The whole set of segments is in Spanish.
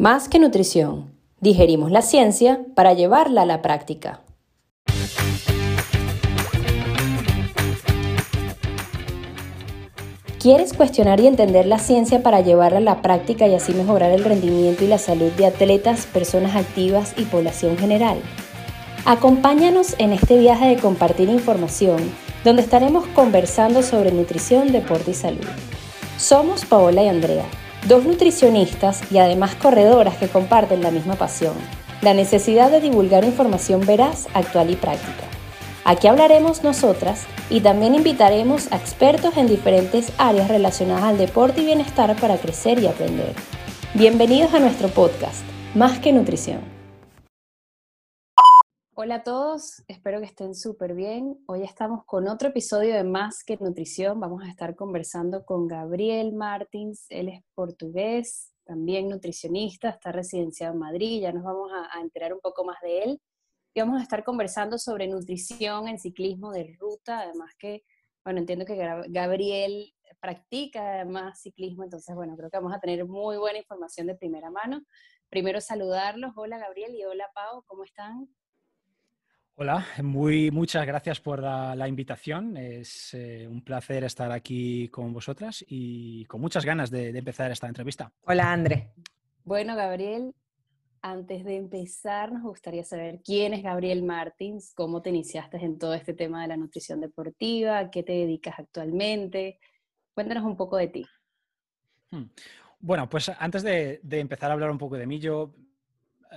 Más que nutrición, digerimos la ciencia para llevarla a la práctica. ¿Quieres cuestionar y entender la ciencia para llevarla a la práctica y así mejorar el rendimiento y la salud de atletas, personas activas y población general? Acompáñanos en este viaje de compartir información, donde estaremos conversando sobre nutrición, deporte y salud. Somos Paola y Andrea, dos nutricionistas y además corredoras que comparten la misma pasión, la necesidad de divulgar información veraz, actual y práctica. Aquí hablaremos nosotras y también invitaremos a expertos en diferentes áreas relacionadas al deporte y bienestar para crecer y aprender. Bienvenidos a nuestro podcast, Más que Nutrición. Hola a todos, espero que estén súper bien. Hoy estamos con otro episodio de Más que Nutrición. Vamos a estar conversando con Gabriel Martins. Él es portugués, también nutricionista, está residenciado en Madrid. Ya nos vamos a, enterar un poco más de él y vamos a estar conversando sobre nutrición en ciclismo de ruta, además que, bueno, entiendo que Gabriel practica además ciclismo, entonces, bueno, creo que vamos a tener muy buena información de primera mano. Primero saludarlos, hola Gabriel y hola Pau, ¿cómo están? Hola, muy, muchas gracias por la, invitación. Es eh, un placer estar aquí con vosotras y con muchas ganas de, de empezar esta entrevista. Hola, André. Bueno, Gabriel, antes de empezar, nos gustaría saber quién es Gabriel Martins, cómo te iniciaste en todo este tema de la nutrición deportiva, a qué te dedicas actualmente. Cuéntanos un poco de ti. Hmm. Bueno, pues antes de, de, empezar a hablar un poco de mí, yo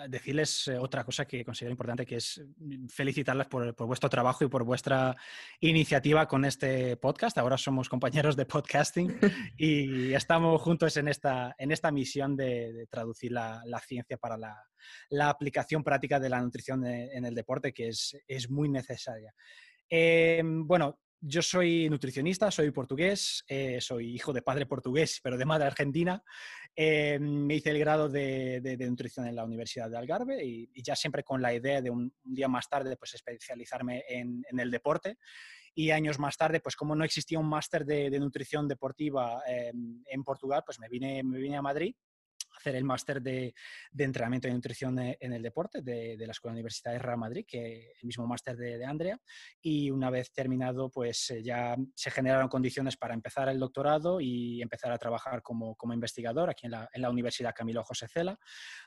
decirles eh, otra cosa que considero importante, que es mm, felicitarles por, vuestro trabajo y por vuestra iniciativa con este podcast. Ahora somos compañeros de podcasting y estamos juntos en esta, en esta misión de, traducir la, ciencia para la, aplicación práctica de la nutrición en, el deporte, que es, es muy necesaria. Em, bueno, yo soy nutricionista, soy portugués, eh, soy hijo de padre portugués, pero de madre argentina. Eh, me hice el grado de, nutrición en la Universidad de Algarve y, ya siempre con la idea de un, día más tarde pues especializarme en, el deporte. Y años más tarde, pues como no existía un máster de, nutrición deportiva eh, en Portugal, pues me vine, me vine a Madrid hacer el máster de, entrenamiento y nutrición e, en el deporte de, la Escuela Universitaria de Real Madrid, que el mismo máster de, Andrea. Y una vez terminado, pues eh, ya se generaron condiciones para empezar el doctorado y empezar a trabajar como, como investigador aquí en la, en la, Universidad Camilo José Cela,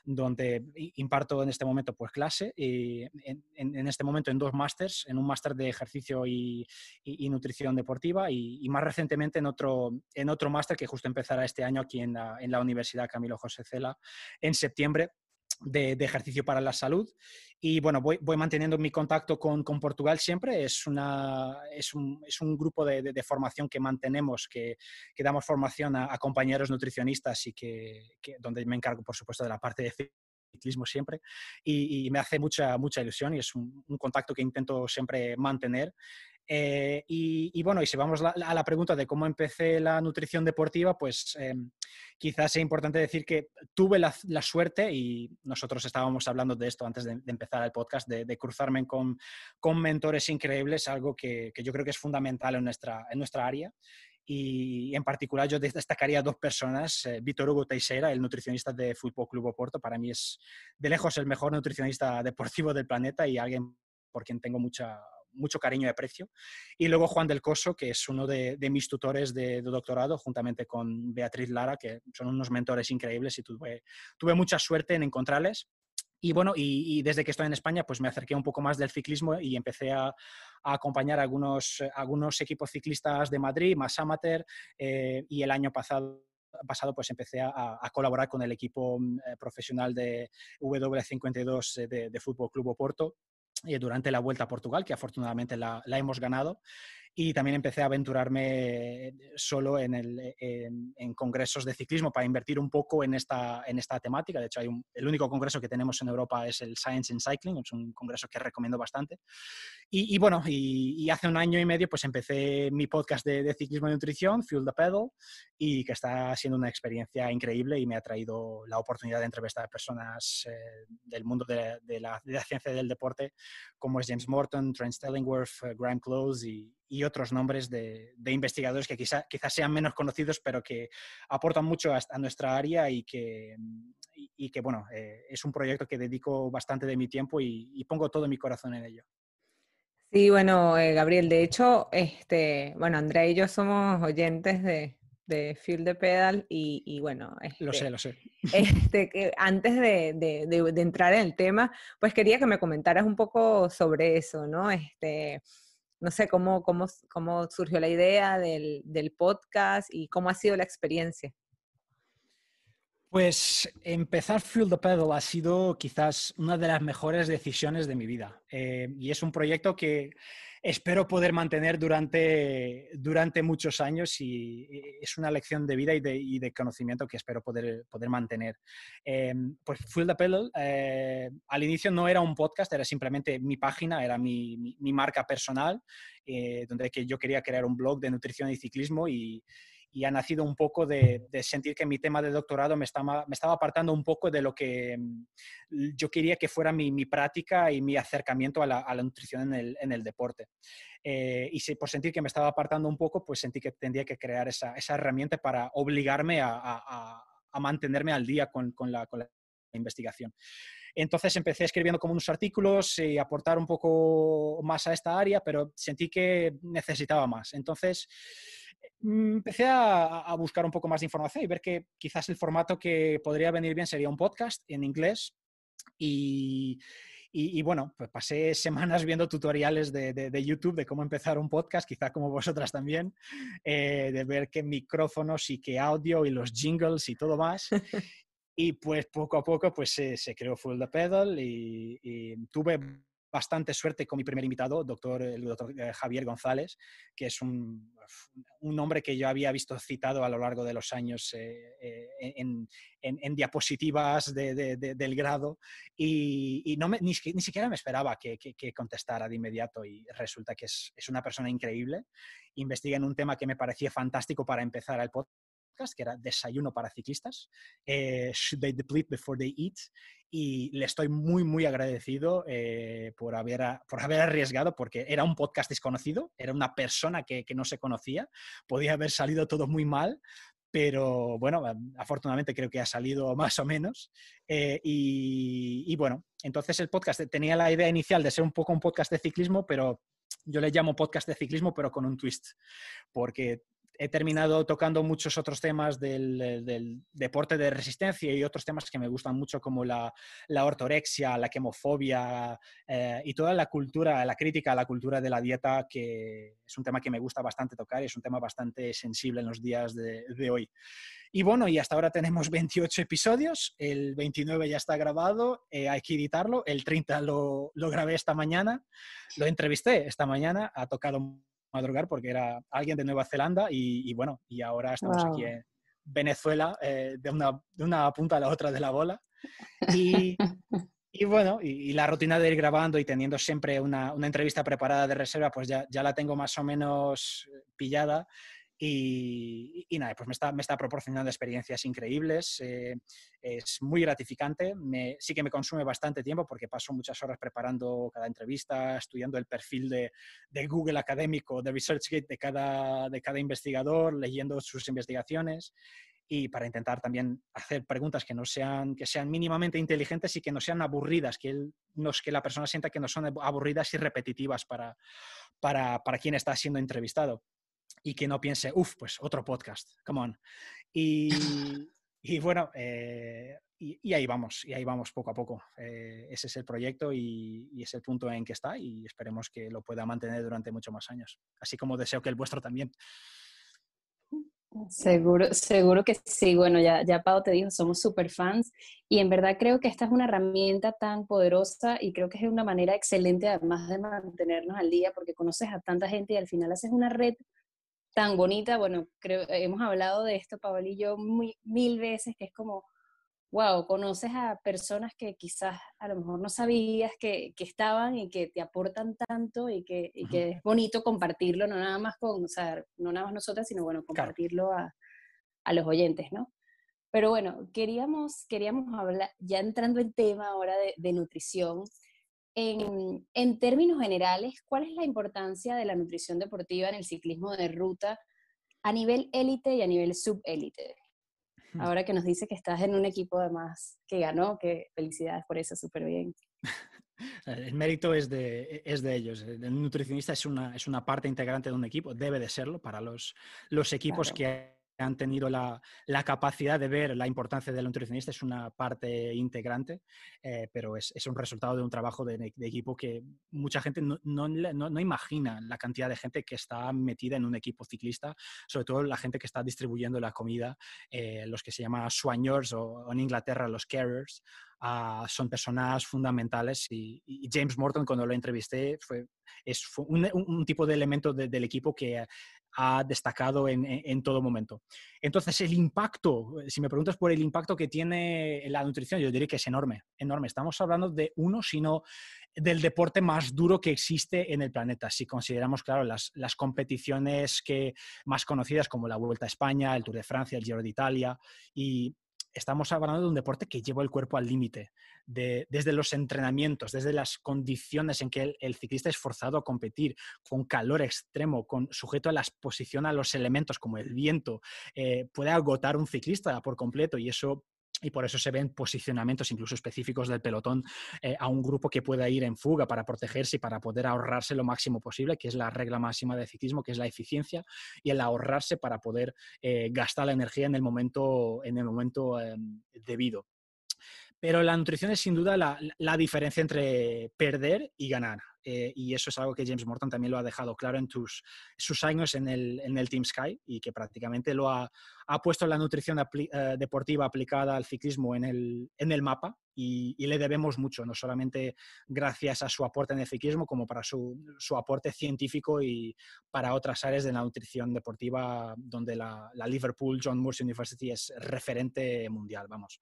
donde imparto en este momento pues clase, y en, en, este momento en dos másters, en un máster de ejercicio y, y, nutrición deportiva y, más recientemente en otro, en otro máster que justo empezará este año aquí en la, en la Universidad Camilo José Cela en septiembre. De, ejercicio para la salud. Y bueno, voy, voy manteniendo mi contacto con, con, Portugal siempre. Es, una, es, un, es un grupo de, de, formación que mantenemos, que, que damos formación a, compañeros nutricionistas y que, donde me encargo, por supuesto, de la parte de ciclismo siempre. Y, me hace mucha, mucha ilusión y es un, un contacto que intento siempre mantener. Eh, y, bueno, y si vamos a la pregunta de cómo empecé la nutrición deportiva, pues eh, quizás sea importante decir que tuve la, suerte, y nosotros estábamos hablando de esto antes de, empezar el podcast, de, cruzarme con, con, mentores increíbles, algo que, que, yo creo que es fundamental en nuestra, en nuestra área. Y en particular yo destacaría dos personas, eh, Víctor Hugo Teixeira, el nutricionista de Fútbol Club Oporto, para mí es de lejos el mejor nutricionista deportivo del planeta y alguien por quien tengo mucha, mucho cariño y aprecio. Y luego Juan del Coso, que es uno de, mis tutores de, doctorado, juntamente con Beatriz Lara, que son unos mentores increíbles y tuve, mucha suerte en encontrarles. Y bueno, y, desde que estoy en España, pues me acerqué un poco más del ciclismo y empecé a, acompañar a algunos, algunos equipos ciclistas de Madrid, más amateur, eh, y el año pasado pasado pues empecé a, colaborar con el equipo eh, profesional de W52 de, de Fútbol Club Oporto eh, durante la Vuelta a Portugal, que afortunadamente la, la hemos ganado y también empecé a aventurarme solo en, el, en, congresos de ciclismo para invertir un poco en esta, en esta temática. De hecho, hay el único congreso que tenemos en Europa es el Science in Cycling, es un congreso que recomiendo bastante. Y, bueno, y, hace un año y medio pues empecé mi podcast de, ciclismo y nutrición, Fuel the Pedal, y que está siendo una experiencia increíble y me ha traído la oportunidad de entrevistar a personas eh, del mundo de, la, de, la, ciencia del deporte, como es James Morton, Trent Stellingworth, Graham Close y, y, otros nombres de, investigadores que quizás sean menos conocidos, pero que aportan mucho a, nuestra área y que, y, que bueno, eh, es un proyecto que dedico bastante de mi tiempo y, pongo todo mi corazón en ello. Sí, bueno, eh, Gabriel, de hecho, este, bueno, Andrea y yo somos oyentes de, de Fuel the Pedal y, bueno. lo sé, lo sé. Este, que antes de, de, entrar en el tema, pues quería que me comentaras un poco sobre eso, ¿no? Este, no sé cómo, cómo, cómo surgió la idea del, del podcast y cómo ha sido la experiencia. Pues empezar Fuel the Pedal ha sido quizás una de las mejores decisiones de mi vida. Eh, y es un proyecto que espero poder mantener durante, durante muchos años y es una lección de vida y de, conocimiento que espero poder, poder mantener. Eh, pues Fuel the Pedal eh, al inicio no era un podcast, era simplemente mi página, era mi, mi marca personal, donde que yo quería crear un blog de nutrición y ciclismo y y ha nacido un poco de, sentir que mi tema de doctorado me estaba, me estaba apartando un poco de lo que mm, yo quería que fuera mi, práctica y mi acercamiento a la, nutrición en el, en el deporte. Eh, y por sentir que me estaba apartando un poco, pues sentí que tendría que crear esa, esa herramienta para obligarme a, mantenerme al día con, la, con la investigación. Entonces empecé escribiendo como unos artículos y aportar un poco más a esta área, pero sentí que necesitaba más. Entonces empecé a, buscar un poco más de información y ver que quizás el formato que podría venir bien sería un podcast en inglés. Y, y, bueno, pues pasé semanas viendo tutoriales de, de, YouTube de cómo empezar un podcast, quizá como vosotras también, eh, de ver qué micrófonos y qué audio y los jingles y todo más. Y pues poco a poco pues se, creó Full the Pedal y, y tuve bastante suerte con mi primer invitado, doctor, el doctor eh, Javier González, que es un, un, hombre que yo había visto citado a lo largo de los años eh, eh, en, en, diapositivas del grado y, no ni, ni, siquiera me esperaba que, que, contestara de inmediato y resulta que es, es una persona increíble. Investiga en un tema que me parecía fantástico para empezar el podcast que era Desayuno para ciclistas, eh, Should They Deplete Before They Eat, y le estoy muy, muy agradecido eh, por, haber, por haber arriesgado, porque era un podcast desconocido, era una persona que, que no se conocía, podía haber salido todo muy mal, pero bueno, afortunadamente creo que ha salido más o menos. Eh, y, y, bueno, entonces el podcast tenía la idea inicial de ser un poco un podcast de ciclismo, pero yo le llamo podcast de ciclismo, pero con un twist, porque he terminado tocando muchos otros temas del, deporte de resistencia y otros temas que me gustan mucho como la, ortorexia, la quemofobia eh, y toda la cultura, la crítica a la cultura de la dieta, que es un tema que me gusta bastante tocar y es un tema bastante sensible en los días de, hoy. Y bueno, y hasta ahora tenemos 28 episodios, el 29 ya está grabado, eh, hay que editarlo, el 30 lo, lo grabé esta mañana, lo entrevisté esta mañana, ha tocado madrugar porque era alguien de Nueva Zelanda y, bueno, y ahora estamos aquí en Venezuela, eh, de, una, de, una, punta a la otra de la bola. Y, y bueno, y, la rutina de ir grabando y teniendo siempre una, una entrevista preparada de reserva, pues ya, ya, la tengo más o menos pillada. Y, nada, pues me está, me está proporcionando experiencias increíbles, eh, es muy gratificante, me, sí que me consume bastante tiempo porque paso muchas horas preparando cada entrevista, estudiando el perfil de, de Google académico, de ResearchGate de cada, de cada investigador, leyendo sus investigaciones y para intentar también hacer preguntas que no sean que sean mínimamente inteligentes y que no sean aburridas, que, él, que la persona sienta que no son aburridas y repetitivas para, para, para quien está siendo entrevistado y que no piense, uff, pues otro podcast, come on. Y, y bueno, eh, y, ahí vamos, y ahí vamos poco a poco. Eh, ese es el proyecto y, y, es el punto en que está y esperemos que lo pueda mantener durante muchos más años, así como deseo que el vuestro también. Seguro, seguro que sí. Bueno, ya, ya Pau te dijo, somos super fans y en verdad creo que esta es una herramienta tan poderosa y creo que es una manera excelente además de mantenernos al día porque conoces a tanta gente y al final haces una red tan bonita, bueno, creo, hemos hablado de esto, Pablo y yo, muy, mil veces, que es como, wow, conoces a personas que quizás a lo mejor no sabías que, que estaban y que te aportan tanto y que, y que, es bonito compartirlo, no nada más con, o sea, no nada más nosotras, sino bueno, compartirlo a, a, los oyentes, ¿no? Pero bueno, queríamos, queríamos hablar, ya entrando en tema ahora de, de nutrición, en, términos generales, ¿cuál es la importancia de la nutrición deportiva en el ciclismo de ruta a nivel élite y a nivel subélite? Hmm. Ahora que nos dice que estás en un equipo además que ganó, que felicidades por eso, súper bien. El mérito es de, es de ellos. El nutricionista es una, es una parte integrante de un equipo, debe de serlo para los, los equipos que han tenido la, capacidad de ver la importancia del nutricionista es una parte integrante, eh, pero es, un resultado de un trabajo de, equipo que mucha gente no, no, imagina la cantidad de gente que está metida en un equipo ciclista, sobre todo la gente que está distribuyendo la comida, eh, los que se llaman soigneurs o, en Inglaterra los carers, ah, son personas fundamentales y, James Morton cuando lo entrevisté fue, es, un, tipo de elemento del equipo que ha destacado en, todo momento. Entonces, el impacto, si me preguntas por el impacto que tiene la nutrición, yo diría que es enorme, enorme. Estamos hablando de uno, sino del deporte más duro que existe en el planeta. Si consideramos, claro, las, las competiciones que, más conocidas como la Vuelta a España, el Tour de Francia, el Giro de Italia y estamos hablando de un deporte que lleva el cuerpo al límite, de, desde los entrenamientos, desde las condiciones en que el, ciclista es forzado a competir, con calor extremo, con sujeto a la exposición a los elementos como el viento, eh, puede agotar un ciclista por completo y eso y por eso se ven posicionamientos incluso específicos del pelotón eh, a un grupo que pueda ir en fuga para protegerse y para poder ahorrarse lo máximo posible, que es la regla máxima de ciclismo, que es la eficiencia y el ahorrarse para poder eh, gastar la energía en el momento, en el momento em, debido. Pero la nutrición es sin duda la diferencia entre perder y ganar. Eh, y eso es algo que James Morton también lo ha dejado claro en sus años en el, en el, Team Sky y que prácticamente lo ha, ha puesto la nutrición eh, deportiva aplicada al ciclismo en el, en el mapa y, le debemos mucho, no solamente gracias a su aporte en el ciclismo, como para su, su aporte científico y para otras áreas de la nutrición deportiva donde la, la Liverpool John Moores University es referente mundial, vamos.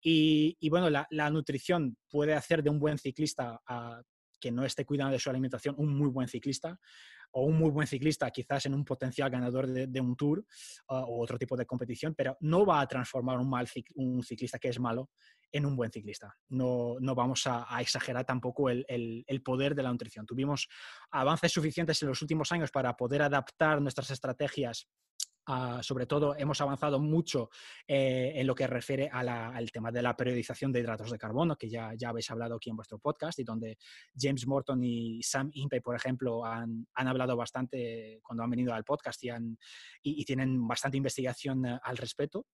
Y, y bueno, la, la, nutrición puede hacer de un buen ciclista a que no esté cuidando de su alimentación un muy buen ciclista o un muy buen ciclista quizás en un potencial ganador de, un tour o otro tipo de competición, pero no va a transformar un, mal un ciclista que es malo en un buen ciclista. No, no vamos a, exagerar tampoco el, el, poder de la nutrición. Tuvimos avances suficientes en los últimos años para poder adaptar nuestras estrategias Sobre todo hemos avanzado mucho eh, en lo que refiere al tema de la periodización de hidratos de carbono, que ya, ya habéis hablado aquí en vuestro podcast y donde James Morton y Sam Impey, por ejemplo, han, han hablado bastante cuando han venido al podcast y, han, y tienen bastante investigación eh, al respecto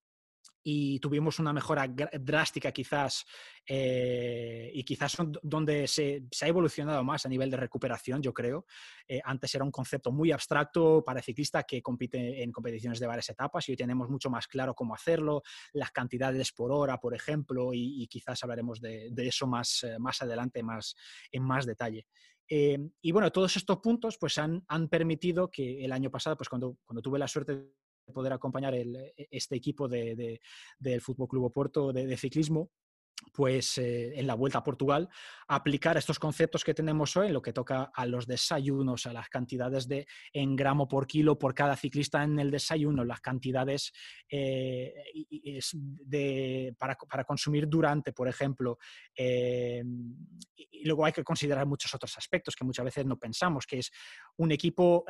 y tuvimos una mejora drástica quizás eh, y quizás donde se, ha evolucionado más a nivel de recuperación, yo creo. Eh, antes era un concepto muy abstracto para el ciclista que compite en competiciones de varias etapas y hoy tenemos mucho más claro cómo hacerlo, las cantidades por hora, por ejemplo, y, quizás hablaremos de, eso más, eh, más adelante más, en más detalle. y bueno, todos estos puntos pues han, han permitido que el año pasado, pues cuando, cuando tuve la suerte poder acompañar e, este equipo de, del Fútbol Club Oporto de, ciclismo pues eh, en la vuelta a Portugal, aplicar estos conceptos que tenemos hoy en lo que toca a los desayunos, a las cantidades de en gramo por kilo por cada ciclista en el desayuno, las cantidades eh, para, para, consumir durante, por ejemplo. Eh, y luego hay que considerar muchos otros aspectos que muchas veces no pensamos, que es un equipo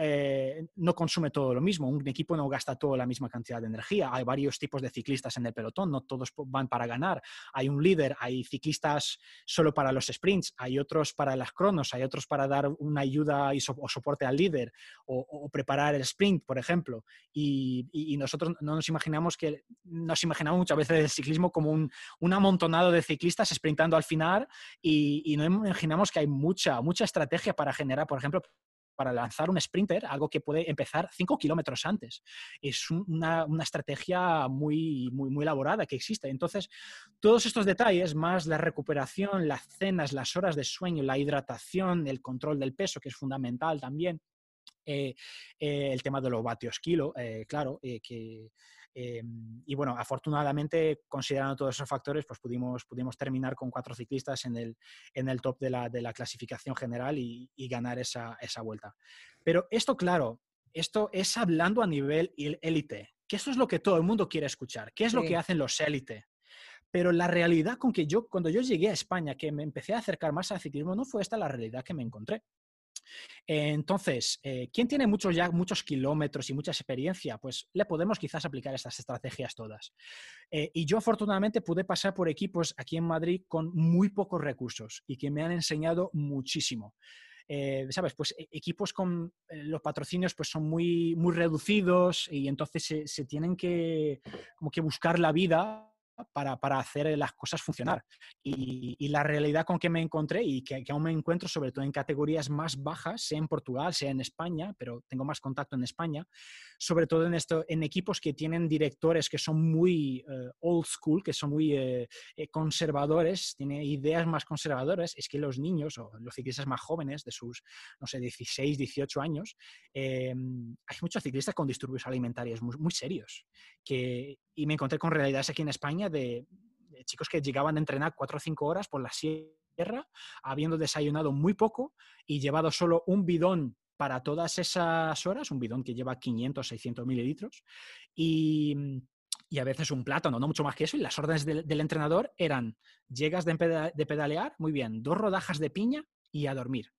no consume todo lo mismo, un equipo no gasta toda la misma cantidad de energía. Hay varios tipos de ciclistas en el pelotón, no todos van para ganar. Hay un líder hay ciclistas solo para los sprints, hay otros para las cronos, hay otros para dar una ayuda o soporte al líder o, preparar el sprint, por ejemplo. Y, nosotros no nos imaginamos que, nos imaginamos muchas veces el ciclismo como un, un amontonado de ciclistas sprintando al final y, y no imaginamos que hay mucha, mucha estrategia para generar, por ejemplo, para lanzar un sprinter, algo que puede empezar cinco kilómetros antes. Es una, estrategia muy, muy, muy elaborada que existe. Entonces, todos estos detalles, más la recuperación, las cenas, las horas de sueño, la hidratación, el control del peso, que es fundamental también, eh, eh, el tema de los vatios kilo, eh, claro, que Em, y bueno, afortunadamente, considerando todos esos factores, pues pudimos, pudimos terminar con cuatro ciclistas en el, en el top de la, de la clasificación general y, ganar esa, esa, vuelta. Pero esto, claro, esto es hablando a nivel élite, que eso es lo que todo el mundo quiere escuchar. ¿Qué es lo que hacen los élite? Pero la realidad con que yo, cuando yo llegué a España, que me empecé a acercar más al ciclismo, no fue esta la realidad que me encontré. Entonces, eh, ¿quién tiene muchos ya muchos kilómetros y mucha experiencia? Pues le podemos quizás aplicar estas estrategias todas. Eh, y yo afortunadamente pude pasar por equipos aquí en Madrid con muy pocos recursos y que me han enseñado muchísimo. Eh, ¿sabes? Pues e, equipos con los patrocinios pues son muy, muy reducidos y entonces se, se, tienen que, como que buscar la vida para, para, hacer las cosas funcionar. Y, la realidad con que me encontré y que, aún me encuentro, sobre todo en categorías más bajas, sea en Portugal, sea en España, pero tengo más contacto en España, sobre todo en, esto, en equipos que tienen directores que son muy uh, old school, que son muy uh, conservadores, tienen ideas más conservadoras, es que los niños o los ciclistas más jóvenes, de sus, no sé, 16, 18 años, eh, hay muchos ciclistas con disturbios alimentarios muy, muy serios. Que, y me encontré con realidades aquí en España de, chicos que llegaban a entrenar cuatro o cinco horas por la sierra, habiendo desayunado muy poco y llevado solo un bidón para todas esas horas, un bidón que lleva 500, 600 mililitros, y, y, a veces un plátano, no mucho más que eso, y las órdenes del, entrenador eran, llegas de, de, pedalear, muy bien, dos rodajas de piña y a dormir.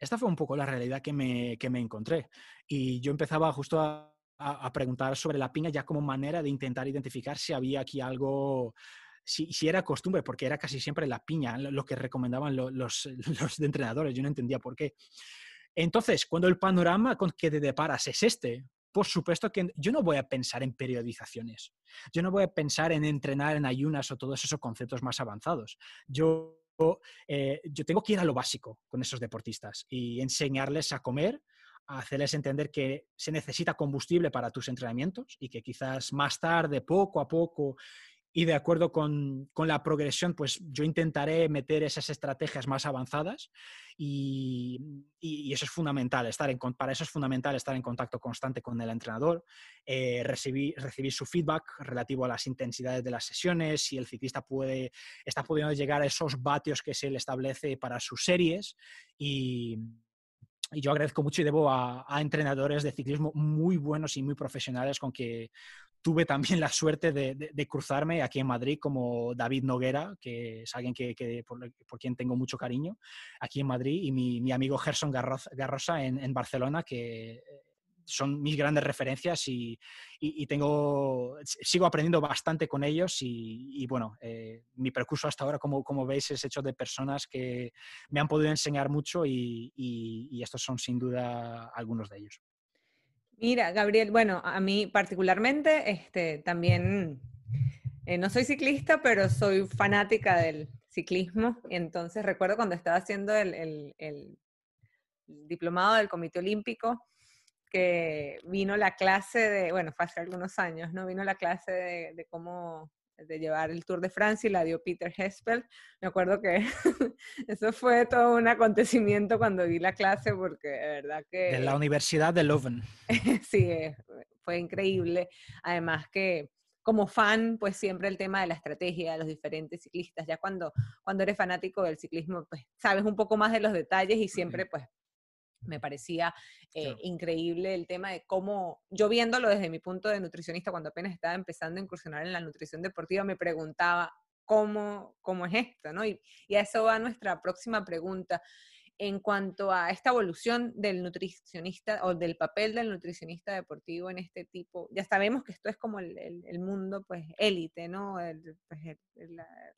Esta fue un poco la realidad que me, que me encontré. Y yo empezaba justo a, a, preguntar sobre la piña ya como manera de intentar identificar si había aquí algo, si, si, era costumbre, porque era casi siempre la piña lo, que recomendaban los, los, los entrenadores, yo no entendía por qué. Entonces, cuando el panorama con que te deparas es este, por supuesto que yo no voy a pensar en periodizaciones, yo no voy a pensar en entrenar en ayunas o todos esos conceptos más avanzados. Yo, eh, yo tengo que ir a lo básico con esos deportistas y enseñarles a comer, a hacerles entender que se necesita combustible para tus entrenamientos y que quizás más tarde, poco a poco, y de acuerdo con, con, la progresión, pues yo intentaré meter esas estrategias más avanzadas y, eso es fundamental, estar en, para eso es fundamental estar en contacto constante con el entrenador, eh, recibir, recibir su feedback relativo a las intensidades de las sesiones, si el ciclista puede, está pudiendo llegar a esos vatios que se le establece para sus series y, y yo agradezco mucho y debo a, a, entrenadores de ciclismo muy buenos y muy profesionales con que tuve también la suerte de, de, de, cruzarme aquí en Madrid como David Noguera, que es alguien que, que por, por, quien tengo mucho cariño aquí en Madrid, y mi, mi amigo Gerson Garroza, Garrosa en, en, Barcelona, que son mis grandes referencias y, tengo, sigo aprendiendo bastante con ellos y, bueno, eh, mi percurso hasta ahora, como, como, veis, es hecho de personas que me han podido enseñar mucho y estos son sin duda algunos de ellos. Mira, Gabriel, bueno, a mí particularmente, este, también eh, no soy ciclista, pero soy fanática del ciclismo. Entonces recuerdo cuando estaba haciendo el, diplomado del Comité Olímpico, que vino la clase de, bueno, fue hace algunos años, ¿no? Vino la clase de, de cómo de llevar el Tour de Francia y la dio Peter Hespel. Me acuerdo que eso fue todo un acontecimiento cuando di la clase porque de verdad que... De la Universidad de Leuven. sí, fue increíble. Además que como fan, pues siempre el tema de la estrategia de los diferentes ciclistas, ya cuando, cuando eres fanático del ciclismo, pues sabes un poco más de los detalles y siempre pues me parecía eh, increíble el tema de cómo, yo viéndolo desde mi punto de nutricionista, cuando apenas estaba empezando a incursionar en la nutrición deportiva, me preguntaba cómo, cómo es esto, ¿no? Y, y a eso va nuestra próxima pregunta en cuanto a esta evolución del nutricionista o del papel del nutricionista deportivo en este tipo, ya sabemos que esto es como el, mundo pues élite, ¿no? Pues,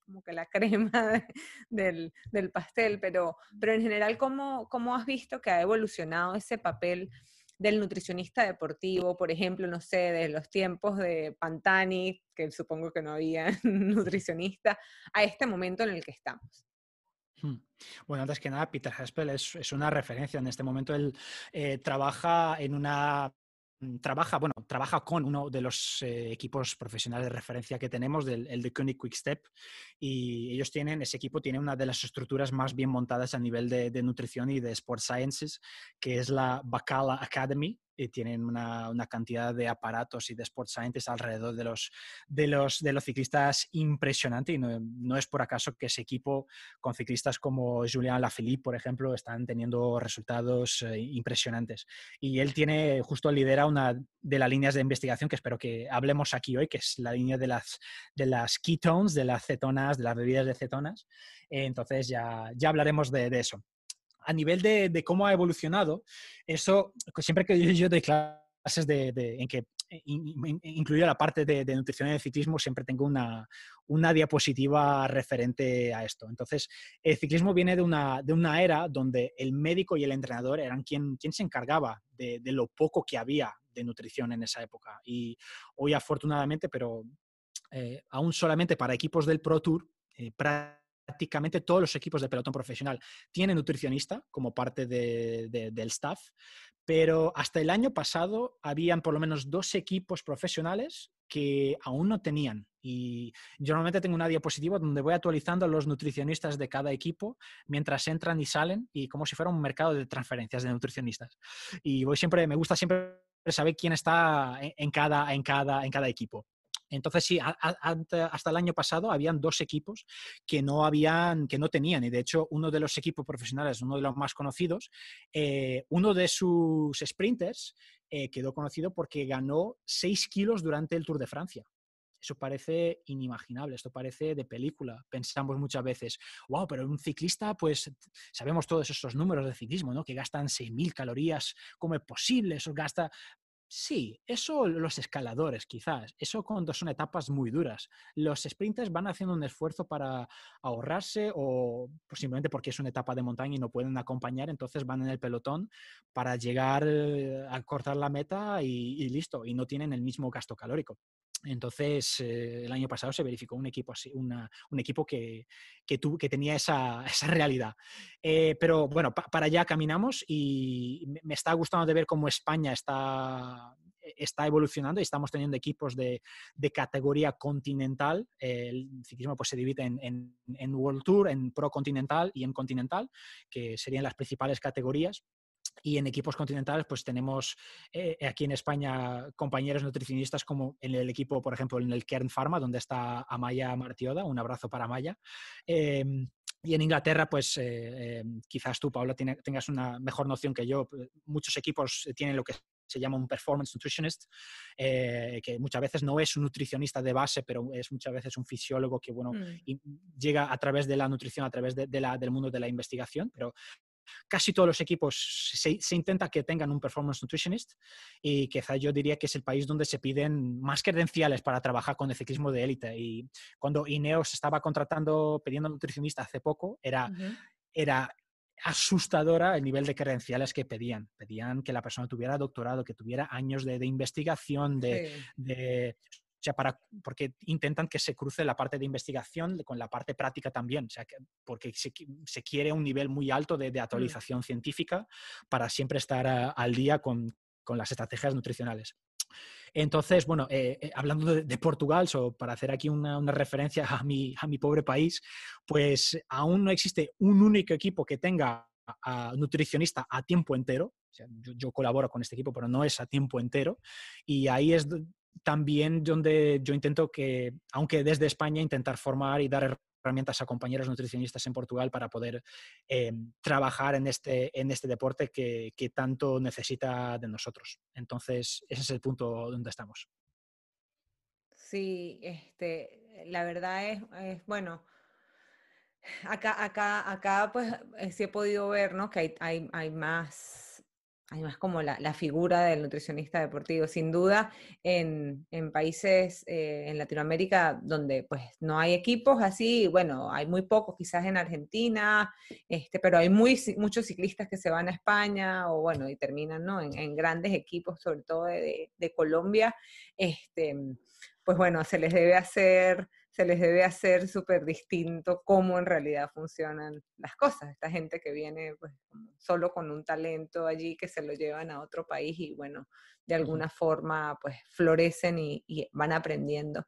como que la crema de, del, del, pastel, pero, pero en general, ¿cómo, ¿cómo has visto que ha evolucionado ese papel del nutricionista deportivo, por ejemplo, no sé, de los tiempos de Pantani, que supongo que no había nutricionista, a este momento en el que estamos? Bueno, antes que nada, Peter Haspel es, una referencia. En este momento él eh, trabaja en una mm, trabaja, bueno, trabaja con uno de los eh, equipos profesionales de referencia que tenemos, del, el de Koenig Quickstep, y ellos tienen, ese equipo tiene una de las estructuras más bien montadas a nivel de, de nutrición y de Sport Sciences, que es la Bacala Academy, tienen una, cantidad de aparatos y de sport scientists alrededor de los, de los, de los ciclistas impresionante y no, es por acaso que ese equipo con ciclistas como Julian Lafilippe, por ejemplo, están teniendo resultados eh, impresionantes. Y él tiene, justo lidera una de las líneas de investigación que espero que hablemos aquí hoy, que es la línea de las, de las ketones, de las cetonas, de las bebidas de cetonas. entonces ya, ya hablaremos de eso a nivel de, cómo ha evolucionado, eso, pues, siempre que yo, doy clases en que incluyo la parte de, nutrición y de ciclismo, siempre tengo una, una, diapositiva referente a esto. Entonces, el ciclismo viene de una, de una era donde el médico y el entrenador eran quien, quien se encargaba de, lo poco que había de nutrición en esa época. Y hoy, afortunadamente, pero eh, aún solamente para equipos del Pro Tour, eh, prácticamente todos los equipos de pelotón profesional tienen nutricionista como parte del staff, pero hasta el año pasado habían por lo menos dos equipos profesionales que aún no tenían. Y yo normalmente tengo una diapositiva donde voy actualizando a los nutricionistas de cada equipo mientras entran y salen y como si fuera un mercado de transferencias de nutricionistas. Y voy siempre, me gusta siempre saber quién está en cada, en cada, en cada equipo. Entonces, sí, hasta el año pasado habían dos equipos que no, habían, que no tenían, y de hecho uno de los equipos profesionales, uno de los más conocidos, eh, uno de sus sprinters eh, quedó conocido porque ganó 6 kilos durante el Tour de Francia. Eso parece inimaginable, esto parece de película. Pensamos muchas veces, wow, pero un ciclista, pues sabemos todos esos números de ciclismo, ¿no? Que gastan 6.000 calorías, ¿cómo es posible? Eso gasta Sí, eso los escaladores quizás, eso cuando son etapas muy duras. Los sprinters van haciendo un esfuerzo para ahorrarse o simplemente porque es una etapa de montaña y no pueden acompañar, entonces van en el pelotón para llegar eh, a cortar la meta y, listo, y no tienen el mismo gasto calórico. Entonces, eh, el año pasado se verificó un equipo así, un equipo que, que, tenía esa, esa realidad. Eh, pero bueno, para allá caminamos y me está gustando de ver cómo España está, está evolucionando y estamos teniendo equipos de, de categoría continental. El ciclismo pues, se divide en, en World Tour, en Pro Continental y en Continental, que serían las principales categorías. Y en equipos continentales, pues tenemos eh, aquí en España compañeros nutricionistas como en el equipo, por ejemplo, en el Kern Pharma, donde está Amaya Martioda. Un abrazo para Amaya. Em, y en Inglaterra, pues eh, em, quizás tú, Paula, tengas una mejor noción que yo. Muchos equipos tienen lo que se llama un performance nutritionist, eh, que muchas veces no es un nutricionista de base, pero es muchas veces un fisiólogo que, bueno, mm. llega a través de la nutrición, a través de la, del mundo de la investigación, pero casi todos los equipos se, intenta que tengan un performance nutritionist y quizá yo diría que es el país donde se piden más credenciales para trabajar con el ciclismo de élite. Y cuando Ineos estaba contratando, pidiendo nutricionista hace poco, era, era asustadora el nivel de credenciales que pedían. Pedían que la persona tuviera doctorado, que tuviera años de, investigación, de, o sea, para, porque intentan que se cruce la parte de investigación con la parte práctica también, o sea, que, porque se, se, quiere un nivel muy alto de, de mm. actualización científica para siempre estar al día con, con, las estrategias nutricionales. Entonces, bueno, eh, eh, hablando de, Portugal, so, para hacer aquí una, una, referencia a mi, a mi pobre país, pues aún no existe un único equipo que tenga a nutricionista a tiempo entero. O sea, yo, yo, colaboro con este equipo, pero no es a tiempo entero. Y ahí es también donde yo intento que, aunque desde España, intentar formar y dar herramientas a compañeros nutricionistas en Portugal para poder eh, trabajar en este, en este deporte que, que, tanto necesita de nosotros. Entonces, ese es el punto donde estamos. Sí, este, la verdad es, bueno, acá, acá, acá pues eh, sí he podido ver, ¿no? Que hay, hay más además como la, figura del nutricionista deportivo. Sin duda, en, países eh, en Latinoamérica donde pues no hay equipos así, bueno, hay muy pocos, quizás en Argentina, este, pero hay muy, muchos ciclistas que se van a España o bueno, y terminan ¿no? en, grandes equipos, sobre todo de, de Colombia. Este, pues bueno, se les debe hacer se les debe hacer súper distinto cómo en realidad funcionan las cosas. Esta gente que viene pues, solo con un talento allí que se lo llevan a otro país y bueno, de alguna forma pues florecen y, van aprendiendo.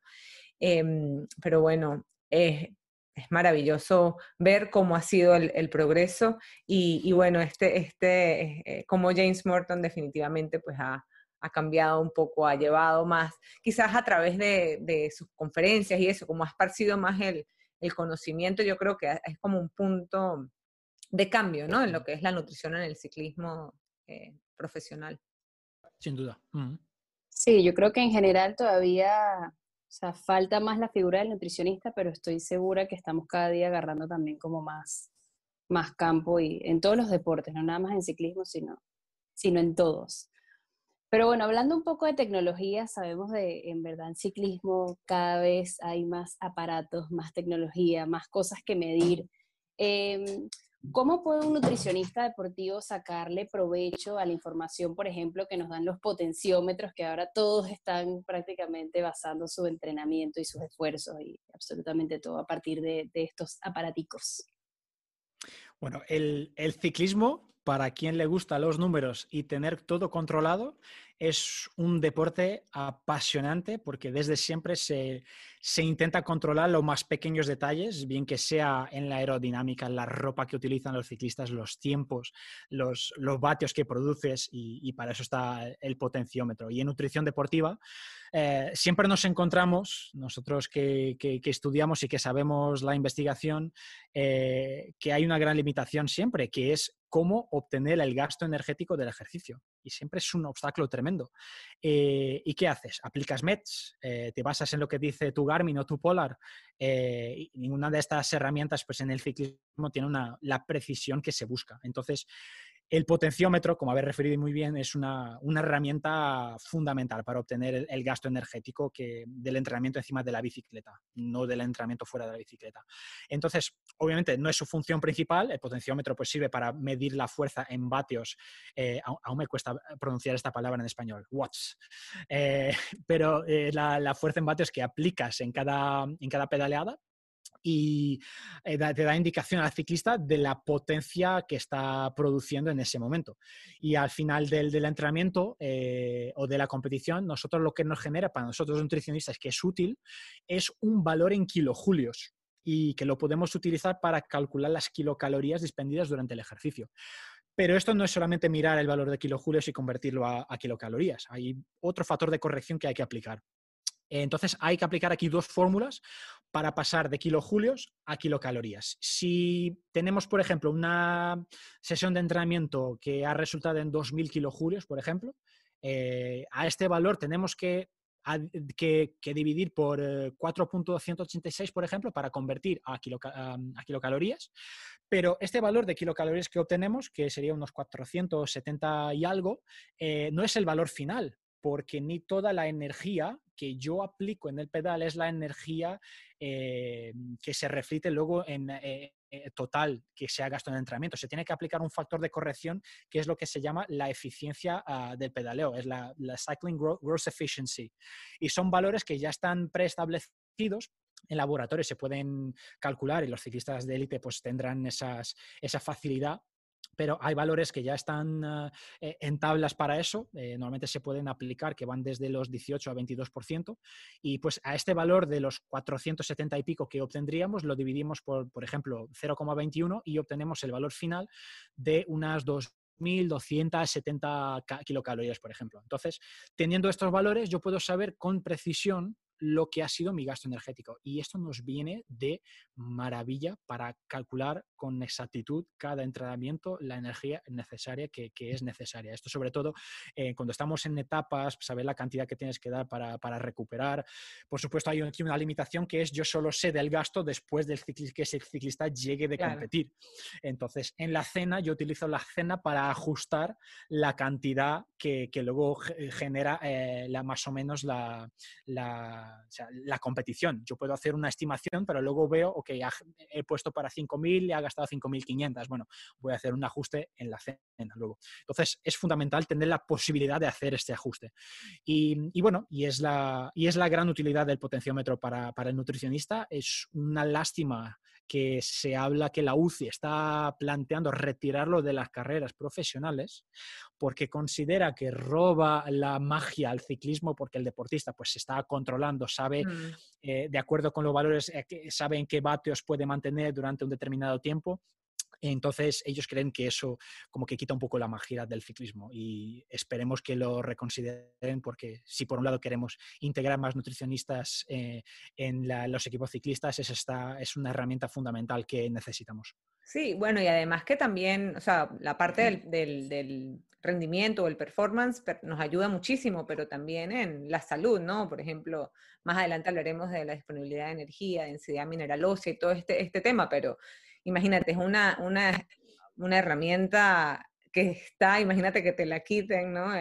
Em, pero bueno, es maravilloso ver cómo ha sido el, progreso y, bueno, este, este, eh, como James Morton definitivamente pues ha, cambiado un poco, ha llevado más, quizás a través de, sus conferencias y eso, como ha esparcido más el, conocimiento, yo creo que es como un punto de cambio, ¿no? En lo que es la nutrición en el ciclismo eh, profesional. Sin duda. Sí, yo creo que en general todavía o sea, falta más la figura del nutricionista, pero estoy segura que estamos cada día agarrando también como más, más campo y en todos los deportes, no nada más en ciclismo, sino, sino en todos. Pero bueno, hablando un poco de tecnología, sabemos de, en verdad, en ciclismo cada vez hay más aparatos, más tecnología, más cosas que medir. Em, ¿Cómo puede un nutricionista deportivo sacarle provecho a la información, por ejemplo, que nos dan los potenciómetros, que ahora todos están prácticamente basando su entrenamiento y sus esfuerzos y absolutamente todo a partir de, estos aparaticos? Bueno, el, el, ciclismo, para quien le gusta los números y tener todo controlado, es un deporte apasionante porque desde siempre se, intenta controlar los más pequeños detalles, bien que sea en la aerodinámica, en la ropa que utilizan los ciclistas, los tiempos, los, vatios que produces y, para eso está el potenciómetro. Y en nutrición deportiva eh, siempre nos encontramos, nosotros que, estudiamos y que sabemos la investigación, eh, que hay una gran limitación siempre, que es cómo obtener el gasto energético del ejercicio. Y siempre es un obstáculo tremendo. Eh, ¿Y qué haces? Aplicas METs, eh, te basas en lo que dice tu Garmin o tu Polar. Eh, ninguna de estas herramientas, pues en el ciclismo tiene la precisión que se busca. Entonces, el potenciómetro, como habéis referido muy bien, es una, herramienta fundamental para obtener el, gasto energético que, del entrenamiento encima de la bicicleta, no del entrenamiento fuera de la bicicleta. Entonces, obviamente, no es su función principal. El potenciómetro pues, sirve para medir la fuerza en vatios. Eh, aún, me cuesta pronunciar esta palabra en español, watts. Eh, pero eh, la, la, fuerza en vatios que aplicas en cada, en cada pedaleada y eh, te da indicación al ciclista de la potencia que está produciendo en ese momento. Y al final del, entrenamiento eh, o de la competición, nosotros lo que nos genera para nosotros nutricionistas que es útil es un valor en kilojulios y que lo podemos utilizar para calcular las kilocalorías dispendidas durante el ejercicio. Pero esto no es solamente mirar el valor de kilojulios y convertirlo a kilocalorías. Hay otro factor de corrección que hay que aplicar. Entonces hay que aplicar aquí dos fórmulas para pasar de kilojulios a kilocalorías. Si tenemos, por ejemplo, una sesión de entrenamiento que ha resultado en 2.000 kilojulios, por ejemplo, eh, a este valor tenemos que, dividir por 4.286, eh, por ejemplo, para convertir a, kilocalorías. Pero este valor de kilocalorías que obtenemos, que sería unos 470 y algo, eh, no es el valor final, porque ni toda la energía que yo aplico en el pedal es la energía eh, que se reflite luego en eh, eh, total que se ha gastado en entrenamiento. Se tiene que aplicar un factor de corrección que es lo que se llama la eficiencia ah, del pedaleo, es la, Cycling Gross Efficiency. Y son valores que ya están preestablecidos en laboratorio se pueden calcular y los ciclistas de élite pues tendrán esas, esa facilidad pero hay valores que ya están ah, eh, en tablas para eso, eh, normalmente se pueden aplicar que van desde los 18 a 22%, y pues a este valor de los 470 y pico que obtendríamos lo dividimos por, por ejemplo, 0,21 y obtenemos el valor final de unas 2.270 kilocalorías, por ejemplo. Entonces, teniendo estos valores, yo puedo saber con precisión lo que ha sido mi gasto energético. Y esto nos viene de maravilla para calcular con exactitud cada entrenamiento la energía necesaria que, es necesaria. Esto sobre todo eh, cuando estamos en etapas, saber la cantidad que tienes que dar para, recuperar. Por supuesto, hay aquí una limitación que es yo solo sé del gasto después del que ese ciclista llegue de competir. Entonces, en la cena, yo utilizo la cena para ajustar la cantidad que, luego genera eh, la, más o menos la la, competición. Yo puedo hacer una estimación, pero luego veo, ok, he puesto para 5.000 y ha gastado 5.500. Bueno, voy a hacer un ajuste en la cena luego. Entonces, es fundamental tener la posibilidad de hacer este ajuste. Y, bueno, y es, la, y es la gran utilidad del potenciómetro para, el nutricionista. Es una lástima que se habla que la UCI está planteando retirarlo de las carreras profesionales porque considera que roba la magia al ciclismo porque el deportista pues se está controlando, sabe mm. eh, de acuerdo con los valores, eh, sabe en qué vatios puede mantener durante un determinado tiempo entonces ellos creen que eso como que quita un poco la magia del ciclismo y esperemos que lo reconsideren porque si por un lado queremos integrar más nutricionistas eh, en los equipos ciclistas, es, esta, es una herramienta fundamental que necesitamos. Sí, bueno, y además que también, o sea, la parte del, del, rendimiento o el performance nos ayuda muchísimo, pero también en la salud, ¿no? Por ejemplo, más adelante hablaremos de la disponibilidad de energía, densidad mineral ósea y todo este, este tema, pero imagínate, es una, una, una herramienta que está, imagínate que te la quiten, ¿no?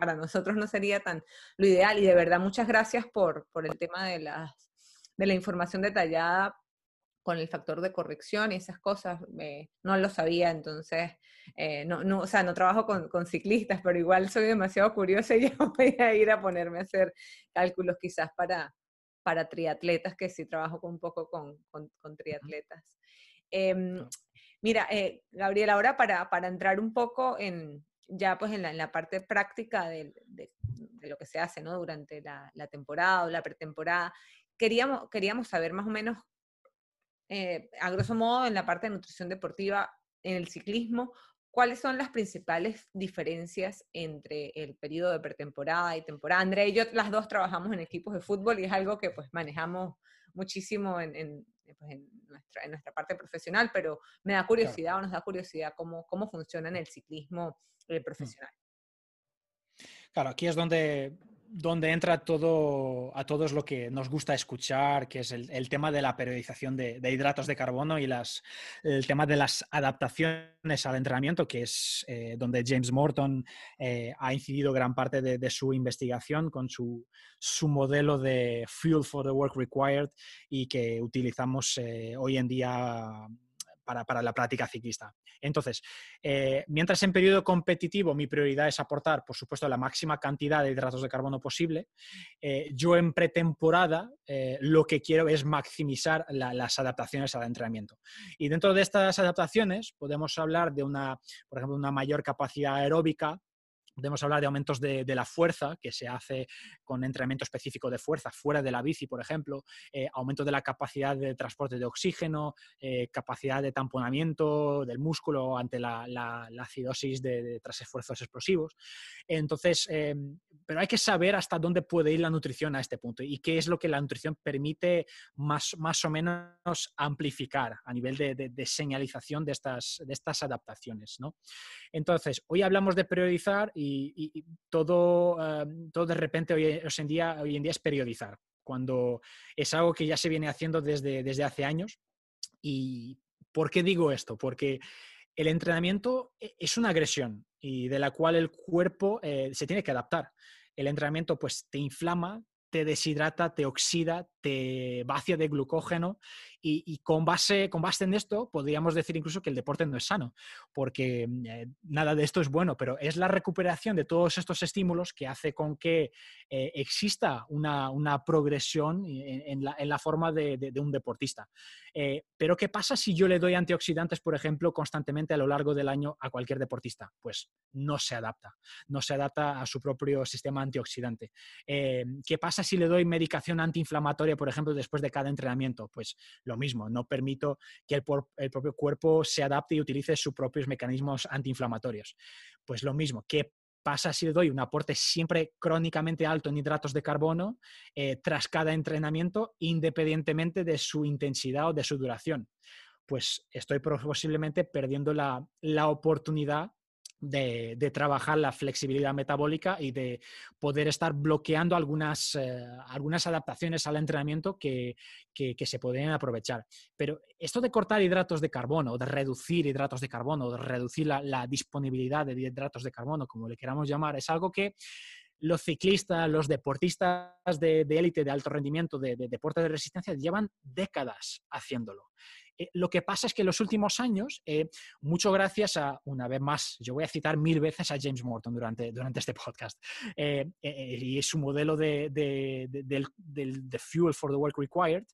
para nosotros no sería tan lo ideal y de verdad muchas gracias por, por el tema de, las, de la información detallada con el factor de corrección y esas cosas, no lo sabía, entonces, eh, no, no, o sea, no trabajo con, con, ciclistas, pero igual soy demasiado curiosa y ya voy a ir a ponerme a hacer cálculos quizás para, para triatletas, que sí trabajo un poco con, con, triatletas. Em, mira, eh, Gabriel, ahora para, para, entrar un poco en ya pues en la, parte práctica de, de, lo que se hace ¿no? durante la, la, temporada o la pretemporada, queríamos, queríamos saber más o menos, eh, a grosso modo, en la parte de nutrición deportiva, en el ciclismo, ¿Cuáles son las principales diferencias entre el periodo de pretemporada y temporada? Andrea y yo las dos trabajamos en equipos de fútbol y es algo que pues manejamos muchísimo en, pues, nuestra, parte profesional, pero me da curiosidad o nos da curiosidad cómo, cómo funciona en el ciclismo mm. profesional. Claro, aquí es donde donde entra todo, a todos lo que nos gusta escuchar, que es el, tema de la periodización de, hidratos de carbono y las, el tema de las adaptaciones al entrenamiento, que es eh, donde James Morton eh, ha incidido gran parte de, su investigación con su, modelo de Fuel for the Work Required y que utilizamos eh, hoy en día para, la práctica ciclista. Entonces, eh, mientras en periodo competitivo mi prioridad es aportar, por supuesto, la máxima cantidad de hidratos de carbono posible, eh, yo en pretemporada eh, lo que quiero es maximizar las adaptaciones al entrenamiento. Y dentro de estas adaptaciones podemos hablar de una, por ejemplo, una mayor capacidad aeróbica, Podemos hablar de aumentos de, la fuerza, que se hace con entrenamiento específico de fuerza, fuera de la bici, por ejemplo, eh, aumento de la capacidad de transporte de oxígeno, eh, capacidad de tamponamiento del músculo ante la, acidosis de, tras esfuerzos explosivos. Entonces, eh, pero hay que saber hasta dónde puede ir la nutrición a este punto y qué es lo que la nutrición permite más, más o menos amplificar a nivel de, señalización de estas, de estas adaptaciones. ¿no? Entonces, hoy hablamos de priorizar y, todo, em, todo de repente hoy, en día, hoy en día es periodizar, cuando es algo que ya se viene haciendo desde, desde hace años. ¿Y por qué digo esto? Porque el entrenamiento e, es una agresión y de la cual el cuerpo eh, se tiene que adaptar. El entrenamiento pues te inflama, te deshidrata, te oxida, te vacia de glucógeno y, con, base, con base en esto podríamos decir incluso que el deporte no es sano, porque mm, eh, nada de esto es bueno, pero es la recuperación de todos estos estímulos que hace con que eh, exista una, progresión en, la, forma de, un deportista. Eh, pero ¿qué pasa si yo le doy antioxidantes, por ejemplo, constantemente a lo largo del año a cualquier deportista? Pues no se adapta, no se adapta a su propio sistema antioxidante. ¿Qué pasa si le doy medicación antiinflamatoria, por ejemplo, después de cada entrenamiento? Pues lo mismo, no permito que el, propio cuerpo se adapte y utilice sus propios mecanismos antiinflamatorios. Pues lo mismo, ¿qué pasa si le doy un aporte siempre crónicamente alto en hidratos de carbono eh, tras cada entrenamiento, independientemente de su intensidad o de su duración? Pues estoy posiblemente perdiendo la, la oportunidad de, trabajar la flexibilidad metabólica y de poder estar bloqueando algunas, eh, algunas adaptaciones al entrenamiento que, se podrían aprovechar. Pero esto de cortar hidratos de carbono, de reducir hidratos de carbono, de reducir la, disponibilidad de hidratos de carbono, como le queramos llamar, es algo que los ciclistas, los deportistas de élite, de, alto rendimiento, de, de deporte de resistencia, llevan décadas haciéndolo. Eh, lo que pasa es que en los últimos años, eh, mucho gracias a, una vez más, yo voy a citar mil veces a James Morton durante, durante este podcast, y su modelo de, del, del, Fuel for the Work Required,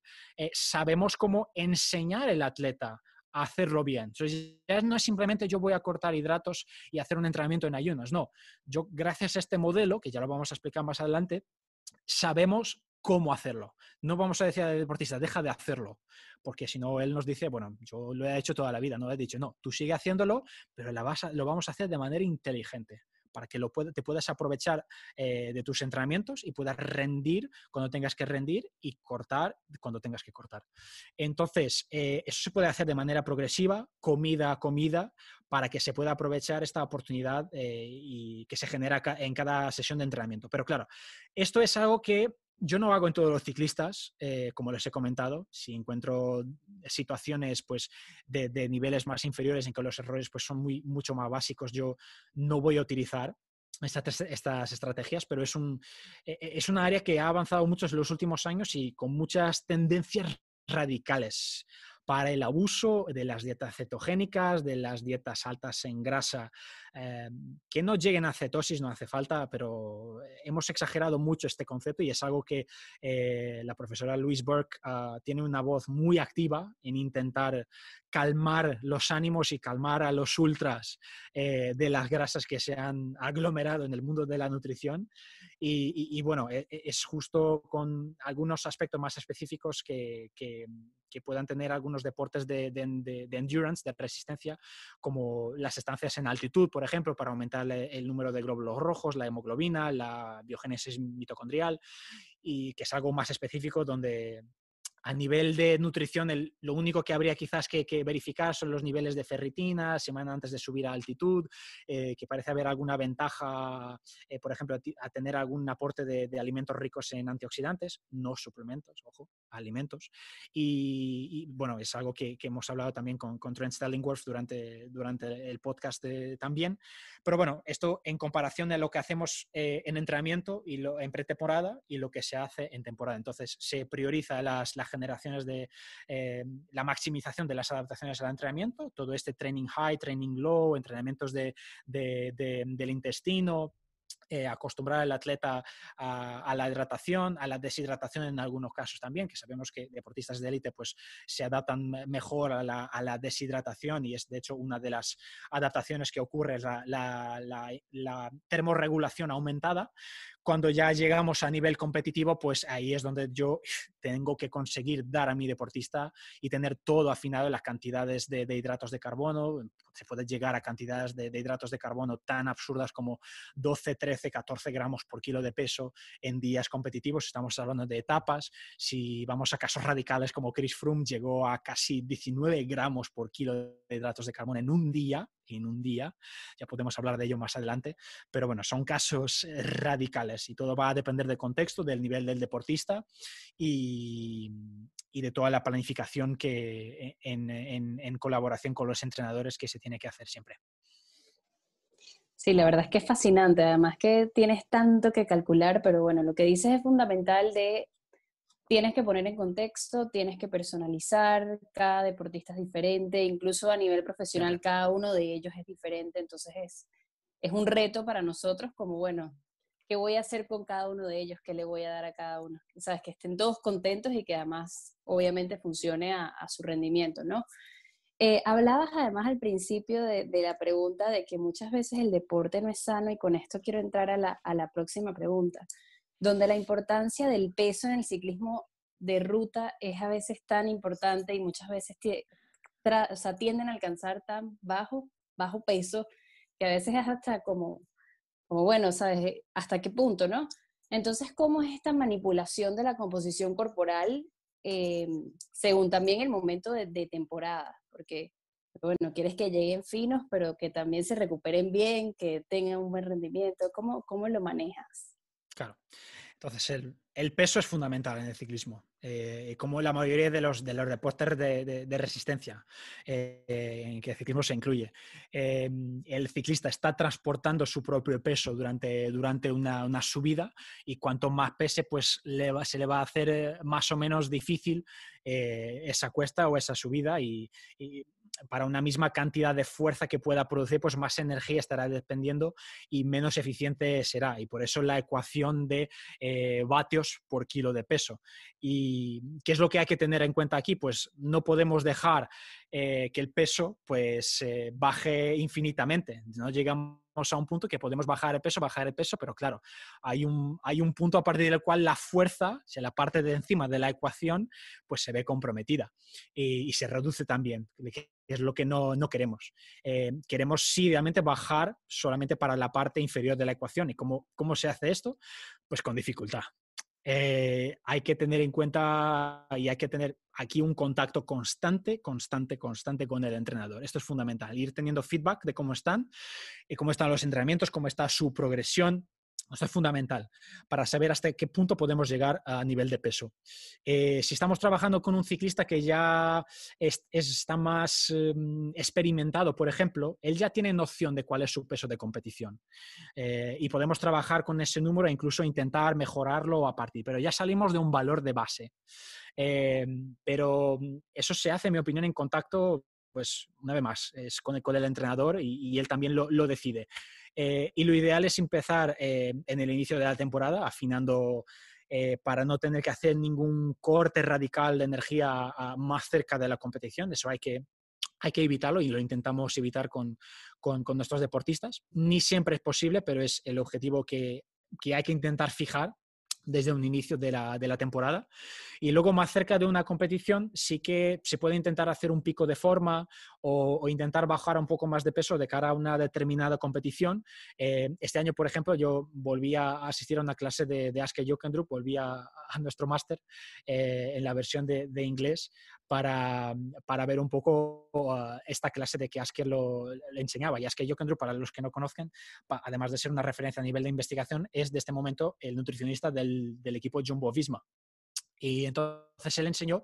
sabemos cómo enseñar al atleta hacerlo bien. Entonces, ya no es simplemente yo voy a cortar hidratos y hacer un entrenamiento en ayunas, no. Yo, gracias a este modelo, que ya lo vamos a explicar más adelante, sabemos cómo hacerlo. No vamos a decir al deportista, deja de hacerlo, porque si no, él nos dice, bueno, yo lo he hecho toda la vida, no le he dicho, no, tú sigue haciéndolo, pero lo vamos a hacer de manera inteligente para que te puedas aprovechar eh, de tus entrenamientos y puedas rendir cuando tengas que rendir y cortar cuando tengas que cortar. Entonces, eh, eso se puede hacer de manera progresiva, comida a comida, para que se pueda aprovechar esta oportunidad eh, y que se genera en cada sesión de entrenamiento. Pero claro, esto es algo que yo no hago en todos los ciclistas, como les he comentado. Si encuentro situaciones pues, de, niveles más inferiores en que los errores pues, son muy, mucho más básicos, yo no voy a utilizar estas, estas estrategias, pero es, un, e, e, es una área que ha avanzado mucho en los últimos años y con muchas tendencias radicales para el abuso de las dietas cetogénicas, de las dietas altas en grasa, eh, que no lleguen a cetosis, no hace falta, pero hemos exagerado mucho este concepto y es algo que eh, la profesora Louise Burke ah, tiene una voz muy activa en intentar calmar los ánimos y calmar a los ultras eh, de las grasas que se han aglomerado en el mundo de la nutrición. Y, bueno, e, e, es justo con algunos aspectos más específicos que, que, puedan tener algunos deportes de, de, endurance, de resistencia, como las estancias en altitud, por ejemplo, para aumentar el número de glóbulos rojos, la hemoglobina, la biogénesis mitocondrial, y que es algo más específico donde a nivel de nutrición, lo único que habría quizás que, verificar son los niveles de ferritina semana antes de subir a altitud, eh, que parece haber alguna ventaja, eh, por ejemplo, a, tener algún aporte de, alimentos ricos en antioxidantes, no suplementos, ojo, alimentos. Y, bueno, es algo que, hemos hablado también con, Trent Stellingworth durante, durante el podcast también. Pero bueno, esto en comparación de lo que hacemos eh, en entrenamiento y lo, en pretemporada y lo que se hace en temporada. Entonces, se prioriza las, la generaciones de eh, la maximización de las adaptaciones al entrenamiento, todo este training high, training low, entrenamientos de, del intestino, eh, acostumbrar al atleta a, la hidratación, a la deshidratación en algunos casos también, que sabemos que deportistas de élite pues, se adaptan mejor a la, deshidratación y es de hecho una de las adaptaciones que ocurre, la, la termorregulación aumentada, cuando ya llegamos a nivel competitivo, pues ahí es donde yo tengo que conseguir dar a mi deportista y tener todo afinado en las cantidades de, hidratos de carbono. Se puede llegar a cantidades de, hidratos de carbono tan absurdas como 12, 13, 14 gramos por kilo de peso en días competitivos. Estamos hablando de etapas. Si vamos a casos radicales como Chris Froome, llegó a casi 19 gramos por kilo de hidratos de carbono en un día en un día. Ya podemos hablar de ello más adelante. Pero bueno, son casos eh, radicales y todo va a depender del contexto, del nivel del deportista y, de toda la planificación que en, colaboración con los entrenadores que se tiene que hacer siempre. Sí, la verdad es que es fascinante, además que tienes tanto que calcular, pero bueno, lo que dices es fundamental de tienes que poner en contexto, tienes que personalizar, cada deportista es diferente, incluso a nivel profesional cada uno de ellos es diferente, entonces es, es un reto para nosotros como, bueno, ¿qué voy a hacer con cada uno de ellos? ¿Qué le voy a dar a cada uno? Sabes, que estén todos contentos y que además obviamente funcione a, su rendimiento, ¿no? Eh, hablabas además al principio de, la pregunta de que muchas veces el deporte no es sano y con esto quiero entrar a la, próxima pregunta donde la importancia del peso en el ciclismo de ruta es a veces tan importante y muchas veces tienden a alcanzar tan bajo, peso que a veces es hasta como, como, bueno, ¿sabes? ¿Hasta qué punto, no? Entonces, ¿cómo es esta manipulación de la composición corporal em, según también el momento de, temporada? Porque, bueno, quieres que lleguen finos, pero que también se recuperen bien, que tengan un buen rendimiento. ¿Cómo, cómo lo manejas? Claro. Entonces, el, peso es fundamental en el ciclismo. Eh, como la mayoría de los, de los deportes de, resistencia eh, en que el ciclismo se incluye. el ciclista está transportando su propio peso durante, durante una, subida y cuanto más pese, pues se le va a hacer más o menos difícil esa cuesta o esa subida y para una misma cantidad de fuerza que pueda producir, pues más energía estará dependiendo y menos eficiente será. Y por eso la ecuación de eh, vatios por kilo de peso. ¿Y qué es lo que hay que tener en cuenta aquí? Pues no podemos dejar eh, que el peso pues eh, baje infinitamente. No llegamos a un punto que podemos bajar el peso, bajar el peso, pero claro, hay un, hay un punto a partir del cual la fuerza, si la parte de encima de la ecuación, pues se ve comprometida y, se reduce también, que es lo que no, queremos. Eh, queremos sí, realmente bajar solamente para la parte inferior de la ecuación. ¿Y cómo, cómo se hace esto? Pues con dificultad. Eh, hay que tener en cuenta y hay que tener aquí un contacto constante, constante, constante con el entrenador. Esto es fundamental, ir teniendo feedback de cómo están, y cómo están los entrenamientos, cómo está su progresión, esto es fundamental para saber hasta qué punto podemos llegar a nivel de peso. Eh, si estamos trabajando con un ciclista que ya está más em, experimentado, por ejemplo, él ya tiene noción de cuál es su peso de competición eh, y podemos trabajar con ese número e incluso intentar mejorarlo a partir, pero ya salimos de un valor de base. Em, pero eso se hace, en mi opinión, en contacto pues una vez más, es con el, entrenador y, él también lo decide. Eh, y lo ideal es empezar eh, en el inicio de la temporada, afinando eh, para no tener que hacer ningún corte radical de energía más cerca de la competición. Eso hay que, hay que evitarlo y lo intentamos evitar con, con, nuestros deportistas. Ni siempre es posible, pero es el objetivo que, que hay que intentar fijar desde un inicio de la, de la, temporada. Y luego más cerca de una competición sí que se puede intentar hacer un pico de forma o, intentar bajar un poco más de peso de cara a una determinada competición. Eh, este año, por ejemplo, yo volví a asistir a una clase de, de Aske Jokendrup, volví a, nuestro máster eh, en la versión de, de inglés para, para, ver un poco uh, esta clase de que Aske lo, le enseñaba. Y Aske Jokendrup, para los que no conozcan, además de ser una referencia a nivel de investigación, es de este momento el nutricionista del, del equipo Jumbo Visma. Y entonces él enseñó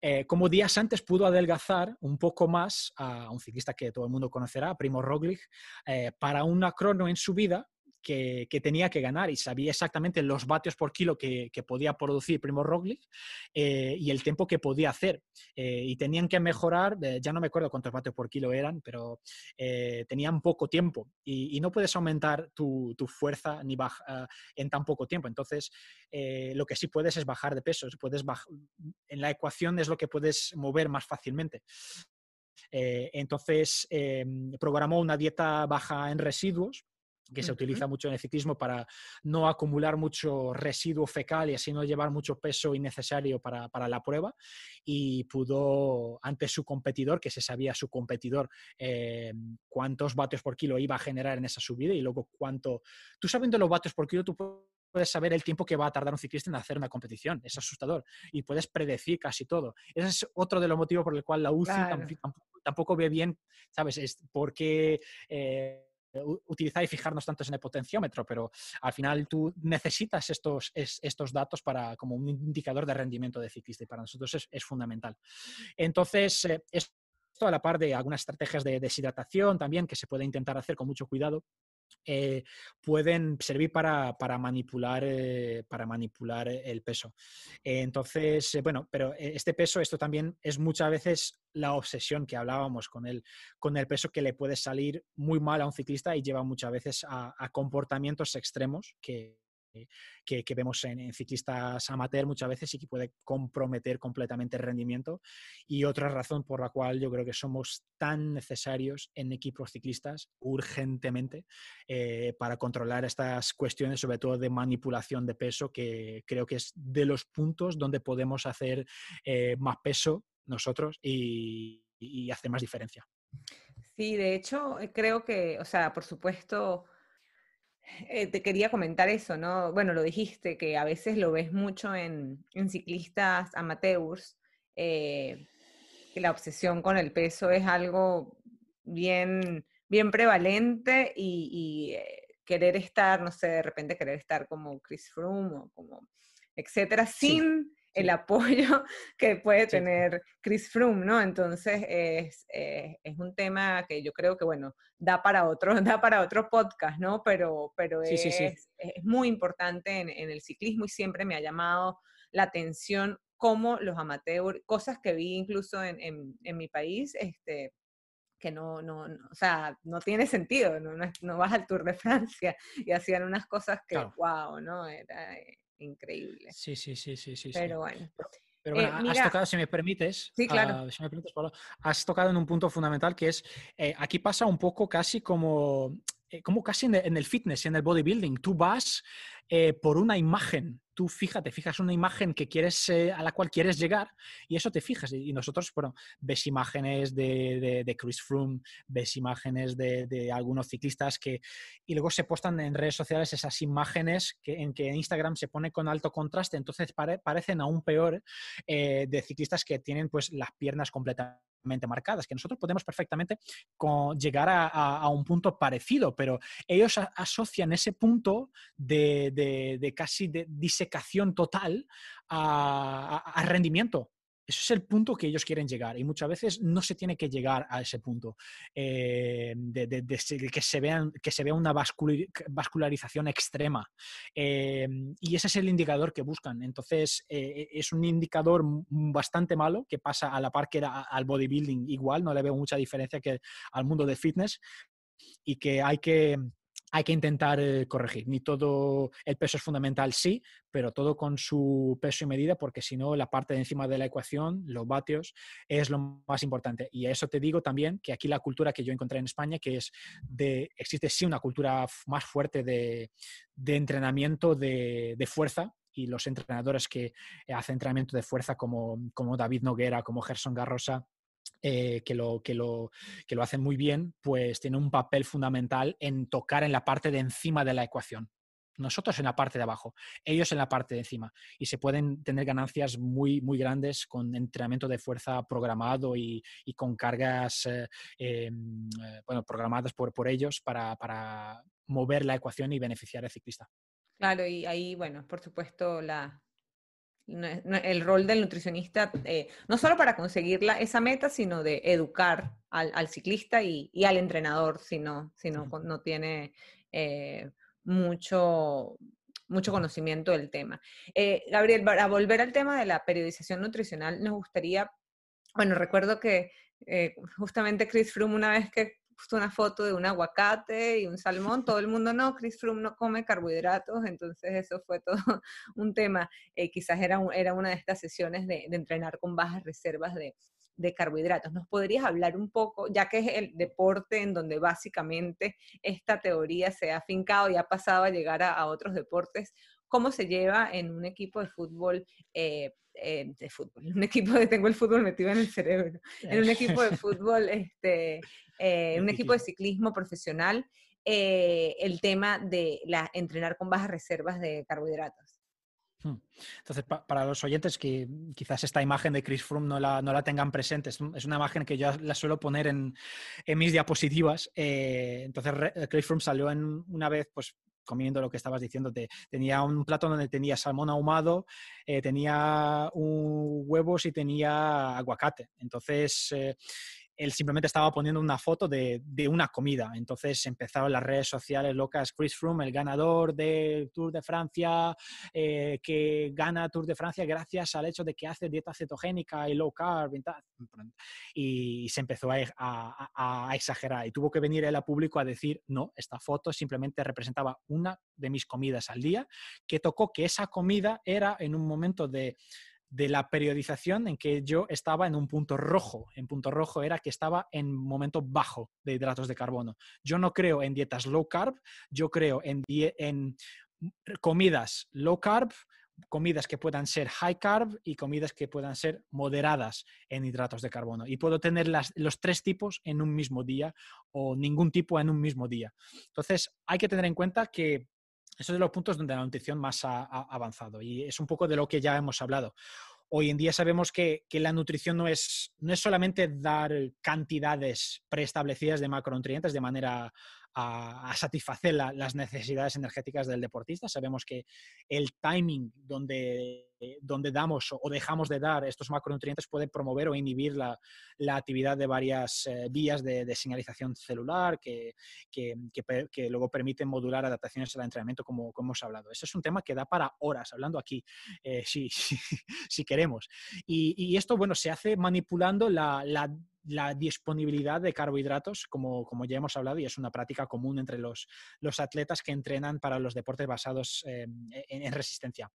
eh, cómo días antes pudo adelgazar un poco más a un ciclista que todo el mundo conocerá, Primo Roglic, eh, para una crono en su vida que, tenía que ganar y sabía exactamente los vatios por kilo que, podía producir Primo Roglic eh, y el tiempo que podía hacer. Eh, y tenían que mejorar, eh, ya no me acuerdo cuántos vatios por kilo eran, pero tenían poco tiempo y, no puedes aumentar tu, fuerza ni baja, en tan poco tiempo. Entonces, lo que sí puedes es bajar de peso. Puedes en la ecuación es lo que puedes mover más fácilmente. entonces, programó una dieta baja en residuos que se utiliza mucho en el ciclismo para no acumular mucho residuo fecal y así no llevar mucho peso innecesario para, para la prueba. Y pudo, ante su competidor, que se sabía su competidor, eh, cuántos vatios por kilo iba a generar en esa subida y luego cuánto... Tú sabiendo los vatios por kilo, tú puedes saber el tiempo que va a tardar un ciclista en hacer una competición. Es asustador. Y puedes predecir casi todo. Ese es otro de los motivos por el cual la UCI tampoco, ve bien, ¿sabes? Es porque... Eh, utilizar y fijarnos tanto en el potenciómetro, pero al final tú necesitas estos, estos datos para, como un indicador de rendimiento de ciclista y para nosotros es, fundamental. Entonces, eh, esto a la par de algunas estrategias de deshidratación también que se puede intentar hacer con mucho cuidado eh, pueden servir para, manipular, eh, para manipular el peso. entonces, eh, bueno, pero este peso, esto también es muchas veces la obsesión que hablábamos con el, con el peso que le puede salir muy mal a un ciclista y lleva muchas veces a comportamientos extremos que, que, vemos en, ciclistas amateur muchas veces y que puede comprometer completamente el rendimiento. Y otra razón por la cual yo creo que somos tan necesarios en equipos ciclistas urgentemente eh, para controlar estas cuestiones, sobre todo de manipulación de peso, que creo que es de los puntos donde podemos hacer eh, más peso nosotros y, y hacer más diferencia. Sí, de hecho, creo que, o sea, por supuesto, eh, te quería comentar eso, ¿no? Bueno, lo dijiste, que a veces lo ves mucho en, ciclistas amateurs, eh, que la obsesión con el peso es algo bien, bien prevalente y, eh, querer estar, no sé, de repente querer estar como Chris Froome o como, etcétera, sin el apoyo que puede tener Chris Froome, ¿no? Entonces es, eh, es, un tema que yo creo que, bueno, da para otro, da para otro podcast, ¿no? Pero, pero es, es, muy importante en, en, el ciclismo y siempre me ha llamado la atención cómo los amateurs, cosas que vi incluso en, en, en mi país, este, que no, no, o sea, no tiene sentido, no, no, vas al Tour de Francia y hacían unas cosas que, wow, ¿no? Era, eh, increíble. Sí, sí, sí, sí, sí. Pero bueno. Pero bueno, eh, has tocado, si me permites, sí, claro. si me permites Pablo, has tocado en un punto fundamental que es, eh, aquí pasa un poco casi como, eh, como casi en, en, el fitness, en el bodybuilding. Tú vas por una imagen, tú fíjate, fijas una imagen que quieres, eh, a la cual quieres llegar y eso te fijas. Y nosotros, bueno, ves imágenes de, de, Chris Froome, ves imágenes de, de, algunos ciclistas que, y luego se postan en redes sociales esas imágenes que, en que Instagram se pone con alto contraste, entonces parecen aún peor eh, de ciclistas que tienen pues las piernas completamente marcadas, que nosotros podemos perfectamente llegar a, un punto parecido, pero ellos asocian ese punto de, casi de disecación total a rendimiento. Eso es el punto que ellos quieren llegar y muchas veces no se tiene que llegar a ese punto eh, de, que, se vea una vascularización extrema. Eh, y ese es el indicador que buscan. Entonces, eh, es un indicador bastante malo que pasa a la par que al bodybuilding igual, no le veo mucha diferencia que al mundo de fitness y que hay que hay que intentar eh, corregir. Ni todo el peso es fundamental, sí, pero todo con su peso y medida, porque si no, la parte de encima de la ecuación, los vatios, es lo más importante. Y a eso te digo también que aquí la cultura que yo encontré en España, que es de, existe sí una cultura más fuerte de, entrenamiento de, fuerza, y los entrenadores que hacen entrenamiento de fuerza como, como David Noguera, como Gerson Garrosa, eh, que, lo, que, lo, que lo hacen muy bien, pues tiene un papel fundamental en tocar en la parte de encima de la ecuación. Nosotros en la parte de abajo, ellos en la parte de encima. Y se pueden tener ganancias muy, muy grandes con entrenamiento de fuerza programado y, y con cargas eh, em, eh, bueno, programadas por, por ellos para, para mover la ecuación y beneficiar al ciclista. Claro, y ahí, bueno, por supuesto, la, el rol del nutricionista, eh, no solo para conseguir esa meta, sino de educar al, ciclista y, al entrenador si no, no, tiene eh, mucho, mucho conocimiento del tema. Eh, Gabriel, para volver al tema de la periodización nutricional, nos gustaría, bueno, recuerdo que justamente Chris Froome una vez que una foto de un aguacate y un salmón, todo el mundo no, Chris Froome no come carbohidratos, entonces eso fue todo un tema. Eh, quizás era, era una de estas sesiones de, entrenar con bajas reservas de, de carbohidratos. ¿Nos podrías hablar un poco, ya que es el deporte en donde básicamente esta teoría se ha afincado y ha pasado a llegar a, otros deportes, cómo se lleva en un equipo de fútbol, eh, eh, de fútbol, un equipo de, tengo el fútbol metido en el cerebro, en un equipo de fútbol este, eh, un equipo de ciclismo profesional, eh, el tema de la, entrenar con bajas reservas de carbohidratos. Hmm. Entonces, para los oyentes que quizás esta imagen de Chris Froome no la, no la tengan presente, es, una imagen que yo la suelo poner en, en mis diapositivas. Eh, entonces, Chris Froome salió en, una vez, pues comiendo lo que estabas diciendo, tenía un plato donde tenía salmón ahumado, tenía un, huevos y tenía aguacate. Entonces, él simplemente estaba poniendo una foto de, una comida. Entonces empezaron las redes sociales locas, Chris Froome, el ganador del Tour de Francia, eh, que gana Tour de Francia gracias al hecho de que hace dieta cetogénica y low carb. Y, se empezó a, exagerar. Y tuvo que venir él a público a decir, no, esta foto simplemente representaba una de mis comidas al día, que tocó que esa comida era en un momento de de la periodización en que yo estaba en un punto rojo. En punto rojo era que estaba en momento bajo de hidratos de carbono. Yo no creo en dietas low carb, yo creo en, en comidas low carb, comidas que puedan ser high carb y comidas que puedan ser moderadas en hidratos de carbono. Y puedo tener los tres tipos en un mismo día o ningún tipo en un mismo día. Entonces, hay que tener en cuenta que esos son los puntos donde la nutrición más ha, avanzado y es un poco de lo que ya hemos hablado. Hoy en día sabemos que, la nutrición no es, no es solamente dar cantidades preestablecidas de macronutrientes de manera a, satisfacer las necesidades energéticas del deportista. Sabemos que el timing donde, donde damos o dejamos de dar estos macronutrientes puede promover o inhibir la, la actividad de varias eh, vías de, señalización celular que, que, que, luego permiten modular adaptaciones al entrenamiento, como, como, hemos hablado. Ese es un tema que da para horas, hablando aquí, eh, si, si, queremos. Y, y, esto, bueno, se hace manipulando la, la la disponibilidad de carbohidratos, como, como, ya hemos hablado, y es una práctica común entre los, los atletas que entrenan para los deportes basados eh, en, resistencia.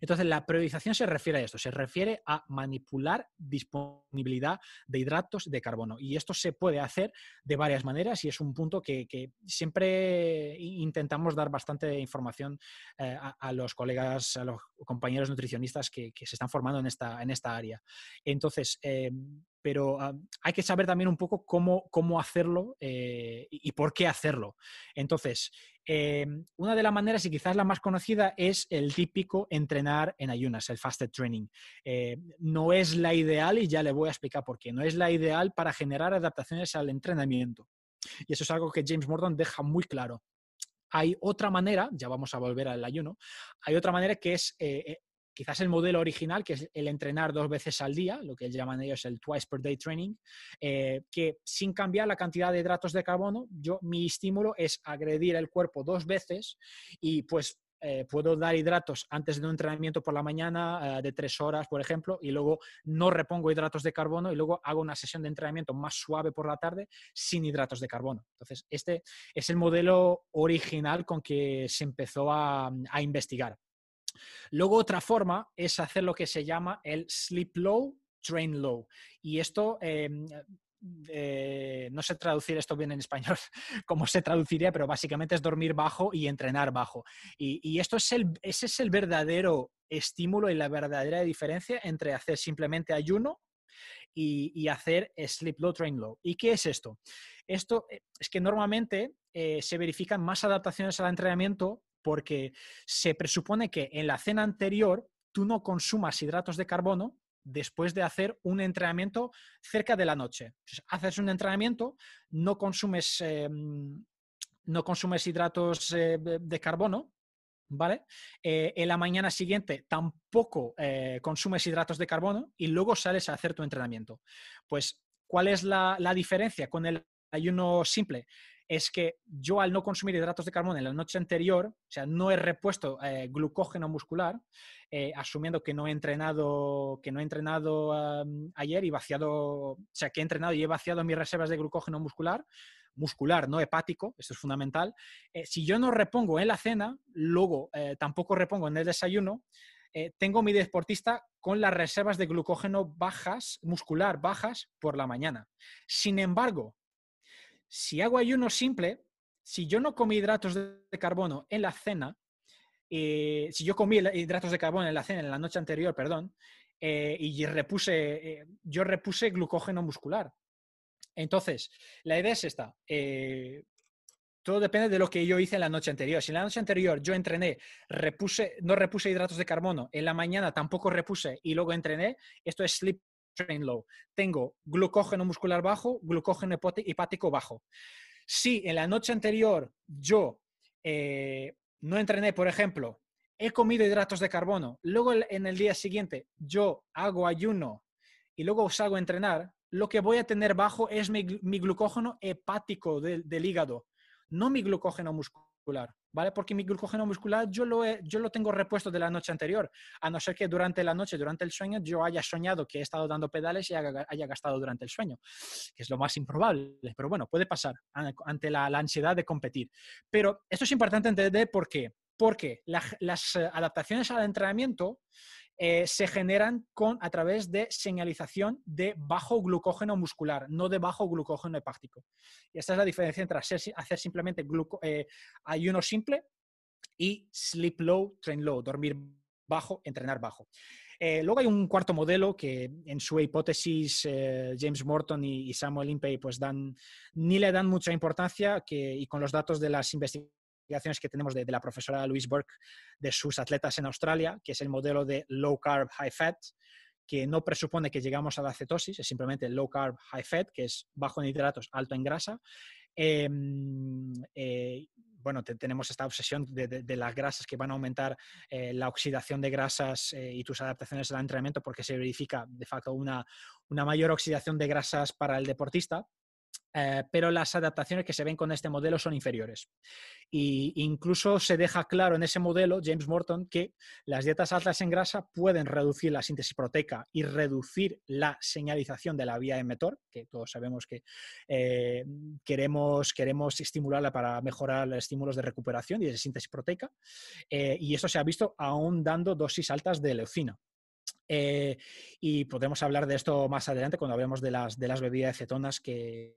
Entonces, la priorización se refiere a esto, se refiere a manipular disponibilidad de hidratos de carbono. Y esto se puede hacer de varias maneras y es un punto que, siempre intentamos dar bastante información eh, a, los colegas, a los compañeros nutricionistas que, se están formando en esta, en esta área. Entonces, eh, pero ah, hay que saber también un poco cómo, cómo hacerlo eh, y, por qué hacerlo. Entonces, eh, una de las maneras, y quizás la más conocida, es el típico entrenar en ayunas, el fasted training. Eh, no es la ideal, y ya le voy a explicar por qué, no es la ideal para generar adaptaciones al entrenamiento. Y eso es algo que James Morton deja muy claro. Hay otra manera, ya vamos a volver al ayuno, hay otra manera que es quizás el modelo original, que es el entrenar dos veces al día, lo que llaman ellos el twice per day training, eh, que sin cambiar la cantidad de hidratos de carbono, yo mi estímulo es agredir el cuerpo dos veces y pues eh, puedo dar hidratos antes de un entrenamiento por la mañana eh, de tres horas, por ejemplo, y luego no repongo hidratos de carbono y luego hago una sesión de entrenamiento más suave por la tarde sin hidratos de carbono. Entonces, este es el modelo original con que se empezó a investigar. Luego otra forma es hacer lo que se llama el sleep low, train low. Y esto... Em, eh, no sé traducir esto bien en español, como se traduciría, pero básicamente es dormir bajo y entrenar bajo. Y, esto es el, ese es el verdadero estímulo y la verdadera diferencia entre hacer simplemente ayuno y, hacer sleep low, train low. ¿Y qué es esto? Esto eh, es que normalmente eh, se verifican más adaptaciones al entrenamiento porque se presupone que en la cena anterior tú no consumas hidratos de carbono después de hacer un entrenamiento cerca de la noche. haces un entrenamiento, no consumes, em, no consumes hidratos eh, de carbono, ¿vale? Eh, en la mañana siguiente tampoco eh, consumes hidratos de carbono y luego sales a hacer tu entrenamiento. Pues, ¿cuál es la diferencia con el ayuno simple? Es que yo al no consumir hidratos de carbono en la noche anterior, o sea, no he repuesto eh, glucógeno muscular, eh, asumiendo que no he entrenado, que no he entrenado ayer y vaciado, o sea, que he entrenado y he vaciado mis reservas de glucógeno muscular, muscular, no hepático, esto es fundamental. Eh, si yo no repongo en la cena, luego tampoco repongo en el desayuno, tengo mi deportista con las reservas de glucógeno bajas, muscular bajas por la mañana. Sin embargo, si hago ayuno simple, si yo no comí hidratos de carbono en la cena, eh, si yo comí hidratos de carbono en la cena, en la noche anterior, perdón, eh, y repuse, eh, yo repuse glucógeno muscular. Entonces, la idea es esta. todo depende de lo que yo hice en la noche anterior. Si en la noche anterior yo entrené, repuse, no repuse hidratos de carbono, en la mañana tampoco repuse y luego entrené, esto es sleep train low. Tengo glucógeno muscular bajo, glucógeno hepático bajo. Si en la noche anterior yo eh, no entrené, por ejemplo, he comido hidratos de carbono, luego en el día siguiente yo hago ayuno y luego salgo a entrenar, lo que voy a tener bajo es mi, glucógeno hepático del hígado, no mi glucógeno muscular. ¿Vale? Porque mi glucógeno muscular yo lo, yo lo tengo repuesto de la noche anterior, a no ser que durante la noche, durante el sueño, yo haya soñado que he estado dando pedales y haya, gastado durante el sueño, que es lo más improbable, pero bueno, puede pasar ante la, ansiedad de competir. Pero esto es importante entender por qué. Porque las adaptaciones al entrenamiento eh, se generan con, a través de señalización de bajo glucógeno muscular, no de bajo glucógeno hepático. Y esta es la diferencia entre hacer, simplemente eh, ayuno simple y sleep low, train low, dormir bajo, entrenar bajo. Eh, luego hay un cuarto modelo que en su hipótesis James Morton y, Samuel Impey pues dan, ni le dan mucha importancia que, y con los datos de las investigaciones que tenemos de, la profesora Louise Burke de sus atletas en Australia, que es el modelo de low carb, high fat, que no presupone que llegamos a la cetosis, es simplemente low carb, high fat, que es bajo en hidratos, alto en grasa. Em, eh, bueno, tenemos esta obsesión de, las grasas que van a aumentar eh, la oxidación de grasas eh, y tus adaptaciones al entrenamiento porque se verifica de facto una, una mayor oxidación de grasas para el deportista. Eh, pero las adaptaciones que se ven con este modelo son inferiores. Y incluso se deja claro en ese modelo, James Morton, que las dietas altas en grasa pueden reducir la síntesis proteica y reducir la señalización de la vía mTOR, que todos sabemos que eh, queremos, queremos estimularla para mejorar los estímulos de recuperación y de síntesis proteica. Eh, y esto se ha visto aún dando dosis altas de leucina. Eh, y podemos hablar de esto más adelante cuando hablemos de las, de las bebidas cetonas que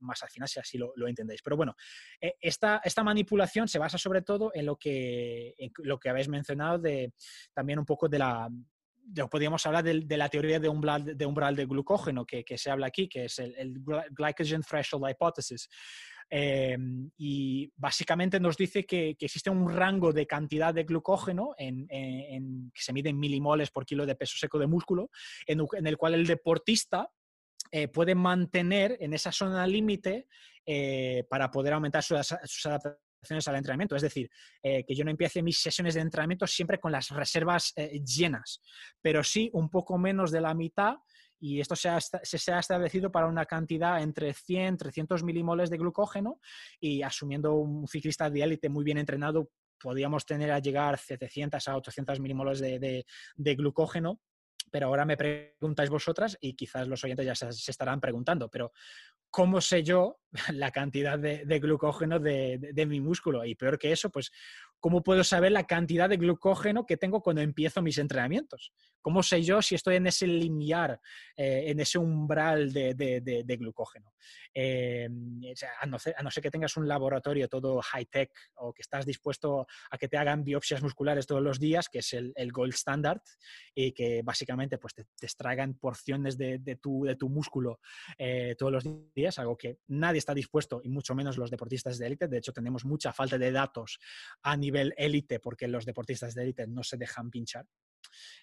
más al final, si así lo, entendéis. Pero bueno, eh, esta, esta, manipulación se basa sobre todo en lo que, lo que habéis mencionado de también un poco de la, podríamos hablar de, la teoría de umbral de, umbral de glucógeno que, que, se habla aquí, que es el Glycogen Threshold Hypothesis. Em, y básicamente nos dice que, existe un rango de cantidad de glucógeno en, que se mide en milimoles por kilo de peso seco de músculo, en, el cual el deportista eh, puede mantener en esa zona límite eh, para poder aumentar sus, adaptaciones al entrenamiento. Es decir, eh, que yo no empiece mis sesiones de entrenamiento siempre con las reservas llenas, pero sí un poco menos de la mitad y esto se ha, se ha, establecido para una cantidad entre 100, 300 milimoles de glucógeno y asumiendo un ciclista de élite muy bien entrenado, podríamos tener a llegar 700 a 800 milimoles de, de, glucógeno. Pero ahora me preguntáis vosotras y quizás los oyentes ya se, estarán preguntando, pero ¿cómo sé yo la cantidad de, de glucógeno de, de, mi músculo? Y peor que eso, pues ¿cómo puedo saber la cantidad de glucógeno que tengo cuando empiezo mis entrenamientos? ¿Cómo sé yo si estoy en ese linear, eh, en ese umbral de, glucógeno? Eh, a, no ser, que tengas un laboratorio todo high-tech o que estás dispuesto a que te hagan biopsias musculares todos los días, que es el, gold standard, y que básicamente pues, te, extraigan porciones de, tu, de tu músculo eh, todos los días, algo que nadie está dispuesto, y mucho menos los deportistas de élite. De hecho, tenemos mucha falta de datos a nivel nivel élite, porque los deportistas de élite no se dejan pinchar.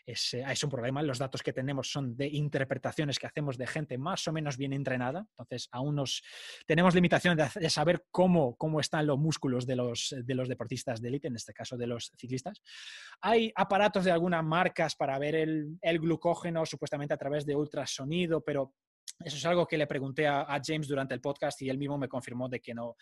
Es, eh, es, un problema. Los datos que tenemos son de interpretaciones que hacemos de gente más o menos bien entrenada. Entonces, aún nos, tenemos limitaciones de, saber cómo, cómo están los músculos de los, de los deportistas de élite, en este caso de los ciclistas. Hay aparatos de algunas marcas para ver el, el glucógeno, supuestamente a través de ultrasonido, pero eso es algo que le pregunté a, a James durante el podcast y él mismo me confirmó de que no,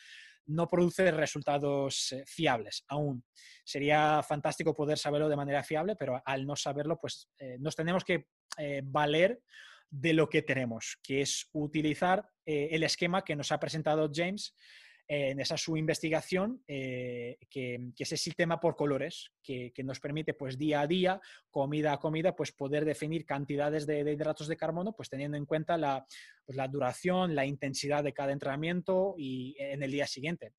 no produce resultados eh, fiables aún. Sería fantástico poder saberlo de manera fiable, pero al no saberlo, pues eh, nos tenemos que eh, valer de lo que tenemos, que es utilizar el esquema que nos ha presentado James en esa su investigación, eh, que, es el sistema por colores, que, nos permite pues día a día, comida a comida, pues poder definir cantidades de, hidratos de carbono, pues teniendo en cuenta la, pues, la duración, la intensidad de cada entrenamiento y en el día siguiente.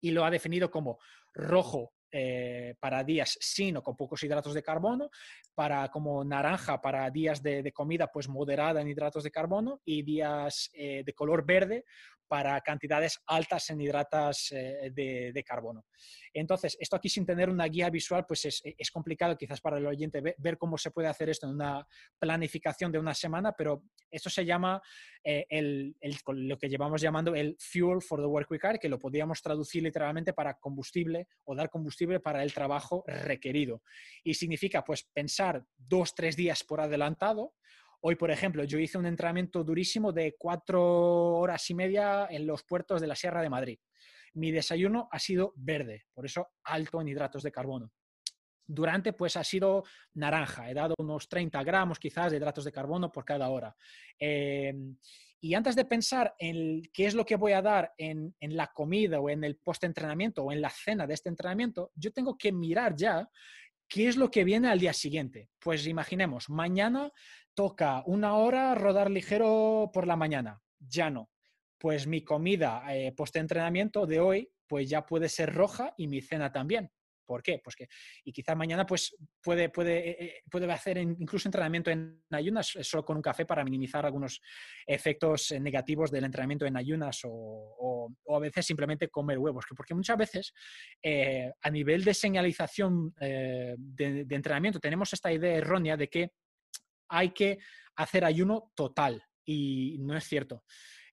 Y lo ha definido como rojo eh, para días sin o con pocos hidratos de carbono, para como naranja para días de, comida pues moderada en hidratos de carbono y días eh, de color verde para cantidades altas en hidratos eh, de, carbono. Entonces, esto aquí sin tener una guía visual, pues es, complicado quizás para el oyente ver, cómo se puede hacer esto en una planificación de una semana, pero esto se llama eh, lo que llevamos llamando el fuel for the work week que lo podríamos traducir literalmente para combustible o dar combustible para el trabajo requerido. Y significa pues pensar dos, tres días por adelantado Hoy, por ejemplo, yo hice un entrenamiento durísimo de cuatro horas y media en los puertos de la Sierra de Madrid. Mi desayuno ha sido verde, por eso alto en hidratos de carbono. Durante, pues ha sido naranja. He dado unos 30 gramos quizás de hidratos de carbono por cada hora. Em, y antes de pensar en qué es lo que voy a dar en, en la comida o en el post-entrenamiento o en la cena de este entrenamiento, yo tengo que mirar ya qué es lo que viene al día siguiente. Pues imaginemos, mañana toca una hora rodar ligero por la mañana, ya no. Pues mi comida eh, post-entrenamiento de hoy, pues ya puede ser roja y mi cena también. ¿Por qué? Pues que, y quizás mañana pues puede, puede, eh, eh, puede hacer incluso entrenamiento en ayunas solo con un café para minimizar algunos efectos negativos del entrenamiento en ayunas o, a veces simplemente comer huevos. Porque muchas veces a nivel de señalización de entrenamiento tenemos esta idea errónea de que hay que hacer ayuno total y no es cierto.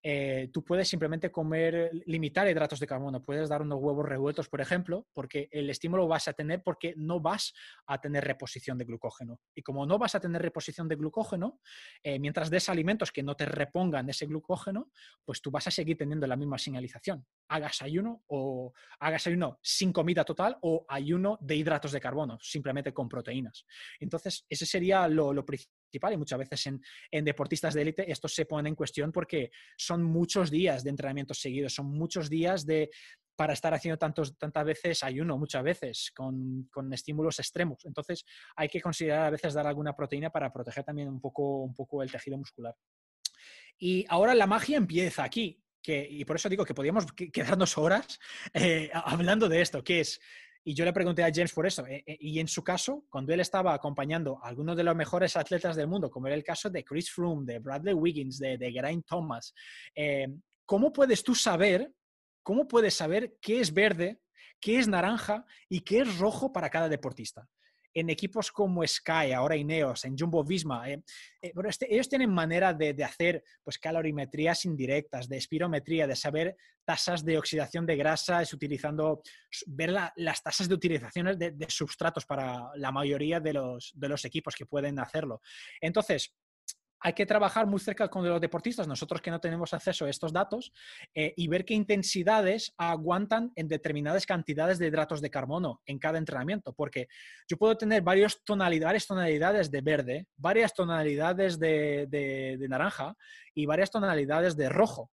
eh, tú puedes simplemente comer, limitar hidratos de carbono. Puedes dar unos huevos revueltos, por ejemplo, porque el estímulo vas a tener porque no vas a tener reposición de glucógeno. Y como no vas a tener reposición de glucógeno, eh, mientras des alimentos que no te repongan ese glucógeno, pues tú vas a seguir teniendo la misma señalización. Hagas ayuno o hagas ayuno sin comida total o ayuno de hidratos de carbono, simplemente con proteínas. Entonces, ese sería lo, lo principal y muchas veces en, deportistas de élite esto se pone en cuestión porque son muchos días de entrenamiento seguidos, son muchos días de para estar haciendo tantos, tantas veces ayuno, muchas veces, con, estímulos extremos. Entonces, hay que considerar a veces dar alguna proteína para proteger también un poco, un poco el tejido muscular. Y ahora la magia empieza aquí, que, y por eso digo que podríamos quedarnos horas eh, hablando de esto, que es y yo le pregunté a James por eso. Eh, eh, y en su caso, cuando él estaba acompañando a algunos de los mejores atletas del mundo, como era el caso de Chris Froome, de Bradley Wiggins, de, Geraint Thomas, eh, ¿cómo puedes tú saber, cómo puedes saber qué es verde, qué es naranja y qué es rojo para cada deportista? En equipos como Sky, ahora Ineos, en Jumbo Visma. Eh, eh, este, ellos tienen manera de, hacer pues, calorimetrías indirectas, de espirometría, de saber tasas de oxidación de grasa, es utilizando, ver las tasas de utilización de, de, substratos para la mayoría de los, de los equipos que pueden hacerlo. Entonces, hay que trabajar muy cerca con los deportistas, nosotros que no tenemos acceso a estos datos, eh, y ver qué intensidades aguantan en determinadas cantidades de hidratos de carbono en cada entrenamiento, porque yo puedo tener varias tonalidades, tonalidades de verde, varias tonalidades de naranja y varias tonalidades de rojo.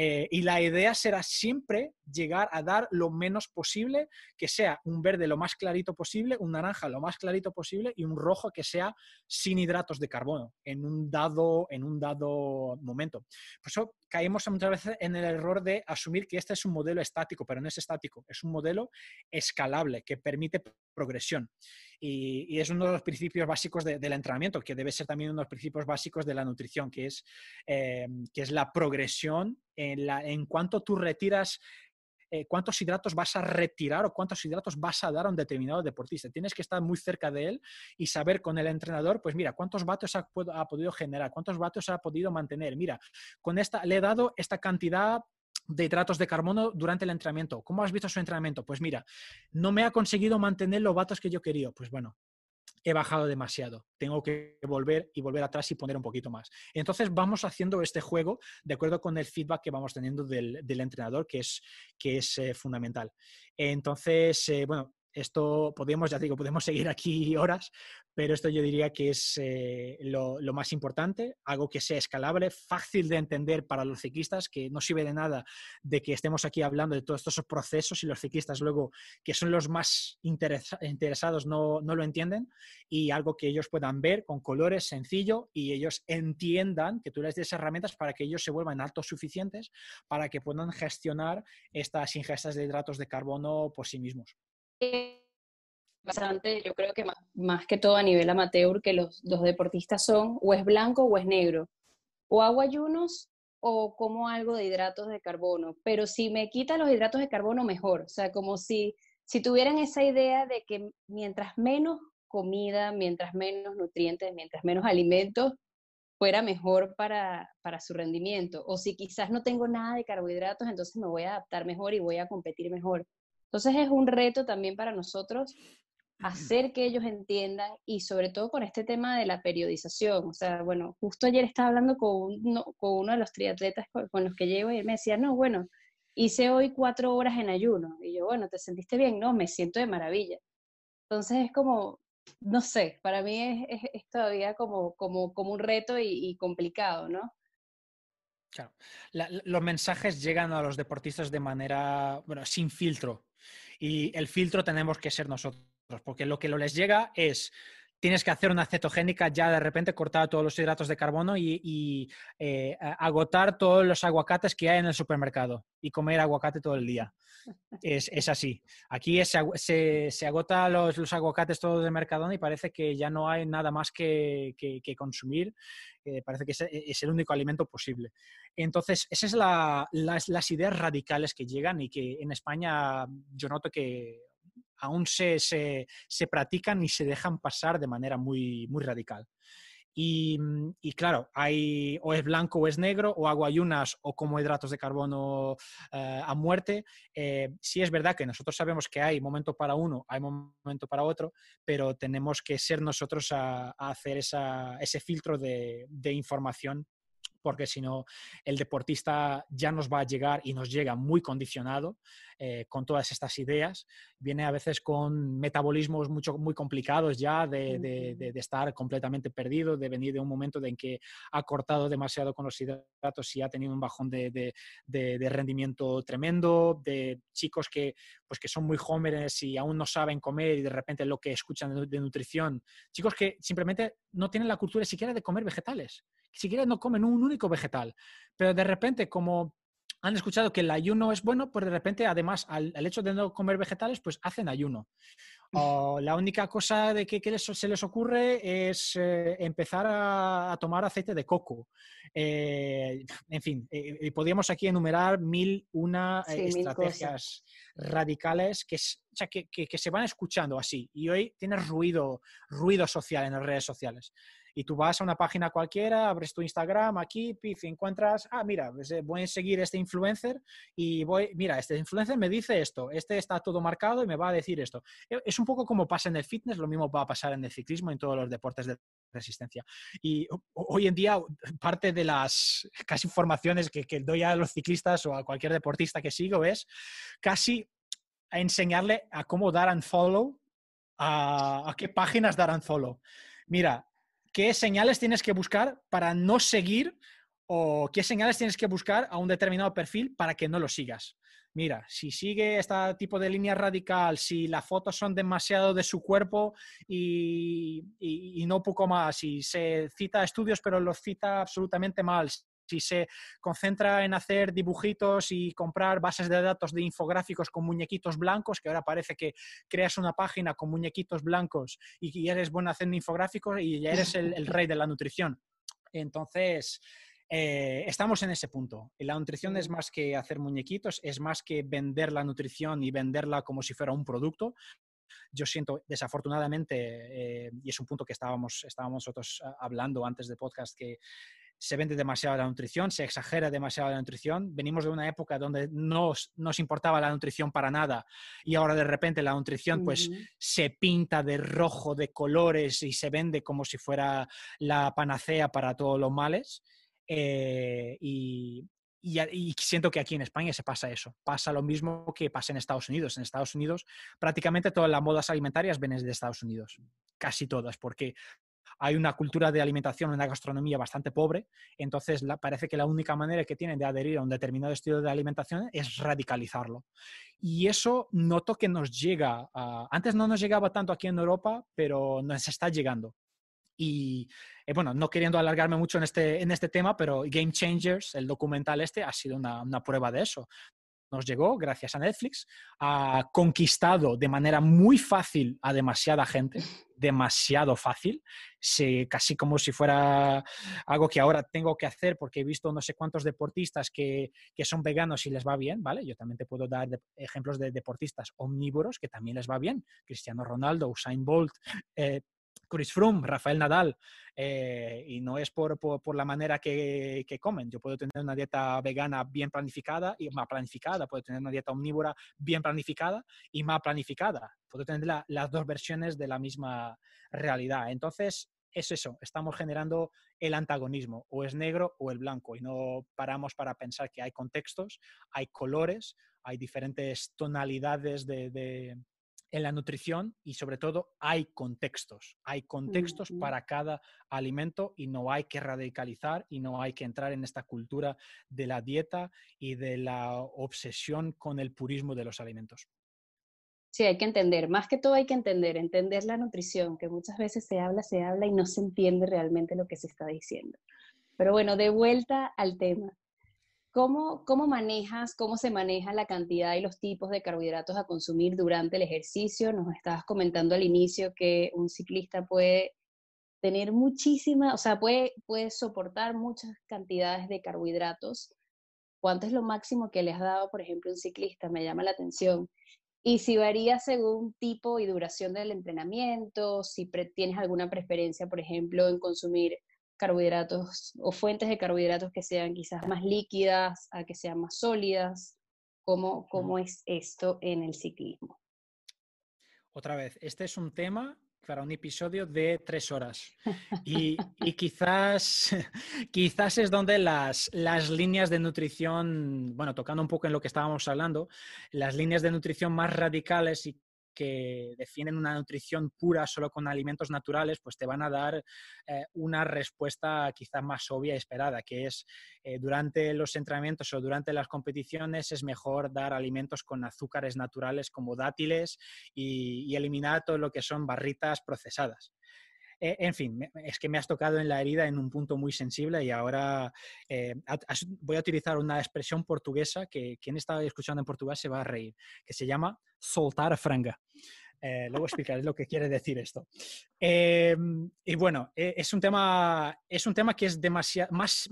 Eh, y la idea será siempre llegar a dar lo menos posible, que sea un verde lo más clarito posible, un naranja lo más clarito posible y un rojo que sea sin hidratos de carbono en un dado, en un dado momento. Por eso caemos muchas veces en el error de asumir que este es un modelo estático, pero no es estático, es un modelo escalable que permite progresión. Y, es uno de los principios básicos del entrenamiento, que debe ser también uno de los principios básicos de la nutrición, que es, eh, que es la progresión en, cuanto tú retiras eh, cuántos hidratos vas a retirar o cuántos hidratos vas a dar a un determinado deportista. Tienes que estar muy cerca de él y saber con el entrenador, pues mira, cuántos vatios ha, ha podido generar, cuántos vatios ha podido mantener. Mira, con esta le he dado esta cantidad de hidratos de carbono durante el entrenamiento. ¿Cómo has visto su entrenamiento? Pues mira, no me ha conseguido mantener los vatios que yo quería. Pues bueno, he bajado demasiado. Tengo que volver y volver atrás y poner un poquito más. Entonces vamos haciendo este juego de acuerdo con el feedback que vamos teniendo del, entrenador, que es, que es eh, fundamental. Entonces, eh, bueno, esto podemos, ya digo, podemos seguir aquí horas, pero esto yo diría que es eh, lo, más importante, algo que sea escalable, fácil de entender para los ciclistas, que no sirve de nada de que estemos aquí hablando de todos estos procesos y los ciclistas luego, que son los más interesados, no, no lo entienden, y algo que ellos puedan ver con colores sencillo y ellos entiendan que tú les des herramientas para que ellos se vuelvan altos suficientes para que puedan gestionar estas ingestas de hidratos de carbono por sí mismos bastante, yo creo que más, que todo a nivel amateur, que los, deportistas son o es blanco o es negro, o hago ayunos o como algo de hidratos de carbono, pero si me quita los hidratos de carbono, mejor, o sea, como si, si tuvieran esa idea de que mientras menos comida, mientras menos nutrientes, mientras menos alimentos, fuera mejor para, para, su rendimiento. O si quizás no tengo nada de carbohidratos, entonces me voy a adaptar mejor y voy a competir mejor. Entonces es un reto también para nosotros hacer que ellos entiendan y sobre todo con este tema de la periodización. O sea, bueno, justo ayer estaba hablando con uno, con uno de los triatletas con, los que llevo y él me decía, no, bueno, hice hoy cuatro horas en ayuno. Y yo, bueno, ¿te sentiste bien? No, me siento de maravilla. Entonces es como, no sé, para mí es, es, todavía como, como, como un reto y, y complicado, ¿no? Claro. los mensajes llegan a los deportistas de manera, bueno, sin filtro. Y el filtro tenemos que ser nosotros, porque lo que les llega es tienes que hacer una cetogénica ya de repente cortar todos los hidratos de carbono y, eh, agotar todos los aguacates que hay en el supermercado y comer aguacate todo el día. Es, así. Aquí se, se, agota los, aguacates todos de Mercadona y parece que ya no hay nada más que, consumir. Eh, parece que es, el único alimento posible. Entonces, esas son las ideas radicales que llegan y que en España yo noto que aún se, se, practican y se dejan pasar de manera muy, muy radical. Mm, y, claro, hay o es blanco o es negro, o hago ayunas o como hidratos de carbono eh, a muerte. Eh, sí es verdad que nosotros sabemos que hay momento para uno, hay momento para otro, pero tenemos que ser nosotros a, hacer ese filtro de, de información porque si no, el deportista ya nos va a llegar y nos llega muy condicionado eh, con todas estas ideas. Viene a veces con metabolismos mucho, muy complicados ya de, de, estar completamente perdido, de venir de un momento en que ha cortado demasiado con los hidratos y ha tenido un bajón de, rendimiento tremendo, de chicos que, pues, que son muy jóvenes y aún no saben comer y de repente lo que escuchan de nutrición, chicos que simplemente no tienen la cultura siquiera de comer vegetales, siquiera no comen un único vegetal, pero de repente como han escuchado que el ayuno es bueno, pues de repente, además, al, hecho de no comer vegetales, pues hacen ayuno. O la única cosa de que, se les ocurre es eh, empezar a, tomar aceite de coco. Eh, en fin, eh, y podríamos aquí enumerar mil una estrategias radicales que, que, que, se van escuchando así. Y hoy tienes ruido, ruido social en las redes sociales y tú vas a una página cualquiera, abres tu Instagram aquí, pif, encuentras, ah, mira, pues, eh, voy a seguir este influencer y voy, mira, este influencer me dice esto, este está todo marcado y me va a decir esto. E, es un poco como pasa en el fitness, lo mismo va a pasar en el ciclismo, en todos los deportes de resistencia. Y hoy en día, parte de las casi formaciones que, que doy a los ciclistas o a cualquier deportista que sigo es casi enseñarle a cómo dar unfollow, a, a qué páginas dar unfollow. Mira, qué señales tienes que buscar para no seguir o qué señales tienes que buscar a un determinado perfil para que no lo sigas. Mira, si sigue este tipo de línea radical, si las fotos son demasiado de su cuerpo y, y no poco más, si se cita estudios pero los cita absolutamente mal, si se concentra en hacer dibujitos y comprar bases de datos de infográficos con muñequitos blancos, que ahora parece que creas una página con muñequitos blancos y eres bueno haciendo infográficos y ya eres el, rey de la nutrición. Entonces, eh, estamos en ese punto. La nutrición es más que hacer muñequitos, es más que vender la nutrición y venderla como si fuera un producto. Yo siento, desafortunadamente, eh, y es un punto que estábamos, estábamos nosotros ah, hablando antes del podcast, que se vende demasiado la nutrición, se exagera demasiado la nutrición. Venimos de una época donde no nos importaba la nutrición para nada y ahora de repente la nutrición pues se pinta de rojo, de colores y se vende como si fuera la panacea para todos los males. Eh, y, y, siento que aquí en España se pasa eso. Pasa lo mismo que pasa en Estados Unidos. En Estados Unidos prácticamente todas las modas alimentarias vienen de Estados Unidos. Casi todas, porque hay una cultura de alimentación, una gastronomía bastante pobre, entonces parece que la única manera que tienen de adherir a un determinado estilo de alimentación es radicalizarlo. Y eso noto que nos llega, antes no nos llegaba tanto aquí en Europa, pero nos está llegando. Y eh, bueno, no queriendo alargarme mucho en este, en este tema, pero Game Changers, el documental este, ha sido una prueba de eso nos llegó gracias a Netflix, ha conquistado de manera muy fácil a demasiada gente, demasiado fácil, casi como si fuera algo que ahora tengo que hacer porque he visto no sé cuántos deportistas que, son veganos y les va bien, ¿vale? Yo también te puedo dar ejemplos de deportistas omnívoros que también les va bien, Cristiano Ronaldo, Usain Bolt, eh, Chris Froome, Rafael Nadal, eh, y no es por, por, la manera que, que, comen. Yo puedo tener una dieta vegana bien planificada y más planificada, puedo tener una dieta omnívora bien planificada y más planificada. Puedo tener las dos versiones de la misma realidad. Entonces, es eso, estamos generando el antagonismo, o es negro o el blanco, y no paramos para pensar que hay contextos, hay colores, hay diferentes tonalidades de en la nutrición y sobre todo hay contextos, hay contextos para cada alimento y no hay que radicalizar y no hay que entrar en esta cultura de la dieta y de la obsesión con el purismo de los alimentos. Sí, hay que entender, más que todo hay que entender, entender la nutrición, que muchas veces se habla, se habla y no se entiende realmente lo que se está diciendo. Pero bueno, de vuelta al tema. ¿Cómo, ¿Cómo manejas, cómo se maneja la cantidad y los tipos de carbohidratos a consumir durante el ejercicio? Nos estabas comentando al inicio que un ciclista puede tener muchísima, o sea, puede, puede soportar muchas cantidades de carbohidratos. ¿Cuánto es lo máximo que le has dado, por ejemplo, un ciclista? Me llama la atención. Y si varía según tipo y duración del entrenamiento, si tienes alguna preferencia, por ejemplo, en consumir carbohidratos o fuentes de carbohidratos que sean quizás más líquidas, a que sean más sólidas? ¿Cómo, cómo es esto en el ciclismo? Otra vez, este es un tema para un episodio de tres horas. Y, quizás, quizás es donde las, las líneas de nutrición, bueno, tocando un poco en lo que estábamos hablando, las líneas de nutrición más radicales y que definen una nutrición pura solo con alimentos naturales, pues te van a dar eh, una respuesta quizás más obvia y esperada, que es eh, durante los entrenamientos o durante las competiciones es mejor dar alimentos con azúcares naturales como dátiles y eliminar todo lo que son barritas procesadas. Eh, en fin, es que me has tocado en la herida en un punto muy sensible y ahora eh, voy a utilizar una expresión portuguesa que quien está escuchando en portugués se va a reír, que se llama soltar a franga. Eh, luego explicaré lo que quiere decir esto. Em, y bueno, es, un tema, es un tema que es demasiado más,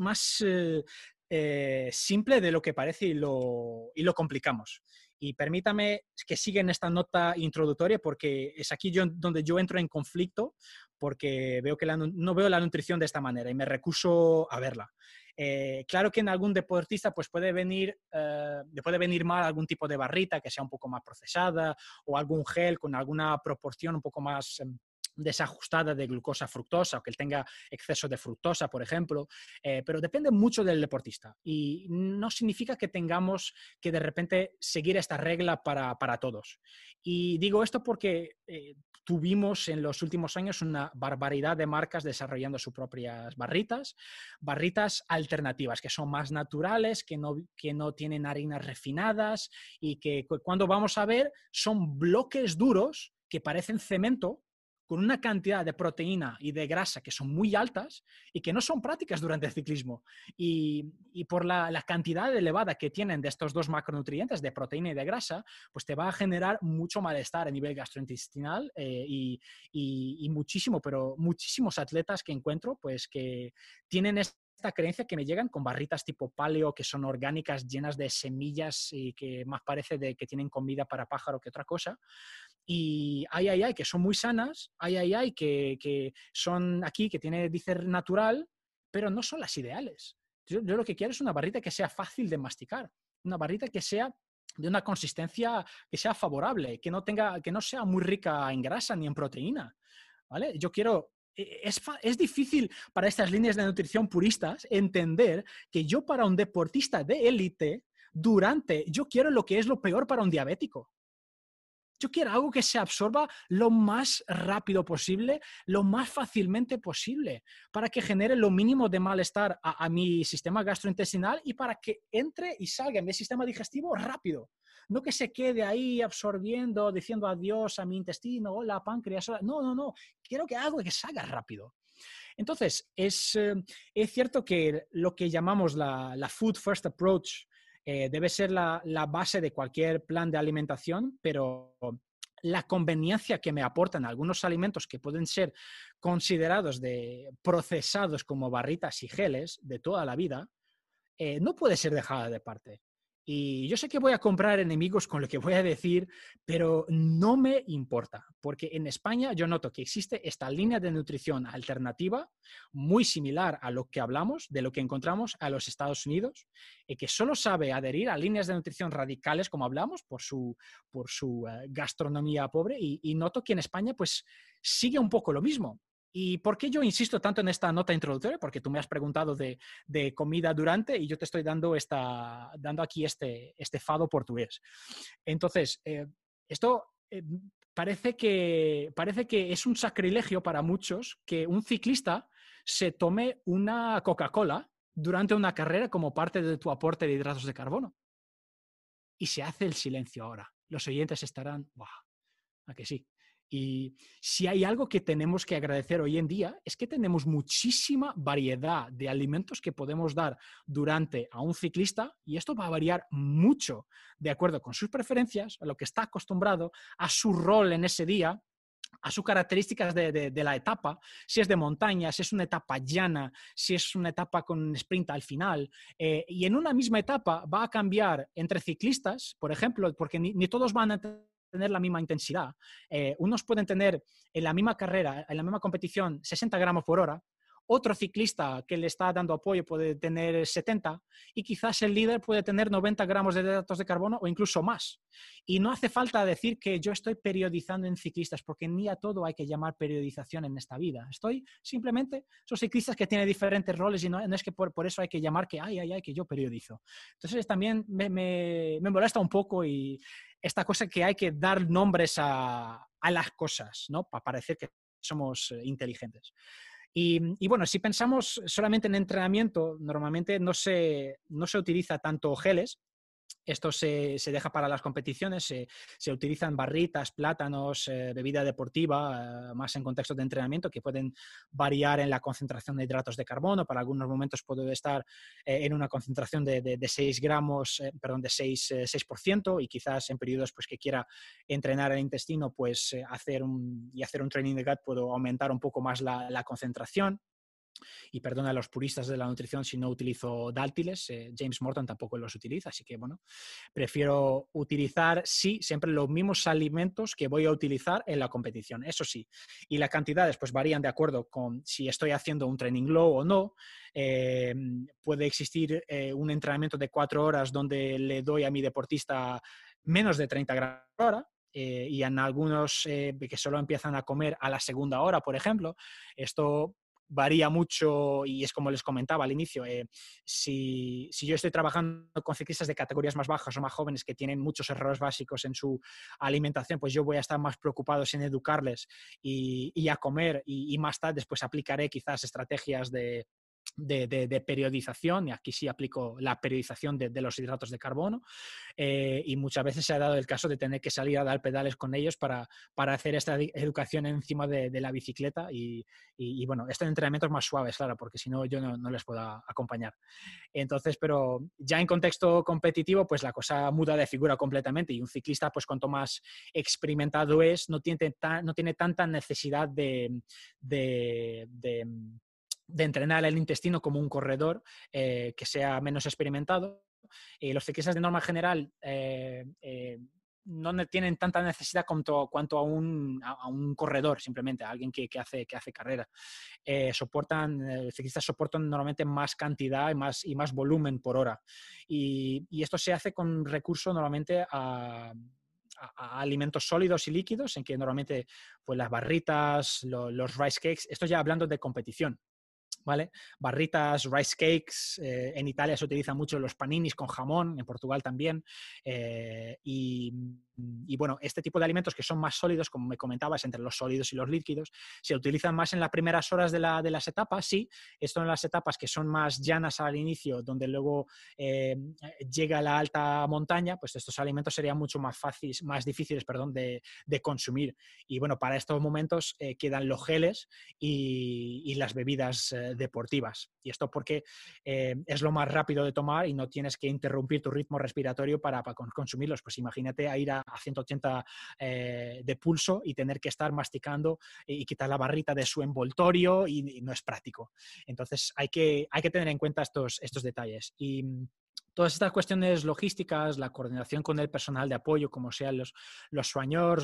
simple de lo que parece y lo complicamos. Y permítame que siga en esta nota introductoria porque es aquí donde yo entro en conflicto porque veo que no veo la nutrición de esta manera y me recuso a verla. Eh, claro que en algún deportista pues puede venir, eh, puede venir mal algún tipo de barrita que sea un poco más procesada o algún gel con alguna proporción un poco más em, desajustada de glucosa fructosa o que él tenga exceso de fructosa, por ejemplo, eh, pero depende mucho del deportista y no significa que tengamos que de repente seguir esta regla para, todos. Y digo esto porque eh, tuvimos en los últimos años una barbaridad de marcas desarrollando sus propias barritas, barritas alternativas que son más naturales, que no, que no tienen harinas refinadas y que cuando vamos a ver son bloques duros que parecen cemento con una cantidad de proteína y de grasa que son muy altas y que no son prácticas durante el ciclismo. Y, por la, cantidad elevada que tienen de estos dos macronutrientes, de proteína y de grasa, pues te va a generar mucho malestar a nivel gastrointestinal eh, y, muchísimo, pero muchísimos atletas que encuentro, pues que tienen esta creencia que me llegan con barritas tipo paleo que son orgánicas, llenas de semillas y que más parece de que tienen comida para pájaro que otra cosa. Y hay, hay, hay, que son muy sanas, hay, hay, hay, que, que son aquí, que tiene dice natural, pero no son las ideales. Yo, lo que quiero es una barrita que sea fácil de masticar, una barrita que sea de una consistencia que sea favorable, que no, tenga, que no sea muy rica en grasa ni en proteína. ¿vale? Yo quiero e, es, es, difícil para estas líneas de nutrición puristas entender que yo para un deportista de élite, durante, yo quiero lo que es lo peor para un diabético. Yo quiero algo que se absorba lo más rápido posible, lo más fácilmente posible, para que genere lo mínimo de malestar a, mi sistema gastrointestinal y para que entre y salga en mi sistema digestivo rápido. No que se quede ahí absorbiendo, diciendo adiós a mi intestino, hola, páncreas. No, no, no. Quiero que algo que salga rápido. Entonces, es, eh, es cierto que lo que llamamos la, la food first approach eh, debe ser la, base de cualquier plan de alimentación, pero la conveniencia que me aportan algunos alimentos que pueden ser considerados de procesados como barritas y geles de toda la vida, eh, no puede ser dejada de parte. Y yo sé que voy a comprar enemigos con lo que voy a decir, pero no me importa, porque en España yo noto que existe esta línea de nutrición alternativa muy similar a lo que hablamos, de lo que encontramos a los Estados Unidos, y que solo sabe adherir a líneas de nutrición radicales, como hablamos, por su, por su eh, gastronomía pobre, y, y noto que en España pues sigue un poco lo mismo. ¿Y por qué yo insisto tanto en esta nota introductoria? Porque tú me has preguntado de, comida durante y yo te estoy dando, esta, dando aquí este, este fado portugués. Entonces, eh, esto eh, parece, que, parece que es un sacrilegio para muchos que un ciclista se tome una Coca-Cola durante una carrera como parte de tu aporte de hidratos de carbono. Y se hace el silencio ahora. Los oyentes estarán, ¡buah! ¿A que sí? Y si hay algo que tenemos que agradecer hoy en día es que tenemos muchísima variedad de alimentos que podemos dar durante a un ciclista y esto va a variar mucho de acuerdo con sus preferencias, a lo que está acostumbrado, a su rol en ese día a sus características de, la etapa, si es de montaña, si es una etapa llana, si es una etapa con sprint al final. Eh, y en una misma etapa va a cambiar entre ciclistas, por ejemplo, porque ni todos van a tener la misma intensidad. Eh, unos pueden tener en la misma carrera, en la misma competición, 60 gramos por hora, otro ciclista que le está dando apoyo puede tener 70 y quizás el líder puede tener 90 gramos de hidratos de carbono o incluso más. Y no hace falta decir que yo estoy periodizando en ciclistas, porque ni a todo hay que llamar periodización en esta vida. Estoy simplemente, son ciclistas que tienen diferentes roles y no, es que por, eso hay que llamar que, ay, ay, ay, que yo periodizo. Entonces también me, me, me molesta un poco y esta cosa que hay que dar nombres a, a las cosas, ¿no? Para parecer que somos eh, inteligentes. Y, bueno, si pensamos solamente en entrenamiento, normalmente no se, no se utiliza tanto geles, esto se, deja para las competiciones, se, utilizan barritas, plátanos, eh, bebida deportiva, eh, más en contexto de entrenamiento, que pueden variar en la concentración de hidratos de carbono. Para algunos momentos puede estar eh, en una concentración de, 6 gramos, perdón, de 6, 6%, y quizás en periodos pues, que quiera entrenar el intestino pues, hacer un, y hacer un training de gut puedo aumentar un poco más la concentración. Y perdona a los puristas de la nutrición si no utilizo dátiles, eh, James Morton tampoco los utiliza, así que bueno, prefiero utilizar, sí, siempre los mismos alimentos que voy a utilizar en la competición, eso sí. Y las cantidades pues varían de acuerdo con si estoy haciendo un training low o no. Eh, puede existir eh, un entrenamiento de cuatro horas donde le doy a mi deportista menos de 30 gramos por hora, y en algunos que solo empiezan a comer a la segunda hora, por ejemplo, esto varía mucho y es como les comentaba al inicio, eh, si, yo estoy trabajando con ciclistas de categorías más bajas o más jóvenes que tienen muchos errores básicos en su alimentación, pues yo voy a estar más preocupado en educarles y, a comer y, y, más tarde después aplicaré quizás estrategias de, de, periodización, y aquí sí aplico la periodización de, los hidratos de carbono, eh, y muchas veces se ha dado el caso de tener que salir a dar pedales con ellos para, hacer esta educación encima de, la bicicleta, y, bueno, este entrenamiento es más suave, claro, porque si no yo no, les puedo acompañar. Entonces, pero ya en contexto competitivo, pues la cosa muda de figura completamente, y un ciclista, pues cuanto más experimentado es, no tiene, no tiene tanta necesidad de de entrenar el intestino como un corredor eh, que sea menos experimentado. y los ciclistas de norma general eh, eh, no tienen tanta necesidad cuanto, cuanto a, un, a, un, corredor, simplemente, a alguien que, que, hace, que hace carrera. soportan, ciclistas soportan normalmente más cantidad y más, y más volumen por hora. Y, esto se hace con recurso normalmente a, a, alimentos sólidos y líquidos, en que normalmente pues, las barritas, los rice cakes, esto ya hablando de competición, ¿vale? Barritas, rice cakes, eh, en Italia se utilizan mucho los paninis con jamón, en Portugal también, eh, y y bueno, este tipo de alimentos que son más sólidos, como me comentabas, entre los sólidos y los líquidos, se utilizan más en las primeras horas de, las etapas, sí. Esto en las etapas que son más llanas al inicio, donde luego eh, llega la alta montaña, pues estos alimentos serían mucho más fáciles, más difíciles, perdón, de, consumir. Y bueno, para estos momentos quedan los geles y, las bebidas deportivas. Y esto porque es lo más rápido de tomar y no tienes que interrumpir tu ritmo respiratorio para, para consumirlos. Pues imagínate a ir a a 180 eh, de pulso y tener que estar masticando y, quitar la barrita de su envoltorio y, no es práctico. Entonces hay que, hay que tener en cuenta estos, estos detalles. Y, todas estas cuestiones logísticas, la coordinación con el personal de apoyo, como sean los, los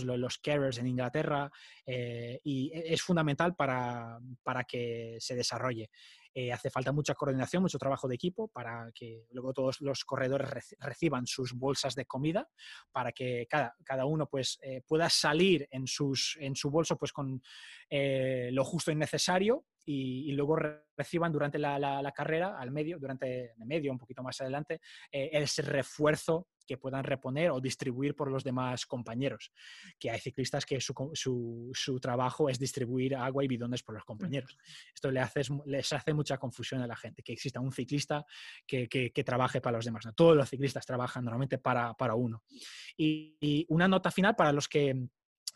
los, carers en Inglaterra, eh, y e, es fundamental para, para que se desarrolle. Eh, hace falta mucha coordinación, mucho trabajo de equipo para que luego todos los corredores reciban sus bolsas de comida, para que cada, cada uno pues, eh, pueda salir en, sus, en su bolso pues, con lo justo y necesario y, luego reciban durante la, la, carrera, al medio, durante el medio, un poquito más adelante, ese refuerzo que puedan reponer o distribuir por los demás compañeros. Que hay ciclistas que su, su, trabajo es distribuir agua y bidones por los compañeros. Esto le hace, les hace mucha confusión a la gente, que exista un ciclista que, que, trabaje para los demás. ¿no? Todos los ciclistas trabajan normalmente para, para uno. y una nota final para los que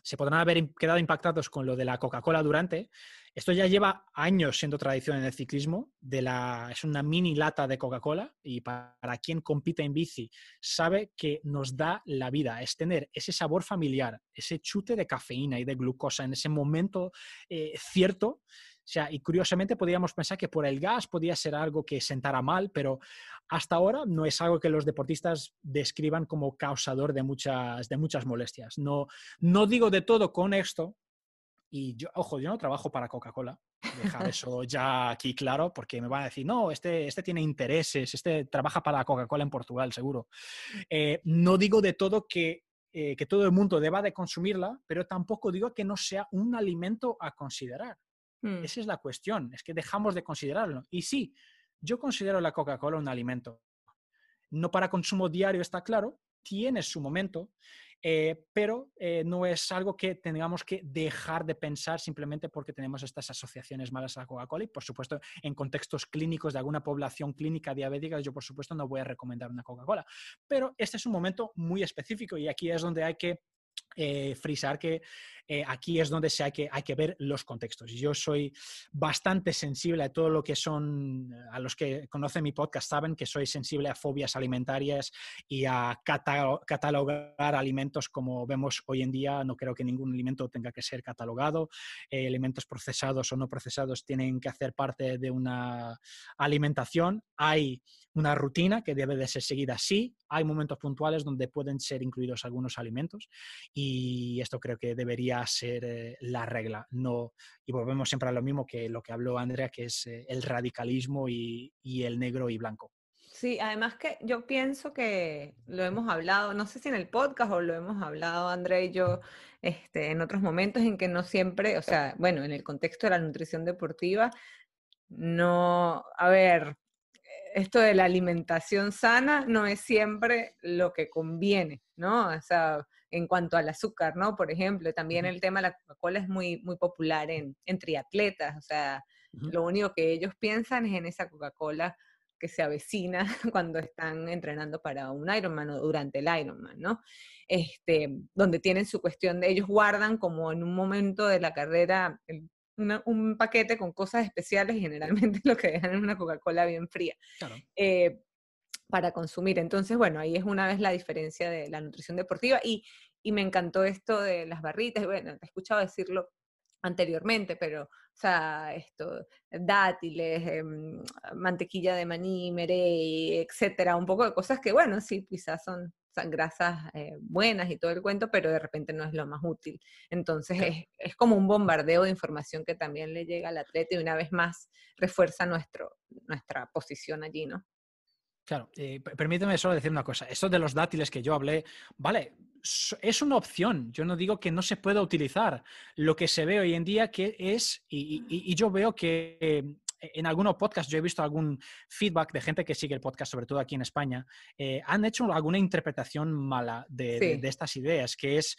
se podrán haber quedado impactados con lo de la Coca-Cola durante. Esto ya lleva años siendo tradición en el ciclismo. De la, es una mini lata de Coca-Cola y para quien compite en bici sabe que nos da la vida. Es tener ese sabor familiar, ese chute de cafeína y de glucosa en ese momento eh, cierto sea, y curiosamente podríamos pensar que por el gas podía ser algo que sentara mal, pero hasta ahora no es algo que los deportistas describan como causador de muchas, de muchas molestias. No, no digo de todo con esto, y yo, ojo, yo no trabajo para Coca-Cola, dejar eso ya aquí claro, porque me van a decir, no, este, este tiene intereses, este trabaja para Coca-Cola en Portugal, seguro. Eh, no digo de todo que, eh, que todo el mundo deba de consumirla, pero tampoco digo que no sea un alimento a considerar. Mm. Esa es la cuestión, es que dejamos de considerarlo. Y sí, yo considero la Coca-Cola un alimento. No para consumo diario, está claro, tiene su momento, eh, pero eh, no es algo que tengamos que dejar de pensar simplemente porque tenemos estas asociaciones malas a la Coca-Cola y, por supuesto, en contextos clínicos de alguna población clínica diabética, yo, por supuesto, no voy a recomendar una Coca-Cola. Pero este es un momento muy específico y aquí es donde hay que eh, frisar que eh, aquí es donde se hay, que, hay que ver los contextos. Yo soy bastante sensible a todo lo que son, a los que conocen mi podcast saben que soy sensible a fobias alimentarias y a catalogar alimentos como vemos hoy en día. No creo que ningún alimento tenga que ser catalogado. Eh, alimentos procesados o no procesados tienen que hacer parte de una alimentación. Hay una rutina que debe de ser seguida así. Hay momentos puntuales donde pueden ser incluidos algunos alimentos y esto creo que debería ser eh, la regla. No, y volvemos siempre a lo mismo que lo que habló Andrea, que es eh, el radicalismo y, el negro y blanco. Sí, además que yo pienso que lo hemos hablado, no sé si en el podcast o lo hemos hablado Andrea y yo este, en otros momentos en que no siempre, o sea, bueno, en el contexto de la nutrición deportiva, no, a ver, esto de la alimentación sana no es siempre lo que conviene, ¿no? O sea, en cuanto al azúcar, ¿no? Por ejemplo, también el tema de la Coca-Cola es muy, muy popular en, en triatletas, o sea, lo único que ellos piensan es en esa Coca-Cola que se avecina cuando están entrenando para un Ironman o durante el Ironman, ¿no? Este, donde tienen su cuestión de ellos guardan como en un momento de la carrera el un paquete con cosas especiales, generalmente lo que dejan es una Coca-Cola bien fría. Eh, para consumir. Entonces, bueno, ahí es una vez la diferencia de la nutrición deportiva y, y me encantó esto de las barritas, bueno, te he escuchado decirlo anteriormente, pero, o sea, esto, dátiles, em, mantequilla de maní, merey, etcétera, un poco de cosas que, bueno, sí, quizás son grasas eh, buenas y todo el cuento, pero de repente no es lo más útil. Entonces es, es, como un bombardeo de información que también le llega al atleta y una vez más refuerza nuestro, nuestra posición allí, ¿no? Claro, eh, permíteme solo decir una cosa. Eso de los dátiles que yo hablé, vale, es una opción. Yo no digo que no se pueda utilizar. Lo que se ve hoy en día que es, y, y yo veo que e-, en algunos podcasts yo he visto algún feedback de gente que sigue el podcast, sobre todo aquí en España, eh, han hecho alguna interpretación mala de, estas ideas, que es,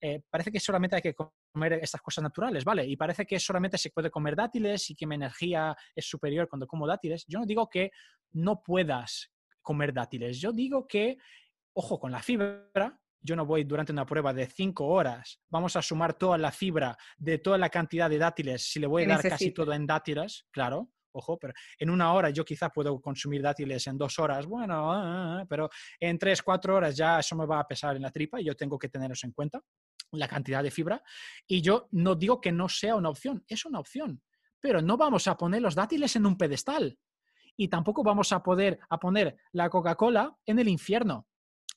eh, parece que solamente hay que comer estas cosas naturales, ¿vale? Y parece que solamente se puede comer dátiles y que mi energía es superior cuando como dátiles. Yo no digo que no puedas comer dátiles, yo digo que, ojo, con la fibra, yo no voy durante una prueba de cinco horas, vamos a sumar toda la fibra de toda la cantidad de dátiles, si le voy a dar casi todo en dátiles, claro, ojo, pero en una hora yo quizá puedo consumir dátiles en dos horas, bueno, ah, ah, ah, pero en tres, cuatro horas ya eso me va a pesar en la tripa y yo tengo que tener eso en cuenta, la cantidad de fibra. Y yo no digo que no sea una opción, es una opción, pero no vamos a poner los dátiles en un pedestal y tampoco vamos a poder a poner la Coca-Cola en el infierno.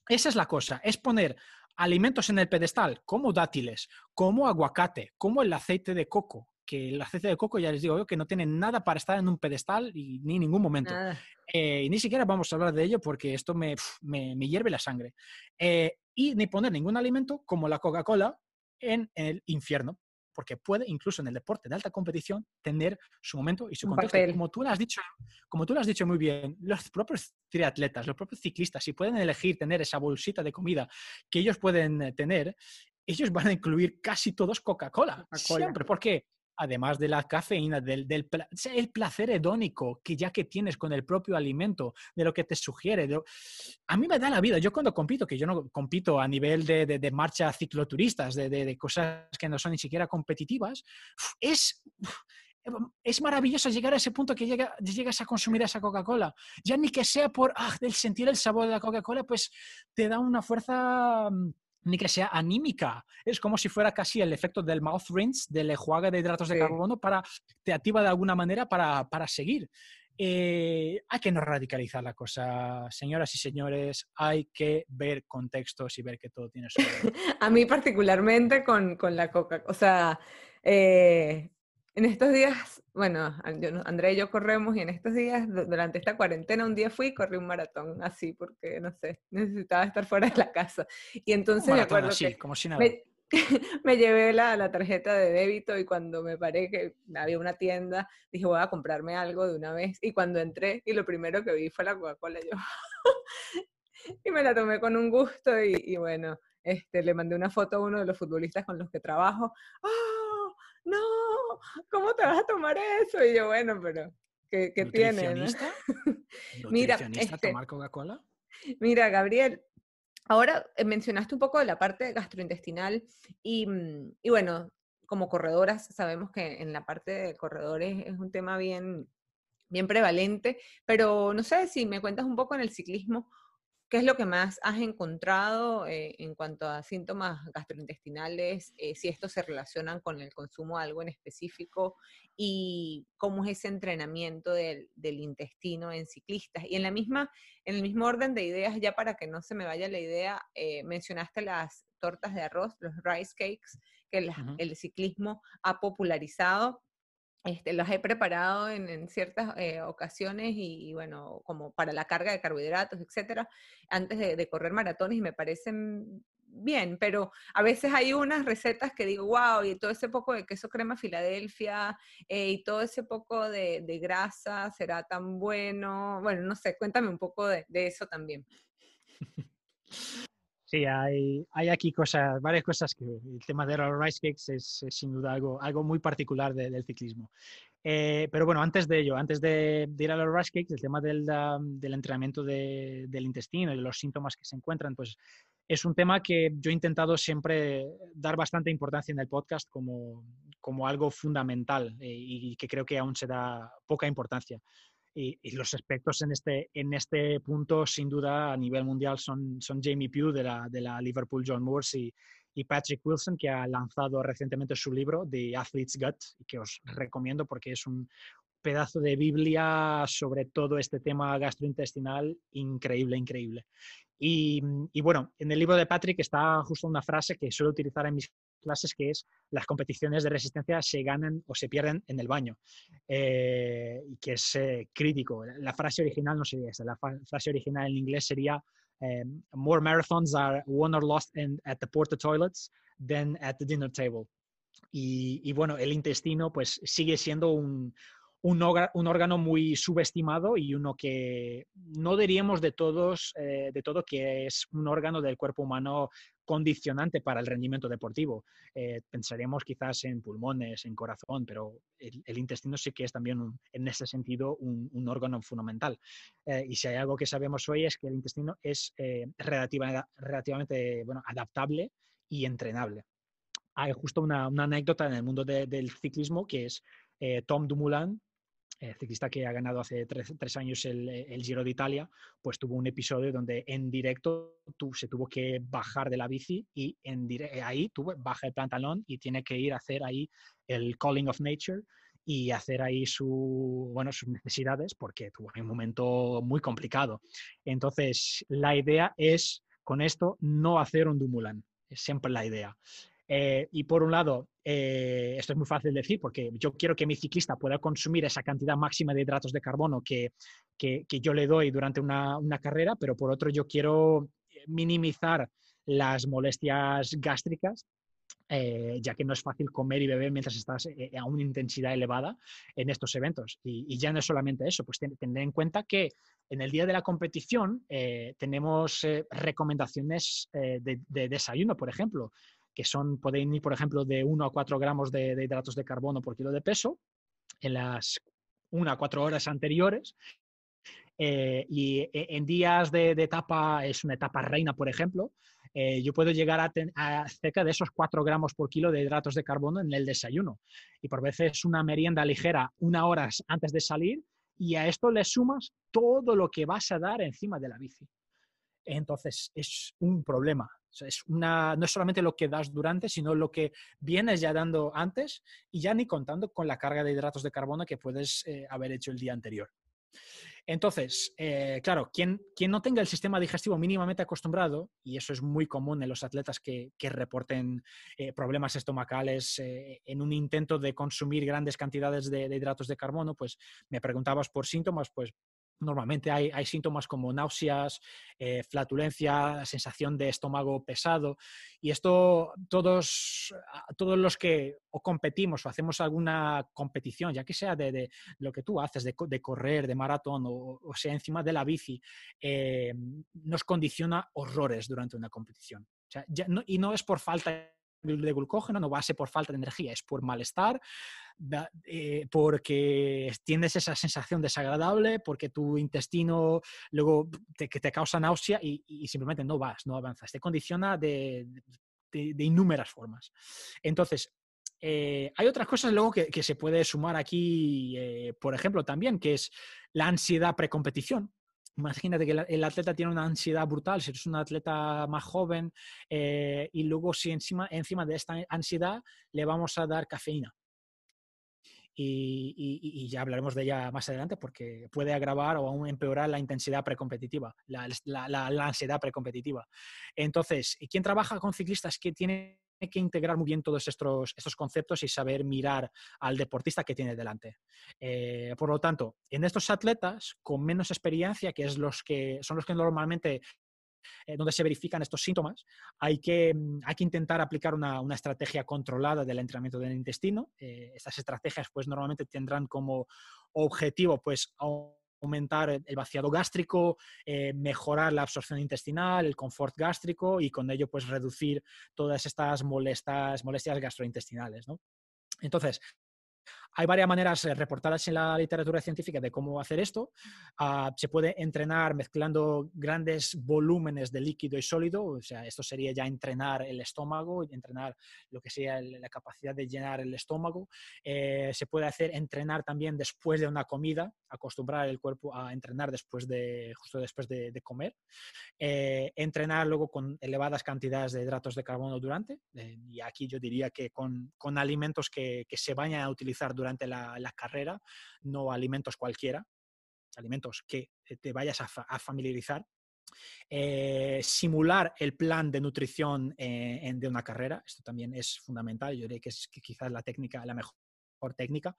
Esa es la cosa, es poner alimentos en el pedestal como dátiles, como aguacate, como el aceite de coco, que el aceite de coco ya les digo yo que no tiene nada para estar en un pedestal y ni en ningún momento. Eh, y ni siquiera vamos a hablar de ello porque esto me, me, hierve la sangre. Eh, y ni poner ningún alimento como la Coca-Cola en el infierno porque puede incluso en el deporte de alta competición tener su momento y su contexto. Como tú, lo has dicho, como tú lo has dicho muy bien, los propios triatletas, los propios ciclistas, si pueden elegir tener esa bolsita de comida que ellos pueden eh, tener, ellos van a incluir casi todos Coca-Cola. siempre. ¿Por qué? Además de la cafeína, del, del el placer hedónico que ya que tienes con el propio alimento, de lo que te sugiere. a mí me da la vida. Yo cuando compito, que yo no compito a nivel de, de, marcha cicloturistas, de, de, cosas que no son ni siquiera competitivas, es... es maravilloso llegar a ese punto que llega, llegas a consumir esa Coca-Cola. Ya ni que sea por ah, el sentir el sabor de la Coca-Cola, pues te da una fuerza mm, ni que sea anímica. Es como si fuera casi el efecto del mouth rinse, del enjuague de hidratos de carbono, para, te activa de alguna manera para, para seguir. Eh, hay que no radicalizar la cosa, señoras y señores, hay que ver contextos y ver que todo tiene su... A mí particularmente con, con la coca, o sea, eh, en estos días, bueno, Andrea y yo corremos y en estos días, durante esta cuarentena, un día fui y corrí un maratón así, porque no sé, necesitaba estar fuera de la casa. Y entonces me acuerdo que como si nada. Me, me, llevé la, la, tarjeta de débito y cuando me paré que había una tienda, dije voy a comprarme algo de una vez. Y cuando entré y lo primero que vi fue la Coca-Cola, yo. y me la tomé con un gusto y, y bueno, este, le mandé una foto a uno de los futbolistas con los que trabajo. ¡Oh, no! ¿Cómo te vas a tomar eso? Y yo, bueno, pero ¿qué, qué tiene? ¿no? mira, este, tomar Coca-Cola? Mira, Gabriel, ahora eh, mencionaste un poco de la parte gastrointestinal y, mm, y bueno, como corredoras sabemos que en la parte de corredores es un tema bien, bien prevalente, pero no sé si me cuentas un poco en el ciclismo, ¿Qué es lo que más has encontrado eh, en cuanto a síntomas gastrointestinales? Eh, si estos se relacionan con el consumo de algo en específico y cómo es ese entrenamiento del, intestino en ciclistas. Y en, la misma, en el mismo orden de ideas, ya para que no se me vaya la idea, eh, mencionaste las tortas de arroz, los rice cakes, que el ciclismo ha popularizado este, las he preparado en, ciertas eh, ocasiones y, bueno, como para la carga de carbohidratos, etcétera, antes de, correr maratones y me parecen bien, pero a veces hay unas recetas que digo, wow, y todo ese poco de queso crema Filadelfia eh, y todo ese poco de, grasa será tan bueno. Bueno, no sé, cuéntame un poco de, eso también. Sí, hay, hay, aquí cosas, varias cosas que el tema de los rice cakes es, sin duda algo, algo muy particular del ciclismo. Eh, pero bueno, antes de ello, antes de, ir a los rice cakes, el tema del, del entrenamiento del intestino y de los síntomas que se encuentran, pues es un tema que yo he intentado siempre dar bastante importancia en el podcast como, como algo fundamental eh, y que creo que aún se da poca importancia. Y, los aspectos en este, en este punto, sin duda, a nivel mundial son, son Jamie Pugh de la, de la Liverpool John Moores y, y, Patrick Wilson, que ha lanzado recientemente su libro, The Athlete's Gut, y que os recomiendo porque es un pedazo de Biblia sobre todo este tema gastrointestinal increíble, increíble. Y, y bueno, en el libro de Patrick está justo una frase que suelo utilizar en mis clases que es las competiciones de resistencia se ganan o se pierden en el baño, eh, y que es eh, crítico. La frase original no sería esa, la frase original en inglés sería eh, More marathons are won or lost at the porta toilets than at the dinner table. Y, y, bueno, el intestino pues sigue siendo un, un, órgano muy subestimado y uno que no diríamos de todos, eh, de todo que es un órgano del cuerpo humano condicionante para el rendimiento deportivo. Eh, pensaríamos quizás en pulmones, en corazón, pero el, intestino sí que es también en ese sentido un, órgano fundamental. Eh, y si hay algo que sabemos hoy es que el intestino es relativamente bueno, adaptable y entrenable. Hay justo una, anécdota en el mundo del ciclismo que es Tom Dumoulin, eh, ciclista que ha ganado hace tres, años el, el, Giro de Italia, pues tuvo un episodio donde en directo se tuvo que bajar de la bici y en eh, ahí tuvo, baja el pantalón y tiene que ir a hacer ahí el Calling of Nature y hacer ahí su, bueno, sus necesidades porque tuvo un momento muy complicado. Entonces, la idea es con esto no hacer un Dumoulin, es siempre la idea. Eh, y por un lado, eh, esto es muy fácil de decir porque yo quiero que mi ciclista pueda consumir esa cantidad máxima de hidratos de carbono que, que, yo le doy durante una, una, carrera, pero por otro yo quiero minimizar las molestias gástricas. Eh, ya que no es fácil comer y beber mientras estás a una intensidad elevada en estos eventos. Y, ya no es solamente eso, pues ten, en cuenta que en el día de la competición tenemos recomendaciones de, de, desayuno, por ejemplo que son, pueden ir, por ejemplo, de 1 a 4 gramos de, hidratos de carbono por kilo de peso en las 1 a 4 horas anteriores. Eh, y e, en días de, etapa, es una etapa reina, por ejemplo, eh, yo puedo llegar a, cerca de esos 4 gramos por kilo de hidratos de carbono en el desayuno. Y por veces una merienda ligera una hora antes de salir y a esto le sumas todo lo que vas a dar encima de la bici. Entonces es un problema es una, no es solamente lo que das durante, sino lo que vienes ya dando antes y ya ni contando con la carga de hidratos de carbono que puedes eh, haber hecho el día anterior. Entonces, eh, claro, quien, quien, no tenga el sistema digestivo mínimamente acostumbrado, y eso es muy común en los atletas que, que reporten eh, problemas estomacales en un intento de consumir grandes cantidades de, de, hidratos de carbono, pues me preguntabas por síntomas, pues Normalmente hay, síntomas como náuseas, eh, flatulencia, sensación de estómago pesado. Y esto todos, todos los que o competimos o hacemos alguna competición, ya que sea de, lo que tú haces, de, correr, de maratón o, sea encima de la bici, eh, nos condiciona horrores durante una competición. y no es por falta de glucógeno, no va a ser por falta de energía, es por malestar, eh, porque tienes esa sensación desagradable, porque tu intestino luego te, te causa náusea y, simplemente no vas, no avanzas. Te condiciona de, de, inúmeras formas. Entonces, eh, hay otras cosas luego que, se puede sumar aquí, eh, por ejemplo, también, que es la ansiedad precompetición. Imagínate que el, atleta tiene una ansiedad brutal, si eres un atleta más joven eh, y luego si encima, encima de esta ansiedad le vamos a dar cafeína. Y, ya hablaremos de ella más adelante porque puede agravar o aún empeorar la intensidad precompetitiva, la, la, la ansiedad precompetitiva. Entonces, ¿quién trabaja con ciclistas que tienen que integrar muy bien todos estos, estos conceptos y saber mirar al deportista que tiene delante. Eh, por lo tanto, en estos atletas con menos experiencia, que, es los que son los que normalmente eh, donde se verifican estos síntomas, hay que, mm, hay que intentar aplicar una, una, estrategia controlada del entrenamiento del intestino. Eh, estas estrategias pues normalmente tendrán como objetivo pues aumentar el vaciado gástrico, eh, mejorar la absorción intestinal, el confort gástrico y con ello pues reducir todas estas molestas, molestias gastrointestinales. ¿no? Entonces, hay varias maneras eh, reportadas en la literatura científica de cómo hacer esto. Ah, se puede entrenar mezclando grandes volúmenes de líquido y sólido, o sea, esto sería ya entrenar el estómago, entrenar lo que sea la capacidad de llenar el estómago. Eh, se puede hacer entrenar también después de una comida, acostumbrar el cuerpo a entrenar después de, justo después de, comer. Eh, entrenar luego con elevadas cantidades de hidratos de carbono durante, y aquí yo diría que con, con alimentos que, que se vayan a utilizar durante la, carrera, no alimentos cualquiera, alimentos que te vayas a, familiarizar. Eh, simular el plan de nutrición eh, de una carrera, esto también es fundamental, yo diría que es quizás la técnica, la mejor técnica.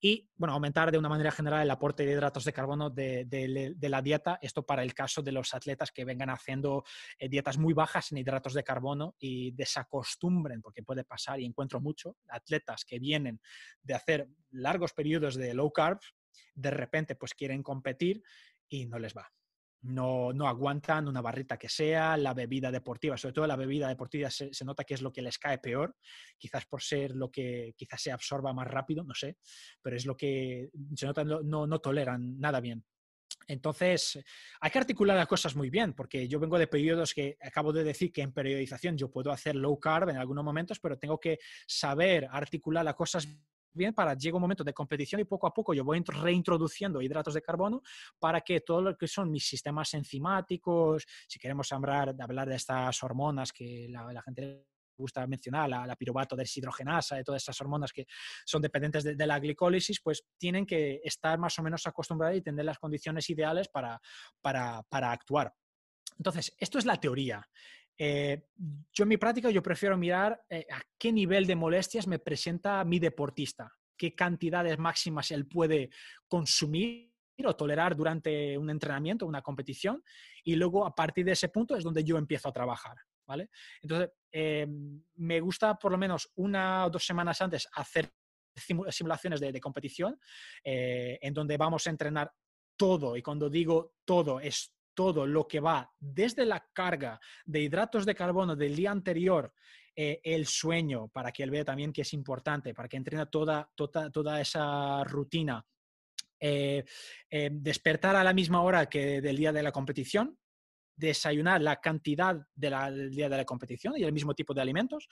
Y, bueno, aumentar de una manera general el aporte de hidratos de carbono de, la dieta. Esto para el caso de los atletas que vengan haciendo eh, dietas muy bajas en hidratos de carbono y desacostumbren, porque puede pasar, y encuentro mucho, atletas que vienen de hacer largos periodos de low carb, de repente pues quieren competir y no les va no, no, aguantan una barrita que sea, la bebida deportiva, sobre todo la bebida deportiva se, nota que es lo que les cae peor, quizás por ser lo que quizás se absorba más rápido, no sé, pero es lo que se nota, no, no toleran nada bien. Entonces, hay que articular las cosas muy bien, porque yo vengo de periodos que acabo de decir que en periodización yo puedo hacer low carb en algunos momentos, pero tengo que saber articular las cosas bien para llega un momento de competición y poco a poco yo voy reintroduciendo hidratos de carbono para que todo lo que son mis sistemas enzimáticos, si queremos hablar, hablar de estas hormonas que la, la gente gusta mencionar, la, la piruvato deshidrogenasa, de todas esas hormonas que son dependientes de, la glicólisis, pues tienen que estar más o menos acostumbradas y tener las condiciones ideales para, para, para actuar. Entonces, esto es la teoría. Eh, yo en mi práctica yo prefiero mirar eh, a qué nivel de molestias me presenta mi deportista, qué cantidades máximas él puede consumir o tolerar durante un entrenamiento, una competición, y luego a partir de ese punto es donde yo empiezo a trabajar. ¿vale? Entonces, eh, me gusta por lo menos una o dos semanas antes hacer simulaciones de, de competición en donde vamos a entrenar todo, y cuando digo todo, es todo lo que va desde la carga de hidratos de carbono del día anterior, eh, el sueño, para que él vea también que es importante, para que entrene toda, toda, toda esa rutina. Eh, eh, despertar a la misma hora que del día de la competición, desayunar la cantidad del día de la competición y el mismo tipo de alimentos.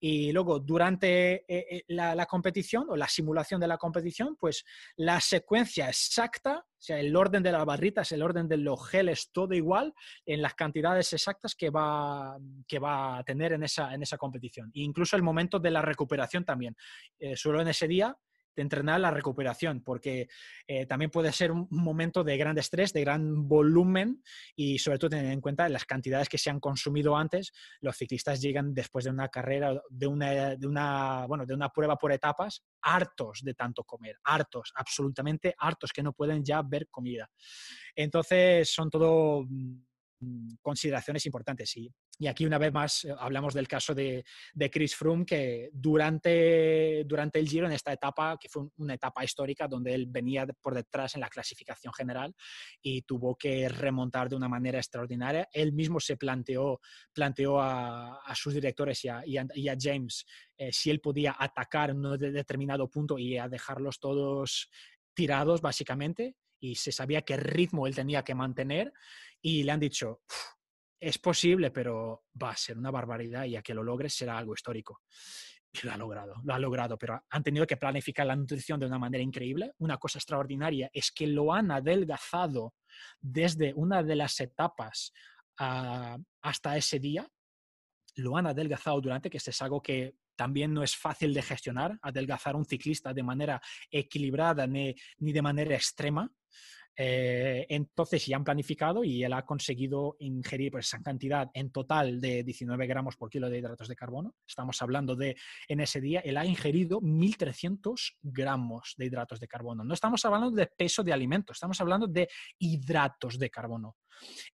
Y luego, durante eh, eh, la, competición o la simulación de la competición, pues la secuencia exacta, o sea, el orden de las barritas, el orden de los geles, todo igual en las cantidades exactas que va, que va a tener en esa, en esa competición. E incluso el momento de la recuperación también. Eh, solo en ese día entrenar la recuperación, porque eh, también puede ser un momento de gran estrés, de gran volumen y sobre todo tener en cuenta las cantidades que se han consumido antes. Los ciclistas llegan después de una carrera, de una, de una, bueno, de una prueba por etapas, hartos de tanto comer, hartos, absolutamente hartos, que no pueden ya ver comida. Entonces son todo mm, consideraciones importantes. Y y aquí una vez más eh, hablamos del caso de, Chris Froome, que durante, durante el Giro, en esta etapa, que fue una etapa histórica donde él venía por detrás en la clasificación general y tuvo que remontar de una manera extraordinaria, él mismo se planteó, planteó a, sus directores y a, y a, James eh, si él podía atacar en un determinado punto y a dejarlos todos tirados, básicamente, y se sabía qué ritmo él tenía que mantener y le han dicho, es posible, pero va a ser una barbaridad y a que lo logres será algo histórico. Y lo ha logrado, lo ha logrado, pero han tenido que planificar la nutrición de una manera increíble. Una cosa extraordinaria es que lo han adelgazado desde una de las etapas ah, hasta ese día. Lo han adelgazado durante, que es algo que también no es fácil de gestionar, adelgazar un ciclista de manera equilibrada ni de manera extrema. Eh, entonces ya han planificado y él ha conseguido ingerir pues, esa cantidad en total de 19 gramos por kilo de hidratos de carbono. Estamos hablando de, en ese día, él ha ingerido 1.300 gramos de hidratos de carbono. No estamos hablando de peso de alimento, estamos hablando de hidratos de carbono.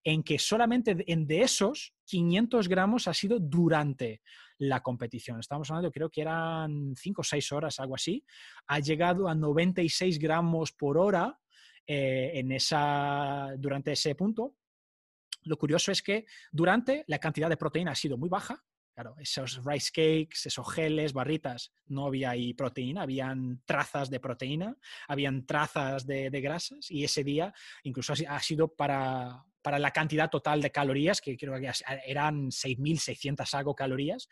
En que solamente en de esos 500 gramos ha sido durante la competición. Estamos hablando, creo que eran 5 o 6 horas, algo así. Ha llegado a 96 gramos por hora eh, en esa, durante ese punto. Lo curioso es que durante la cantidad de proteína ha sido muy baja. Claro, esos rice cakes, esos geles, barritas, no había ahí proteína, habían trazas de proteína, habían trazas de, grasas y ese día incluso ha sido para, para la cantidad total de calorías, que creo que eran 6.600 algo calorías,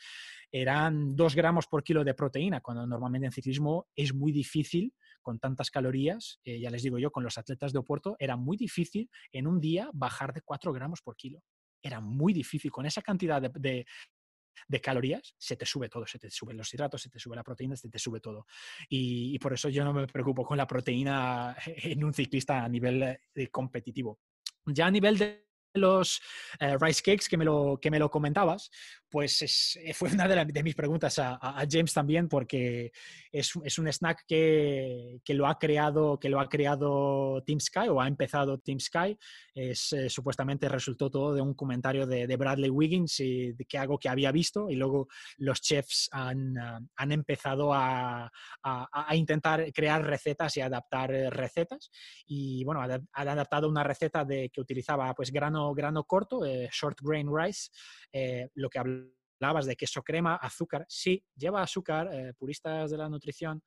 eran 2 gramos por kilo de proteína, cuando normalmente en ciclismo es muy difícil con tantas calorías, eh, ya les digo yo, con los atletas de Oporto, era muy difícil en un día bajar de 4 gramos por kilo. Era muy difícil. Con esa cantidad de, calorías, se te sube todo, se te suben los hidratos, se te sube la proteína, se te sube todo. Y, por eso yo no me preocupo con la proteína en un ciclista a nivel eh, competitivo. Ya a nivel de los eh, rice cakes que me lo, que me lo comentabas, pues eh, fue una de, mis preguntas a, James también, porque es, un snack que, lo ha creado, que lo ha creado Team Sky o ha empezado Team Sky. Es, eh, supuestamente resultó todo de un comentario de, Bradley Wiggins y de que algo que había visto y luego los chefs han, ah, empezado a, intentar crear recetas y adaptar recetas. Y bueno, han adaptado una receta de, que utilizaba pues grano, grano corto, eh, short grain rice, lo que habla hablabas de queso crema, azúcar, sí, lleva azúcar, eh, puristas de la nutrición,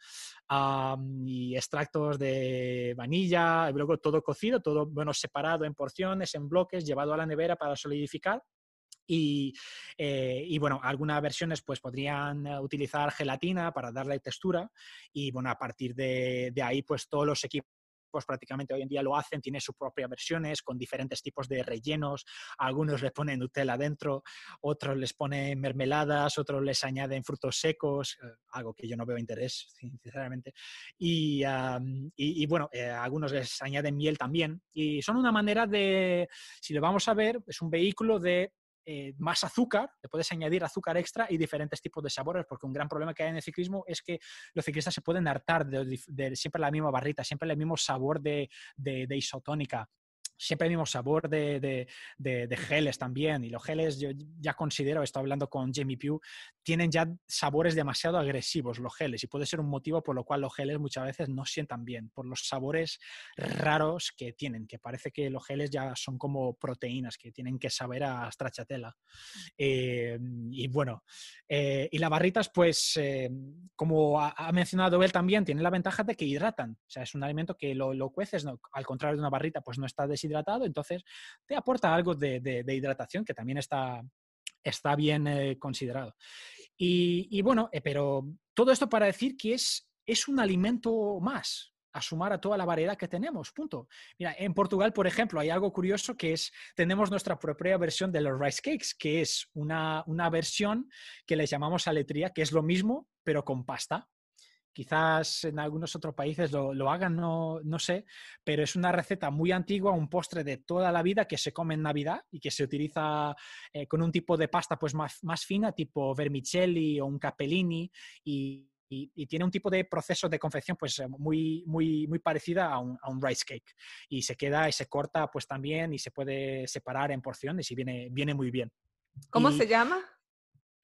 y extractos de vanilla, luego todo cocido, todo bueno, separado en porciones, en bloques, llevado a la nevera para solidificar. Y, eh, bueno, algunas versiones pues podrían eh, utilizar gelatina para darle textura y bueno, a partir de, de ahí pues todos los equipos prácticamente hoy en día lo hacen, tiene sus propias versiones con diferentes tipos de rellenos, algunos les ponen Nutella dentro, otros les ponen mermeladas, otros les añaden frutos secos, eh, algo que yo no veo interés, sinceramente, y, bueno, eh, algunos les añaden miel también, y son una manera de, si lo vamos a ver, es un vehículo de eh, más azúcar, le puedes añadir azúcar extra y diferentes tipos de sabores, porque un gran problema que hay en el ciclismo es que los ciclistas se pueden hartar de, siempre la misma barrita, siempre el mismo sabor de, de isotónica siempre el mismo sabor de, geles también. Y los geles, yo ya considero, estoy hablando con Jamie Pugh, tienen ya sabores demasiado agresivos los geles y puede ser un motivo por lo cual los geles muchas veces no sientan bien, por los sabores raros que tienen, que parece que los geles ya son como proteínas, que tienen que saber a stracciatella. Eh, y bueno, eh, y las barritas, pues, eh, como ha, mencionado él también, tienen la ventaja de que hidratan. O sea, es un alimento que lo, lo cueces, al contrario de una barrita, pues no está deshidratado hidratado, entonces te aporta algo de, hidratación que también está, está bien eh, considerado. Y, bueno, eh, pero todo esto para decir que es, es un alimento más, a sumar a toda la variedad que tenemos, punto. Mira, en Portugal, por ejemplo, hay algo curioso que es, tenemos nuestra propia versión de los rice cakes, que es una, una versión que le llamamos aletría, que es lo mismo, pero con pasta quizás en algunos otros países lo, hagan, no, no, sé, pero es una receta muy antigua, un postre de toda la vida que se come en Navidad y que se utiliza eh, con un tipo de pasta pues más, más fina, tipo vermicelli o un capellini y, tiene un tipo de proceso de confección pues muy, muy, muy parecida a un, a un, rice cake y se queda y se corta pues también y se puede separar en porciones y viene, viene muy bien. ¿Cómo se llama?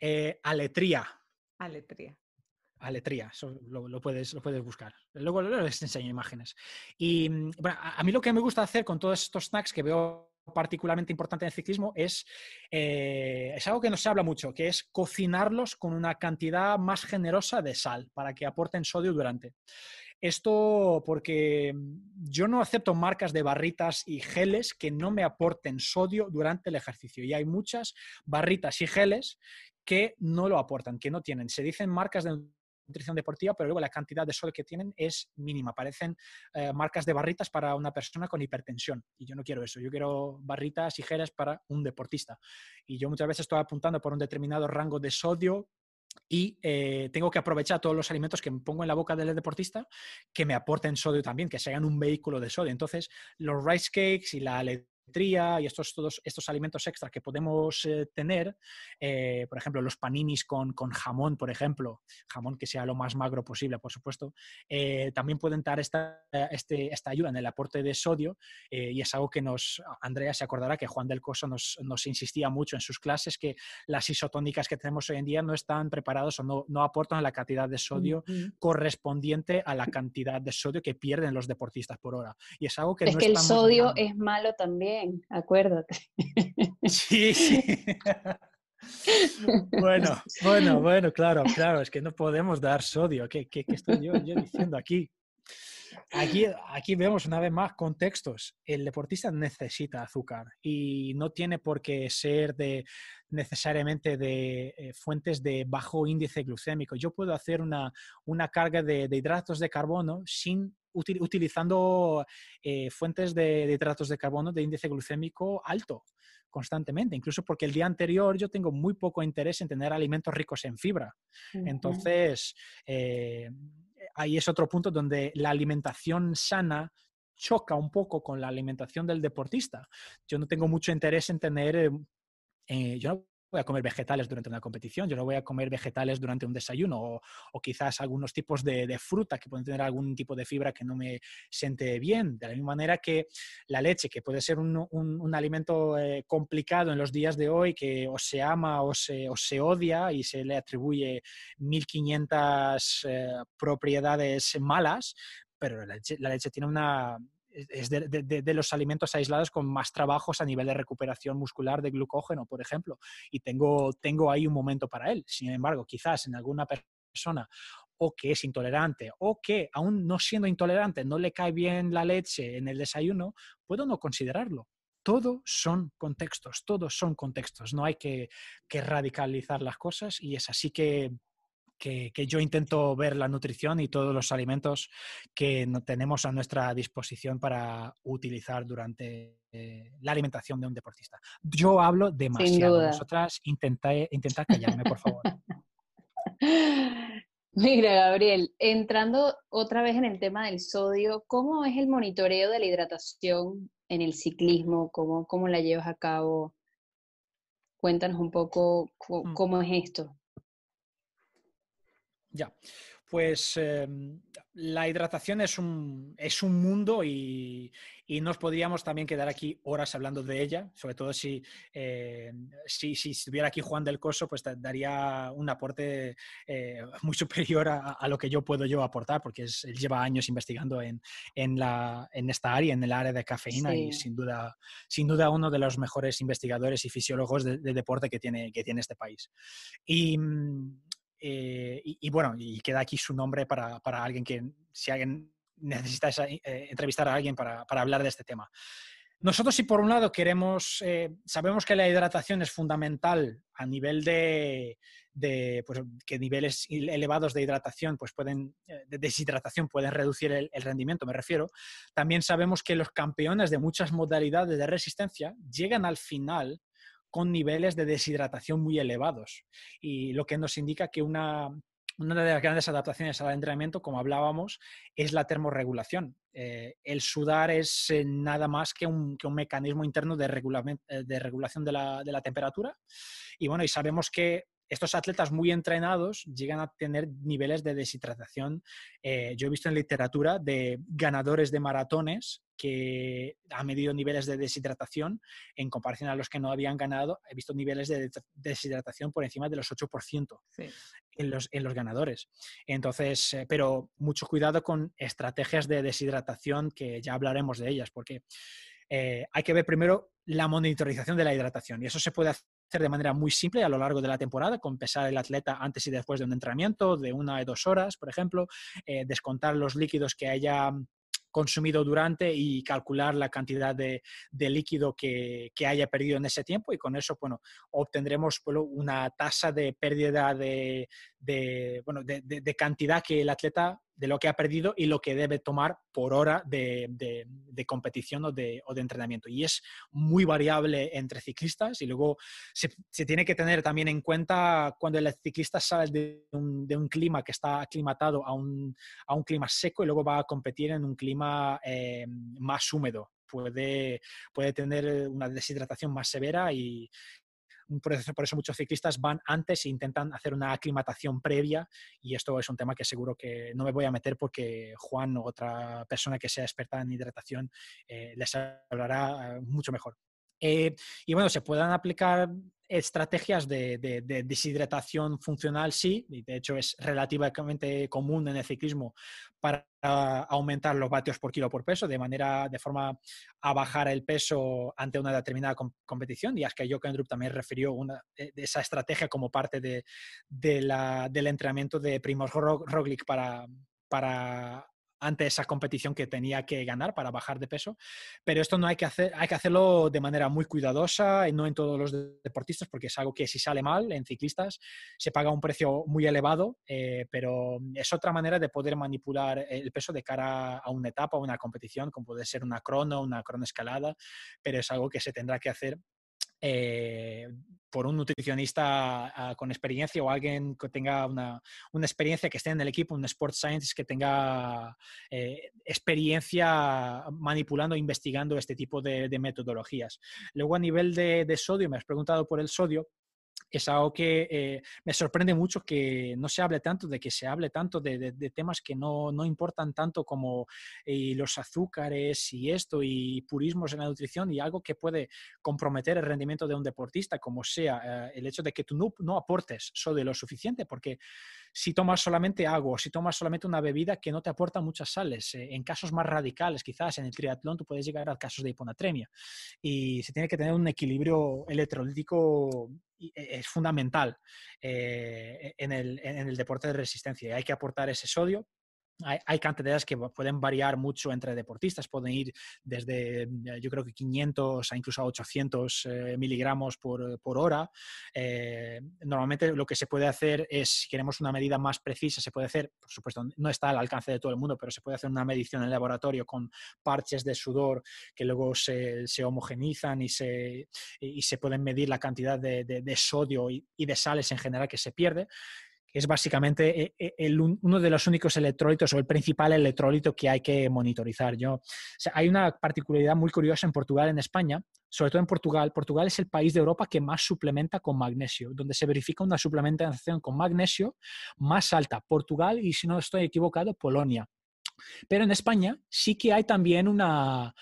Eh, aletría. Aletría. Aletría, eso lo, puedes, lo puedes buscar. Luego, les enseño imágenes. Y mm, bueno, a, mí lo que me gusta hacer con todos estos snacks que veo particularmente importante en el ciclismo es, eh, es algo que no se habla mucho, que es cocinarlos con una cantidad más generosa de sal para que aporten sodio durante. Esto porque mm, yo no acepto marcas de barritas y geles que no me aporten sodio durante el ejercicio. Y hay muchas barritas y geles que no lo aportan, que no tienen. Se dicen marcas de nutrición deportiva, pero luego la cantidad de sodio que tienen es mínima. Parecen eh, marcas de barritas para una persona con hipertensión. Y yo no quiero eso. Yo quiero barritas geles para un deportista. Y yo muchas veces estoy apuntando por un determinado rango de sodio y eh, tengo que aprovechar todos los alimentos que me pongo en la boca del deportista que me aporten sodio también, que sean un vehículo de sodio. Entonces, los rice cakes y la y estos, todos estos alimentos extra que podemos eh, tener, eh, por ejemplo, los paninis con, con, jamón, por ejemplo, jamón que sea lo más magro posible, por supuesto, eh, también pueden dar esta, este, esta ayuda en el aporte de sodio y es algo que nos, Andrea se acordará que Juan del Coso nos, nos, insistía mucho en sus clases que las isotónicas que tenemos hoy en día no están preparados o no, no aportan la cantidad de sodio correspondiente a la cantidad de sodio que pierden los deportistas por hora. Y es algo que... Es que el sodio es malo también acuérdate. Sí, sí. Bueno, bueno, bueno, claro, claro, es que no podemos dar sodio. ¿Qué, estoy yo, diciendo aquí? Aquí, aquí vemos una vez más contextos. El deportista necesita azúcar y no tiene por qué ser de necesariamente de eh, fuentes de bajo índice glucémico. Yo puedo hacer una, una carga de, de hidratos de carbono sin utilizando eh, fuentes de, hidratos de carbono de índice glucémico alto constantemente, incluso porque el día anterior yo tengo muy poco interés en tener alimentos ricos en fibra. Entonces, eh, ahí es otro punto donde la alimentación sana choca un poco con la alimentación del deportista. Yo no tengo mucho interés en tener, eh, yo voy a comer vegetales durante una competición, yo no voy a comer vegetales durante un desayuno o, quizás algunos tipos de, fruta que pueden tener algún tipo de fibra que no me siente bien. De la misma manera que la leche, que puede ser un, alimento eh, complicado en los días de hoy, que o se ama o se, se odia y se le atribuye 1500 eh, propiedades malas, pero la leche tiene una, es de, los alimentos aislados con más trabajos a nivel de recuperación muscular de glucógeno, por ejemplo, y tengo, tengo ahí un momento para él. Sin embargo, quizás en alguna persona o que es intolerante o que aún no siendo intolerante no le cae bien la leche en el desayuno, puedo no considerarlo. Todos son contextos, todos son contextos, no hay que, que radicalizar las cosas y es así que que, yo intento ver la nutrición y todos los alimentos que tenemos a nuestra disposición para utilizar durante eh, la alimentación de un deportista. Yo hablo demasiado. Vosotras intentad, intentad callarme, por favor. Mira, Gabriel, entrando otra vez en el tema del sodio, ¿cómo es el monitoreo de la hidratación en el ciclismo? ¿Cómo, cómo la llevas a cabo? Cuéntanos un poco mm. cómo es esto. Ya, pues em, la hidratación es un, es un mundo y, nos podríamos también quedar aquí horas hablando de ella, sobre todo si, em, si, si, estuviera aquí Juan del Coso, pues daría un aporte eh, muy superior a, lo que yo puedo yo aportar, porque él lleva años investigando en, en, la, en, esta área, en el área de cafeína, y sin duda, sin duda uno de los mejores investigadores y fisiólogos de, de deporte que tiene, que tiene este país. Y eh, y, bueno, y queda aquí su nombre para, para alguien que, si alguien necesita eh, entrevistar a alguien para, para, hablar de este tema. Nosotros, si por un lado queremos, eh, sabemos que la hidratación es fundamental a nivel de, de pues, que niveles elevados de hidratación, pues pueden, de deshidratación pueden reducir el, el, rendimiento, me refiero. También sabemos que los campeones de muchas modalidades de resistencia llegan al final con niveles de deshidratación muy elevados. Y lo que nos indica que una, una de las grandes adaptaciones al entrenamiento, como hablábamos, es la termorregulación. Eh, el sudar es eh, nada más que un, mecanismo interno de, de regulación de la, de la, temperatura. Y bueno, y sabemos que estos atletas muy entrenados llegan a tener niveles de deshidratación. Eh, yo he visto en literatura de ganadores de maratones que han medido niveles de deshidratación en comparación a los que no habían ganado. He visto niveles de deshidratación por encima de los 8% en, los, en los ganadores. Entonces, eh, pero mucho cuidado con estrategias de deshidratación que ya hablaremos de ellas, porque eh, hay que ver primero la monitorización de la hidratación y eso se puede hacer de manera muy simple a lo largo de la temporada, con pesar el atleta antes y después de un entrenamiento de una o dos horas, por ejemplo, eh, descontar los líquidos que haya consumido durante y calcular la cantidad de, líquido que, haya perdido en ese tiempo y con eso bueno, obtendremos una tasa de pérdida de, bueno, de, cantidad que el atleta de lo que ha perdido y lo que debe tomar por hora de, competición o de, entrenamiento. Y es muy variable entre ciclistas y luego se, tiene que tener también en cuenta cuando el ciclista sale de un, clima que está aclimatado a un, clima seco y luego va a competir en un clima eh, más húmedo. Puede, puede tener una deshidratación más severa y, por eso, muchos ciclistas van antes e intentan hacer una aclimatación previa y esto es un tema que seguro que no me voy a meter porque Juan o otra persona que sea experta en hidratación eh, les hablará eh, mucho mejor. Eh, y bueno, se puedan aplicar estrategias de, deshidratación funcional, sí, y de hecho es relativamente común en el ciclismo para aumentar los vatios por kilo por peso, de manera, de forma a bajar el peso ante una determinada competición. Y es que Jokendrup también refirió una, eh, esa estrategia como parte de, del entrenamiento de Primoz Roglic para, para ante esa competición que tenía que ganar para bajar de peso. Pero esto no hay que hacer, hay que hacerlo de manera muy cuidadosa y no en todos los deportistas, porque es algo que si sale mal en ciclistas se paga un precio muy elevado, eh, pero es otra manera de poder manipular el peso de cara a una etapa o una competición, como puede ser una crono, una escalada, pero es algo que se tendrá que hacer eh, por un nutricionista ah, con experiencia o alguien que tenga una, experiencia, que esté en el equipo, un sports scientist que tenga eh, experiencia manipulando, investigando este tipo de, metodologías. Luego, a nivel de, sodio, me has preguntado por el sodio es algo que eh, me sorprende mucho que no se hable tanto, de que se hable tanto de, temas que no, no, importan tanto como eh, los azúcares y esto y purismos en la nutrición y algo que puede comprometer el rendimiento de un deportista, como sea eh, el hecho de que tú no, no aportes sodio lo suficiente, porque si tomas solamente agua o si tomas solamente una bebida que no te aporta muchas sales. Eh, en casos más radicales, quizás en el triatlón, tú puedes llegar a casos de hiponatremia. Y se tiene que tener un equilibrio electrolítico e, es fundamental eh, en, el, en, el, deporte de resistencia. Hay que aportar ese sodio hay, cantidades que pueden variar mucho entre deportistas, pueden ir desde eh, yo creo que 500 a incluso a 800 eh, miligramos por, por hora. Eh, normalmente lo que se puede hacer es, si queremos una medida más precisa, se puede hacer, por supuesto, no está al alcance de todo el mundo, pero se puede hacer una medición en el laboratorio con parches de sudor que luego se, se homogenizan y se, y se pueden medir la cantidad de, de, sodio y, y de sales en general que se pierde es básicamente eh, eh, uno de los únicos electrolitos o el principal electrolito que hay que monitorizar. Yo, hay una particularidad muy curiosa en Portugal, en España, sobre todo en Portugal. Portugal es el país de Europa que más suplementa con magnesio, donde se verifica una suplementación con magnesio más alta. Portugal y, si no estoy equivocado, Polonia. Pero en España sí que hay también una,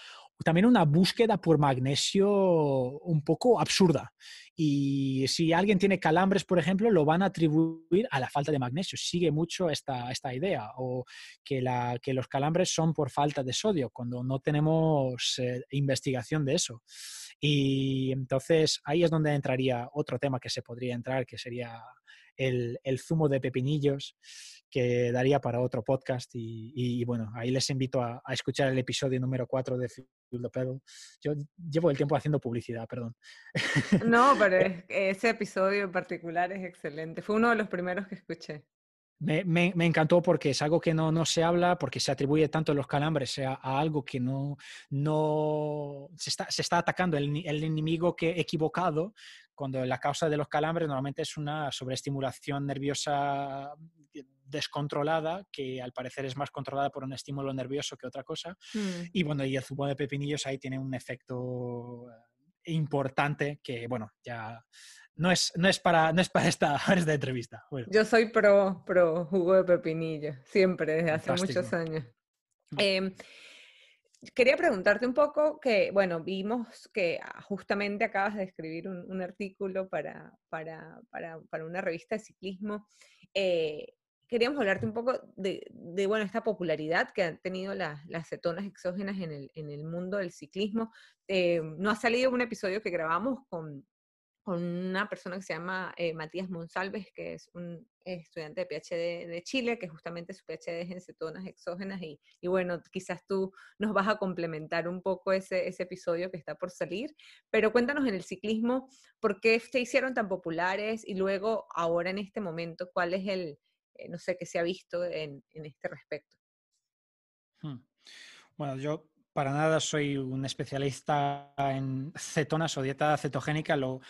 también una búsqueda por magnesio un poco absurda. Y si alguien tiene calambres, por ejemplo, lo van a atribuir a la falta de magnesio. Sigue mucho esta, esta idea, o que, la, que los calambres son por falta de sodio, cuando no tenemos eh, investigación de eso. Y entonces ahí es donde entraría otro tema que se podría entrar, que sería el, el zumo de pepinillos que daría para otro podcast. Y, bueno, ahí les invito a, escuchar el episodio número 4 de Field Pedal. Yo llevo el tiempo haciendo publicidad, perdón. No, pero ese episodio en particular es excelente. Fue uno de los primeros que escuché. Me, me, me, encantó porque es algo que no, no, se habla, porque se atribuye tanto los calambres a, a algo que no, no se, está, se está atacando el, el, enemigo que equivocado cuando la causa de los calambres normalmente es una sobreestimulación nerviosa descontrolada, que al parecer es más controlada por un estímulo nervioso que otra cosa. Mm. Y bueno, y el zumo de pepinillos ahí tiene un efecto eh, importante que, bueno, ya no es, no es, para, no es para esta, esta entrevista. Yo soy pro, pro jugo de pepinillo, siempre, desde hace muchos años. Eh, quería preguntarte un poco que, bueno, vimos que ah, justamente acabas de escribir un, artículo para, para, para, para, una revista de ciclismo. Eh, queríamos hablarte un poco de, de, bueno, esta popularidad que han tenido las, las cetonas exógenas en el, en el mundo del ciclismo. Eh, no ha salido un episodio que grabamos con, con una persona que se llama eh, Matías Monsalves, que es un estudiante de PhD de Chile, que justamente su PhD es en cetonas exógenas, y, y, bueno, quizás tú nos vas a complementar un poco ese, episodio que está por salir, pero cuéntanos en el ciclismo, ¿por qué se hicieron tan populares? Y luego, ahora en este momento, ¿cuál es el, eh, no sé, qué se ha visto en, en este respecto? Hmm. Bueno, yo para nada soy un especialista en cetonas o dieta cetogénica. Lo,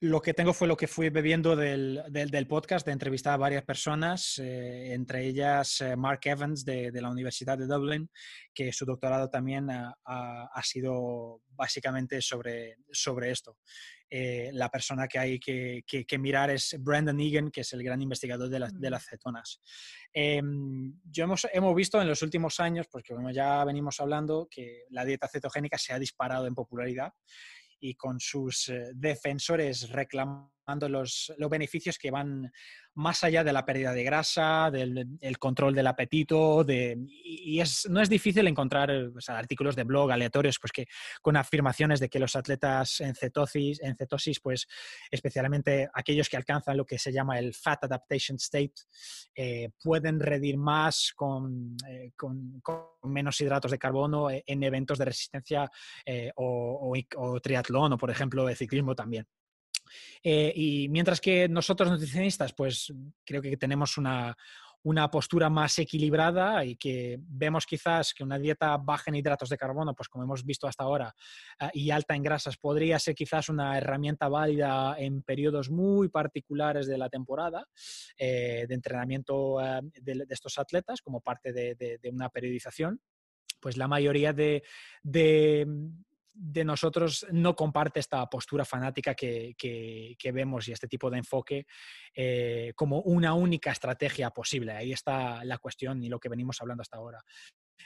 lo que tengo fue lo que fui bebiendo del, del, podcast, de entrevistar a varias personas, eh, entre ellas eh, Mark Evans de, de, la Universidad de Dublin, que su doctorado también ha, ha, sido básicamente sobre, sobre esto. Eh, la persona que hay que, que, mirar es Brandon Egan, que es el gran investigador de, de las cetonas. Em, yo hemos, hemos, visto en los últimos años, porque como ya venimos hablando, que la dieta cetogénica se ha disparado en popularidad y con sus defensores reclamando los, los beneficios que van más allá de la pérdida de grasa, del el control del apetito, de, y es, no es difícil encontrar artículos de blog aleatorios pues que, con afirmaciones de que los atletas en cetosis, en cetosis, pues especialmente aquellos que alcanzan lo que se llama el Fat Adaptation State, eh, pueden redir más con, eh, con, menos hidratos de carbono en eventos de resistencia eh, o, o, o triatlón o, por ejemplo, de ciclismo también. Eh, y mientras que nosotros nutricionistas, pues creo que tenemos una, una postura más equilibrada y que vemos quizás que una dieta baja en hidratos de carbono, pues como hemos visto hasta ahora, uh, y alta en grasas, podría ser quizás una herramienta válida en periodos muy particulares de la temporada eh, de entrenamiento uh, de, de, estos atletas como parte de, de, de, una periodización. Pues la mayoría de, de nosotros no comparte esta postura fanática que, que, vemos y este tipo de enfoque eh, como una única estrategia posible. Ahí está la cuestión y lo que venimos hablando hasta ahora.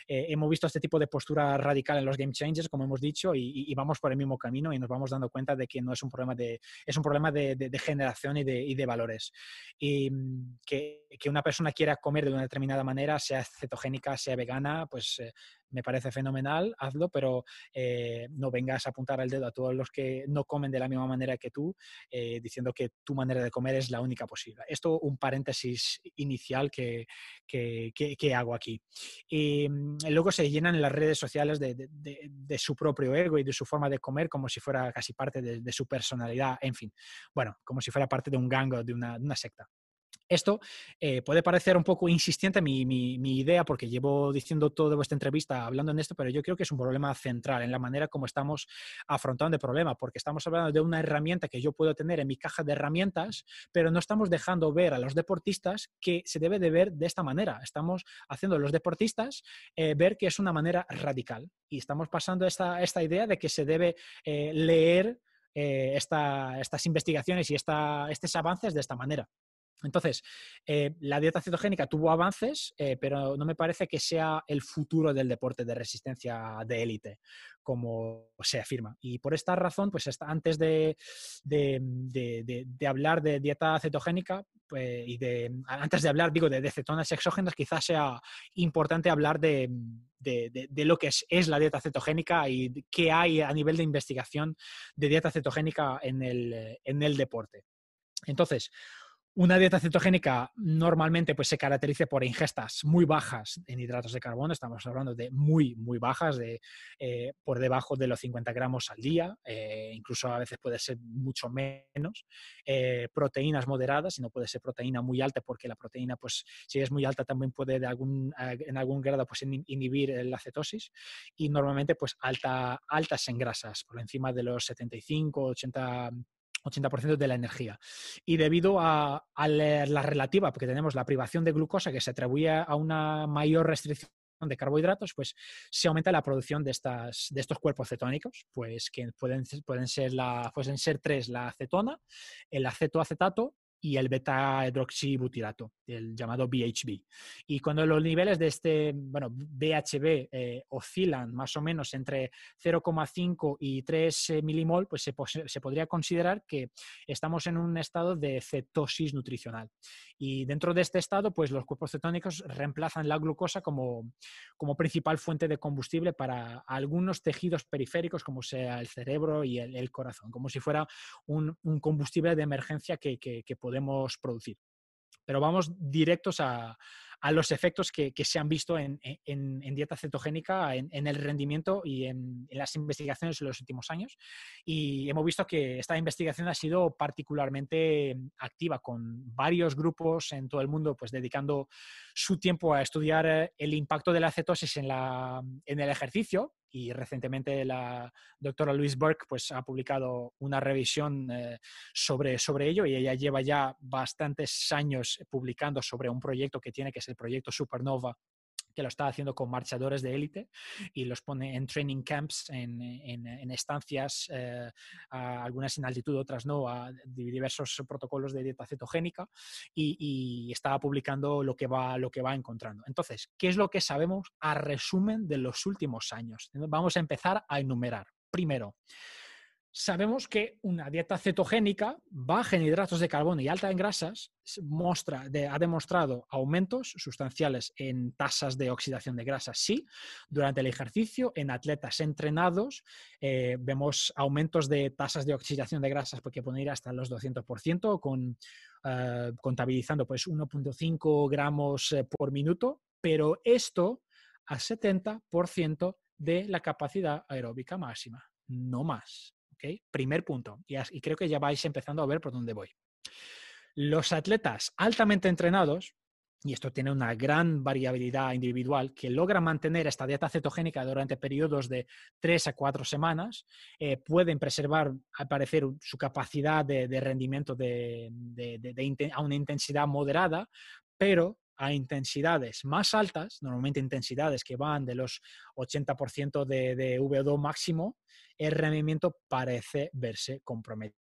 Eh, hemos visto este tipo de postura radical en los game changers, como hemos dicho, y, y, vamos por el mismo camino y nos vamos dando cuenta de que no es un problema de, es un problema de, de, de generación y de, y de, valores. Y mm, que, que, una persona quiera comer de una determinada manera, sea cetogénica, sea vegana, pues eh, me parece fenomenal, hazlo, pero eh, no vengas a apuntar el dedo a todos los que no comen de la misma manera que tú, eh, diciendo que tu manera de comer es la única posible. Esto un paréntesis inicial que, que, hago aquí. Y mm, luego se llenan en las redes sociales de, de, su propio ego y de su forma de comer como si fuera casi parte de, su personalidad, en fin, bueno, como si fuera parte de un gango, de una secta. Esto eh, puede parecer un poco insistente mi, mi, mi, idea, porque llevo diciendo toda vuestra entrevista hablando en esto, pero yo creo que es un problema central en la manera como estamos afrontando el problema, porque estamos hablando de una herramienta que yo puedo tener en mi caja de herramientas, pero no estamos dejando ver a los deportistas que se debe de ver de esta manera. Estamos haciendo a los deportistas eh, ver que es una manera radical y estamos pasando esta, esta idea de que se debe eh, leer esta, estas investigaciones y esta, estos avances de esta manera. Entonces, eh, la dieta cetogénica tuvo avances, eh, pero no me parece que sea el futuro del deporte de resistencia de élite, como se afirma. Y por esta razón, pues antes de, hablar de dieta cetogénica, pues, y de, antes de hablar, digo, de, cetonas exógenas, quizás sea importante hablar de, lo que es, es, la dieta cetogénica y qué hay a nivel de investigación de dieta cetogénica en el, en el deporte. Entonces, una dieta cetogénica normalmente pues, se caracteriza por ingestas muy bajas en hidratos de carbono, estamos hablando de muy, muy bajas, de, eh, por debajo de los 50 gramos al día, eh, incluso a veces puede ser mucho menos. Eh, proteínas moderadas, y no puede ser proteína muy alta, porque la proteína, pues, si es muy alta, también puede de algún, en algún grado pues, inhibir la cetosis. Y normalmente, pues, alta, altas en grasas, por encima de los 75, 80 80% de la energía. Y debido a, la, relativa, porque tenemos la privación de glucosa que se atribuye a una mayor restricción de carbohidratos, pues se aumenta la producción de, estas, de estos cuerpos cetónicos, pues que pueden, pueden, ser la, pueden ser tres, la acetona, el acetoacetato y el beta-hidroxibutirato, el llamado BHB. Y cuando los niveles de este, bueno, BHB eh, oscilan más o menos entre 0,5 y 3 eh, milimol, pues se, se, podría considerar que estamos en un estado de cetosis nutricional. Y dentro de este estado, pues los cuerpos cetónicos reemplazan la glucosa como, como principal fuente de combustible para algunos tejidos periféricos, como sea el cerebro y el, corazón, como si fuera un, un combustible de emergencia que, que, que podemos producir. Pero vamos directos a, a los efectos que, se han visto en, dieta cetogénica, en, el rendimiento y en, las investigaciones de los últimos años. Y hemos visto que esta investigación ha sido particularmente activa, con varios grupos en todo el mundo pues, dedicando su tiempo a estudiar eh, el impacto de la cetosis en, en el ejercicio y recientemente la doctora Louise Burke pues, ha publicado una revisión eh, sobre, sobre ello y ella lleva ya bastantes años publicando sobre un proyecto que tiene, que es el proyecto Supernova que lo está haciendo con marchadores de élite y los pone en training camps, en, en, estancias, eh, algunas en altitud, otras no, a diversos protocolos de dieta cetogénica y, está publicando lo que, va, lo que va encontrando. Entonces, ¿qué es lo que sabemos a resumen de los últimos años? Vamos a empezar a enumerar. Primero, Sabemos que una dieta cetogénica baja en hidratos de carbono y alta en grasas ha demostrado aumentos sustanciales en tasas de oxidación de grasas. Sí, durante el ejercicio, en atletas entrenados, eh, vemos aumentos de tasas de oxidación de grasas porque pueden ir hasta los 200%, con, eh, contabilizando pues 1.5 gramos eh, por minuto, pero esto a 70% de la capacidad aeróbica máxima, no más. Primer punto. Y, creo que ya vais empezando a ver por dónde voy. Los atletas altamente entrenados, y esto tiene una gran variabilidad individual, que logran mantener esta dieta cetogénica durante periodos de tres a cuatro semanas, eh, pueden preservar, al parecer, su capacidad de, rendimiento a una intensidad moderada, pero a intensidades más altas, normalmente intensidades que van de los 80% de, de VO2 máximo, el rendimiento parece verse comprometido.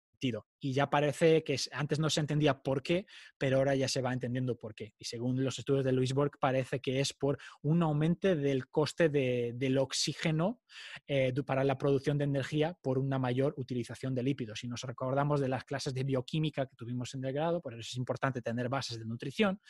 Y ya parece que antes no se entendía por qué, pero ahora ya se va entendiendo por qué. Y según los estudios de Luis Borg, parece que es por un aumento del coste del oxígeno eh, para la producción de energía por una mayor utilización de lípidos. Si nos recordamos de las clases de bioquímica que tuvimos en el grado, por eso es importante tener bases de nutrición.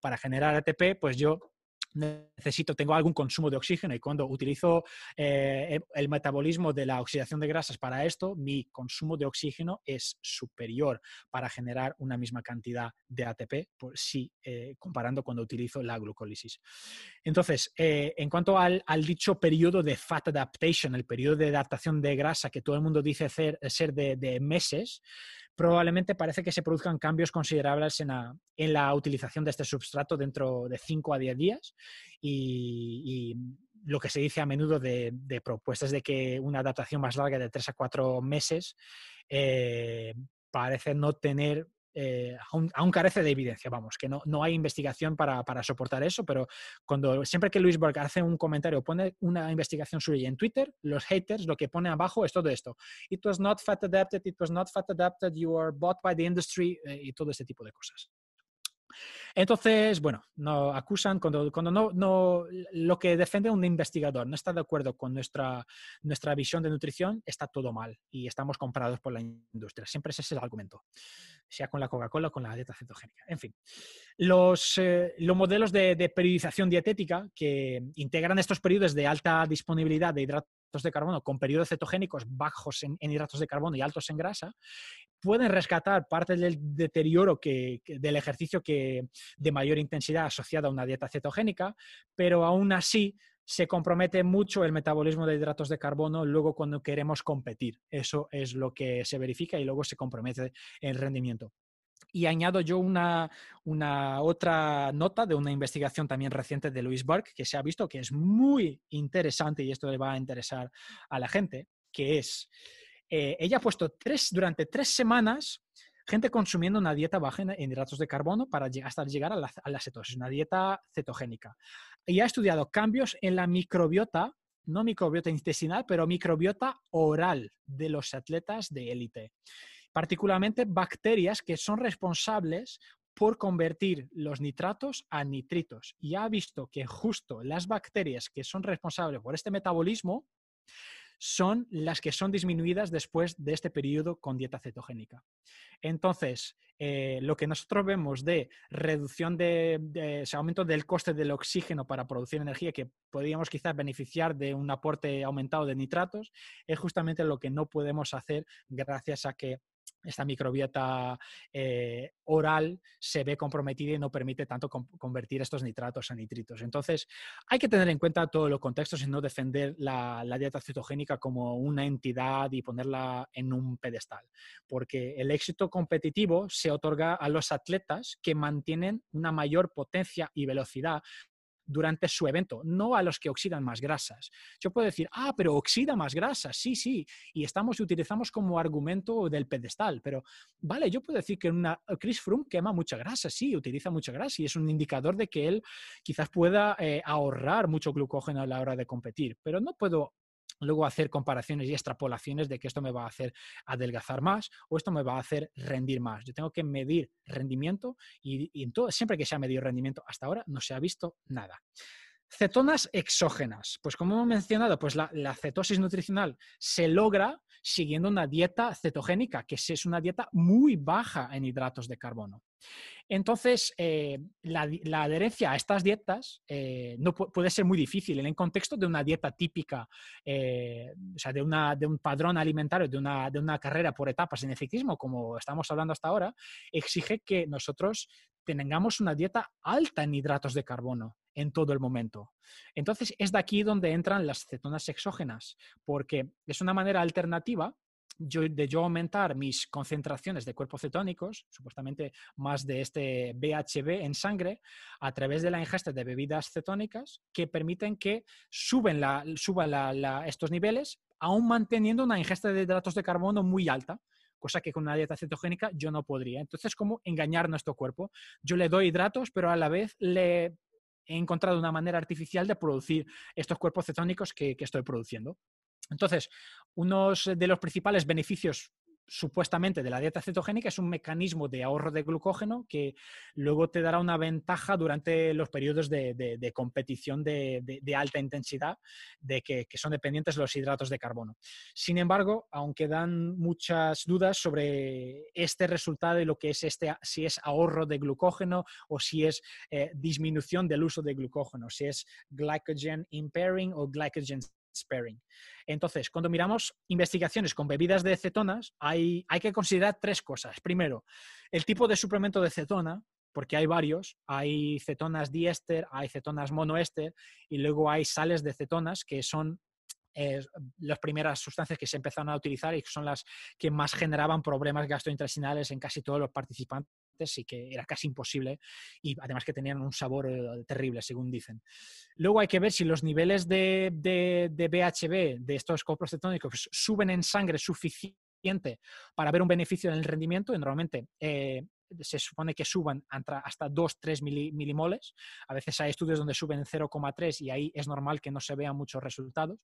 Para generar ATP, pues yo necesito, tengo algún consumo de oxígeno y cuando utilizo eh, el metabolismo de la oxidación de grasas para esto, mi consumo de oxígeno es superior para generar una misma cantidad de ATP, por sí, eh, comparando cuando utilizo la glucólisis. Entonces, eh, en cuanto al, dicho periodo de fat adaptation, el periodo de adaptación de grasa que todo el mundo dice ser, ser de meses, probablemente parece que se produzcan cambios considerables en la, utilización de este substrato dentro de 5 a 10 días y, lo que se dice a menudo de, propuestas de que una adaptación más larga de 3 a 4 meses eh, parece no tener eh, aún, carece de evidencia, vamos, que no, no hay investigación para, para, soportar eso, pero cuando siempre que Luis Borg hace un comentario, pone una investigación suya en Twitter, los haters lo que pone abajo es todo esto. It was not fat adapted, it was not fat adapted, you were bought by the industry eh, y todo ese tipo de cosas. Entonces, bueno, no acusan cuando, cuando no, lo que defiende un investigador no está de acuerdo con nuestra, nuestra visión de nutrición, está todo mal y estamos comprados por la industria. Siempre ese es el argumento, sea con la Coca-Cola o con la dieta cetogénica. En fin, los, eh, los modelos de, de periodización dietética que integran estos periodos de alta disponibilidad de hidratos de carbono con periodos cetogénicos bajos en, hidratos de carbono y altos en grasa, pueden rescatar parte del deterioro que, del ejercicio que, de mayor intensidad asociada a una dieta cetogénica, pero aún así se compromete mucho el metabolismo de hidratos de carbono luego cuando queremos competir. Eso es lo que se verifica y luego se compromete el rendimiento. Y añado yo una, una, otra nota de una investigación también reciente de Louis Burke que se ha visto que es muy interesante y esto le va a interesar a la gente, que es eh, ella ha puesto tres, durante tres semanas gente consumiendo una dieta baja en hidratos de carbono para hasta llegar a la, cetosis, una dieta cetogénica. Y ha estudiado cambios en la microbiota, no microbiota intestinal, pero microbiota oral de los atletas de élite. Particularmente bacterias que son responsables por convertir los nitratos a nitritos. Y ha visto que justo las bacterias que son responsables por este metabolismo son las que son disminuidas después de este periodo con dieta cetogénica. Entonces, eh, lo que nosotros vemos de reducción de, ese aumento del coste del oxígeno para producir energía, que podríamos quizás beneficiar de un aporte aumentado de nitratos, es justamente lo que no podemos hacer gracias a que esta microbiota eh, oral se ve comprometida y no permite tanto convertir estos nitratos a nitritos. Entonces, hay que tener en cuenta todos los contextos y no defender la, dieta cetogénica como una entidad y ponerla en un pedestal, porque el éxito competitivo se otorga a los atletas que mantienen una mayor potencia y velocidad durante su evento, no a los que oxidan más grasas. Yo puedo decir, ah, pero oxida más grasas, sí, sí, y estamos utilizamos como argumento del pedestal, pero vale, yo puedo decir que una, Chris Froome quema mucha grasa, sí, utiliza mucha grasa y es un indicador de que él quizás pueda eh, ahorrar mucho glucógeno a la hora de competir, pero no puedo luego hacer comparaciones y extrapolaciones de que esto me va a hacer adelgazar más o esto me va a hacer rendir más. Yo tengo que medir rendimiento y, todo, siempre que se ha medido rendimiento hasta ahora no se ha visto nada. Cetonas exógenas. Pues como hemos mencionado, pues la, cetosis nutricional se logra siguiendo una dieta cetogénica, que es una dieta muy baja en hidratos de carbono. Entonces, eh, la, adherencia a estas dietas eh, no puede ser muy difícil en el contexto de una dieta típica, eh, o sea, de, un padrón alimentario, de una, de una carrera por etapas en el ciclismo, como estamos hablando hasta ahora, exige que nosotros tengamos una dieta alta en hidratos de carbono en todo el momento. Entonces, es de aquí donde entran las cetonas exógenas, porque es una manera alternativa de yo aumentar mis concentraciones de cuerpos cetónicos, supuestamente más de este BHB en sangre, a través de la ingesta de bebidas cetónicas que permiten que suben suban estos niveles, aún manteniendo una ingesta de hidratos de carbono muy alta cosa que con una dieta cetogénica yo no podría. Entonces, ¿cómo engañar nuestro cuerpo? Yo le doy hidratos, pero a la vez le he encontrado una manera artificial de producir estos cuerpos cetónicos que estoy produciendo. Entonces, uno de los principales beneficios supuestamente de la dieta cetogénica es un mecanismo de ahorro de glucógeno que luego te dará una ventaja durante los periodos de, competición de, alta intensidad, de que, son dependientes de los hidratos de carbono. Sin embargo, aunque dan muchas dudas sobre este resultado y lo que es este, si es ahorro de glucógeno o si es eh, disminución del uso de glucógeno, si es glycogen impairing o glycogen sparing. Entonces, cuando miramos investigaciones con bebidas de cetonas, hay, hay que considerar tres cosas. Primero, el tipo de suplemento de cetona, porque hay varios. Hay cetonas diéster, hay cetonas monoéster y luego hay sales de cetonas que son eh, las primeras sustancias que se empezaron a utilizar y que son las que más generaban problemas gastrointestinales en casi todos los participantes y que era casi imposible y además que tenían un sabor eh, terrible, según dicen. Luego hay que ver si los niveles de, de, de BHB de estos coprocetónicos suben en sangre suficiente para ver un beneficio en el rendimiento y normalmente eh, se supone que suban hasta 2-3 milimoles. A veces hay estudios donde suben en 0,3 y ahí es normal que no se vean muchos resultados.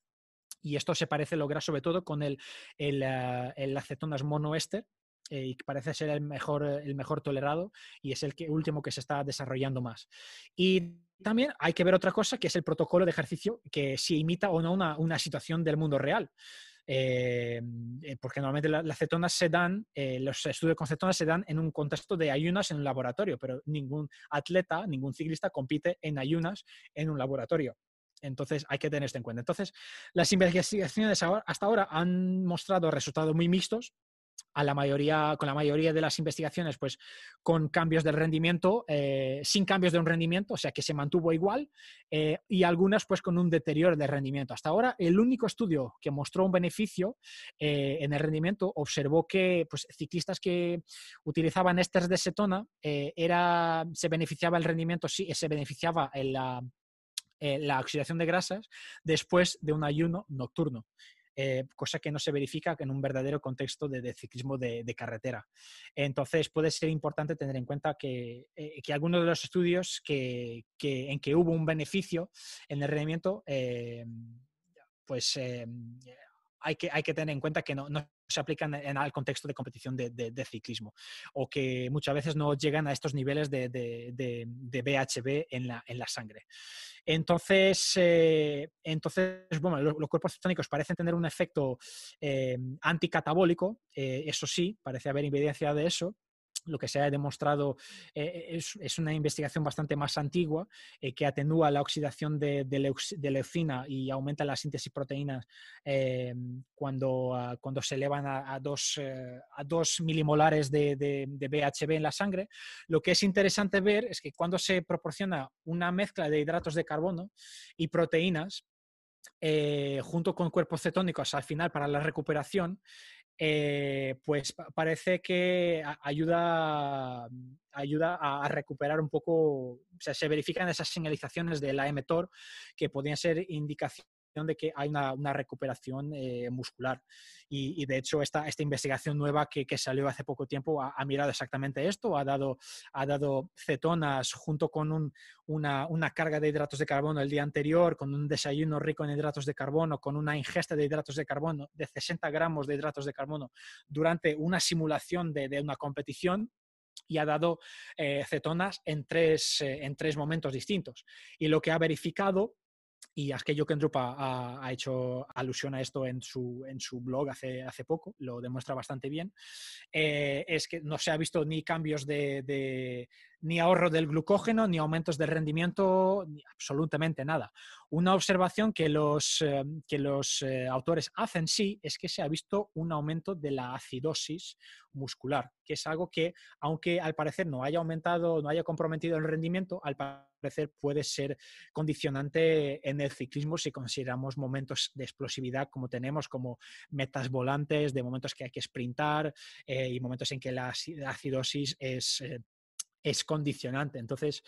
Y esto se parece lograr sobre todo con el, el, uh, el acetonas monoéster, eh, y parece ser el mejor, eh, el mejor tolerado y es el que, último que se está desarrollando más. Y también hay que ver otra cosa, que es el protocolo de ejercicio, que si imita o no una, una situación del mundo real. Eh, porque normalmente las cetonas se dan, los estudios con cetonas se dan en un contexto de ayunas en un laboratorio, pero ningún atleta, ningún ciclista compite en ayunas en un laboratorio. Entonces hay que tener esto en cuenta. Entonces, las investigaciones hasta ahora han mostrado resultados muy mixtos a la mayoría, con la mayoría de las investigaciones, pues con cambios del rendimiento, eh, sin cambios de un rendimiento, o sea que se mantuvo igual, eh, y algunas pues con un deterioro del rendimiento. Hasta ahora, el único estudio que mostró un beneficio eh, en el rendimiento observó que pues, ciclistas que utilizaban esters de cetona era, se beneficiaba el rendimiento, sí, se beneficiaba en la, la oxidación de grasas después de un ayuno nocturno. Eh, cosa que no se verifica en un verdadero contexto de, ciclismo de, carretera. Entonces puede ser importante tener en cuenta que, que algunos de los estudios que, en que hubo un beneficio en el rendimiento, pues hay que, tener en cuenta que no, se aplican en, el contexto de competición de, ciclismo o que muchas veces no llegan a estos niveles de, BHB en la, en la sangre. Entonces, eh, entonces bueno, los, cuerpos cetónicos parecen tener un efecto eh, anticatabólico, eh, eso sí, parece haber evidencia de eso, lo que se ha demostrado eh, es, una investigación bastante más antigua eh, que atenúa la oxidación de, leucina y aumenta la síntesis de proteínas eh, cuando, ah, cuando se elevan a, dos, a dos, milimolares de, de, BHB en la sangre. Lo que es interesante ver es que cuando se proporciona una mezcla de hidratos de carbono y proteínas, junto con cuerpos cetónicos al final para la recuperación, eh, pues parece que ayuda, ayuda a, recuperar un poco, o sea, se verifican esas señalizaciones de la mTOR que podrían ser indicaciones de que hay una, recuperación eh, muscular. Y, de hecho, esta, esta investigación nueva que, salió hace poco tiempo ha, mirado exactamente esto, ha dado, ha dado cetonas junto con una, una, carga de hidratos de carbono el día anterior, con un desayuno rico en hidratos de carbono, con una ingesta de hidratos de carbono de 60 gramos de hidratos de carbono durante una simulación de, de una competición y ha dado eh, cetonas en tres, eh, en tres momentos distintos. Y lo que ha verificado y Askeyo Kendrup ha, ha, hecho alusión a esto en su, en su blog hace, hace poco, lo demuestra bastante bien, eh, es que no se ha visto ni cambios de, ni ahorro del glucógeno, ni aumentos del rendimiento, ni absolutamente nada. Una observación que los, eh, que los eh, autores hacen sí es que se ha visto un aumento de la acidosis muscular, que es algo que, aunque al parecer no haya aumentado, no haya comprometido el rendimiento, al parecer puede ser condicionante en el ciclismo si consideramos momentos de explosividad como tenemos, como metas volantes, de momentos que hay que sprintar eh, y momentos en que la acidosis es es condicionante. Entonces,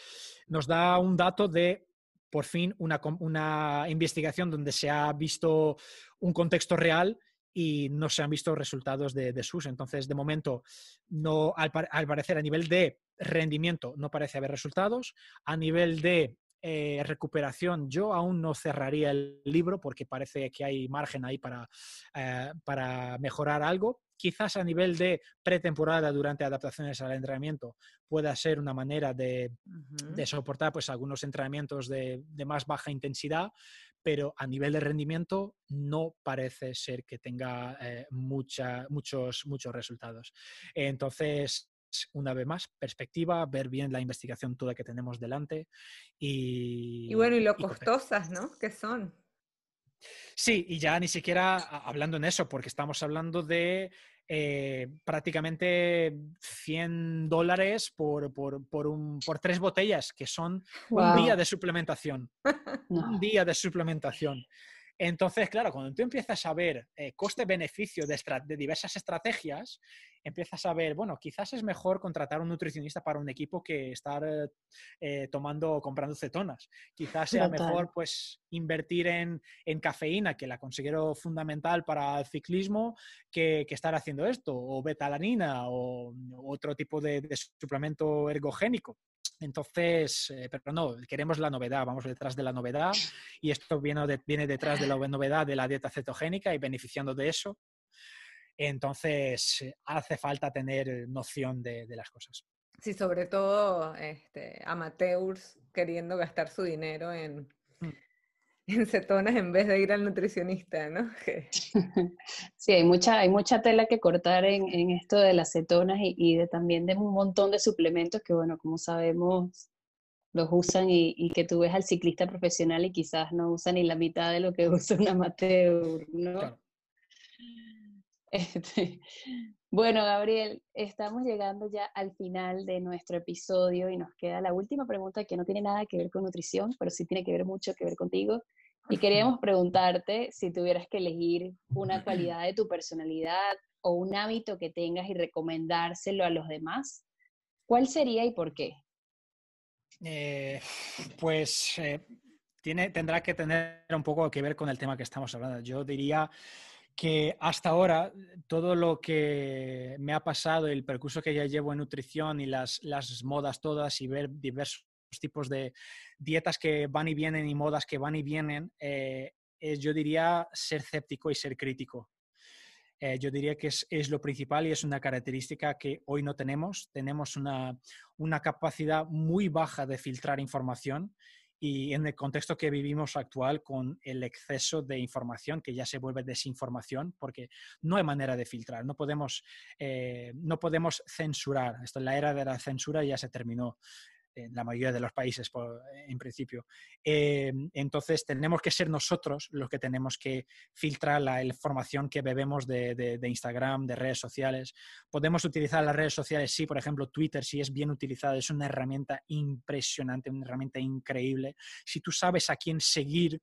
nos da un dato de, por fin, una, investigación donde se ha visto un contexto real y no se han visto resultados de, sus. Entonces, de momento, no, al, parecer, a nivel de rendimiento no parece haber resultados. A nivel de eh, recuperación, yo aún no cerraría el libro porque parece que hay margen ahí para, eh, para mejorar algo quizás a nivel de pretemporada durante adaptaciones al entrenamiento pueda ser una manera de, soportar pues, algunos entrenamientos de, más baja intensidad, pero a nivel de rendimiento no parece ser que tenga eh, mucha, muchos, muchos resultados. Entonces, una vez más, perspectiva, ver bien la investigación toda que tenemos delante y... Y bueno, y lo costosas, ¿no? Que son. Sí, y ya ni siquiera hablando en eso, porque estamos hablando de eh, prácticamente 100 dólares por, tres botellas, que son un día de suplementación. Un día de suplementación. Entonces, claro, cuando tú empiezas a ver eh, coste-beneficio de, diversas estrategias, empiezas a ver, bueno, quizás es mejor contratar un nutricionista para un equipo que estar eh, tomando o comprando cetonas. Quizás sea mejor, pues, invertir en, cafeína, que la considero fundamental para el ciclismo, que, estar haciendo esto, o betalanina, o, otro tipo de suplemento ergogénico. Entonces, eh, pero no, queremos la novedad, vamos detrás de la novedad y esto viene, viene detrás de la novedad de la dieta cetogénica y beneficiando de eso. Entonces, hace falta tener noción de, las cosas. Sí, sobre todo este, amateurs queriendo gastar su dinero en, en cetonas en vez de ir al nutricionista, ¿no? Sí, hay mucha, hay mucha tela que cortar en, en esto de las cetonas y, de, también de un montón de suplementos que, bueno, como sabemos, los usan y, y, que tú ves al ciclista profesional y quizás no usa ni la mitad de lo que usa un amateur, ¿no? Este, bueno, Gabriel, estamos llegando ya al final de nuestro episodio y nos queda la última pregunta que no tiene nada que ver con nutrición, pero sí tiene que ver mucho que ver contigo. Y queríamos preguntarte si tuvieras que elegir una cualidad de tu personalidad o un hábito que tengas y recomendárselo a los demás, ¿cuál sería y por qué? Eh, pues eh, tiene, tendrá que tener un poco que ver con el tema que estamos hablando. Yo diría que hasta ahora todo lo que me ha pasado, el percurso que ya llevo en nutrición y las, las modas todas y ver diversos tipos de dietas que van y vienen y modas que van y vienen, eh, yo diría ser escéptico y ser crítico. Eh, yo diría que es, es, lo principal y es una característica que hoy no tenemos. Tenemos una, una capacidad muy baja de filtrar información y en el contexto que vivimos actual con el exceso de información que ya se vuelve desinformación porque no hay manera de filtrar, no podemos, eh, no podemos censurar. Esto, la era de la censura ya se terminó en la mayoría de los países en principio. Eh, entonces tenemos que ser nosotros los que tenemos que filtrar la información que bebemos de, Instagram, de redes sociales. Podemos utilizar las redes sociales, sí, por ejemplo, Twitter, si es bien utilizada, es una herramienta impresionante, una herramienta increíble. Si tú sabes a quién seguir,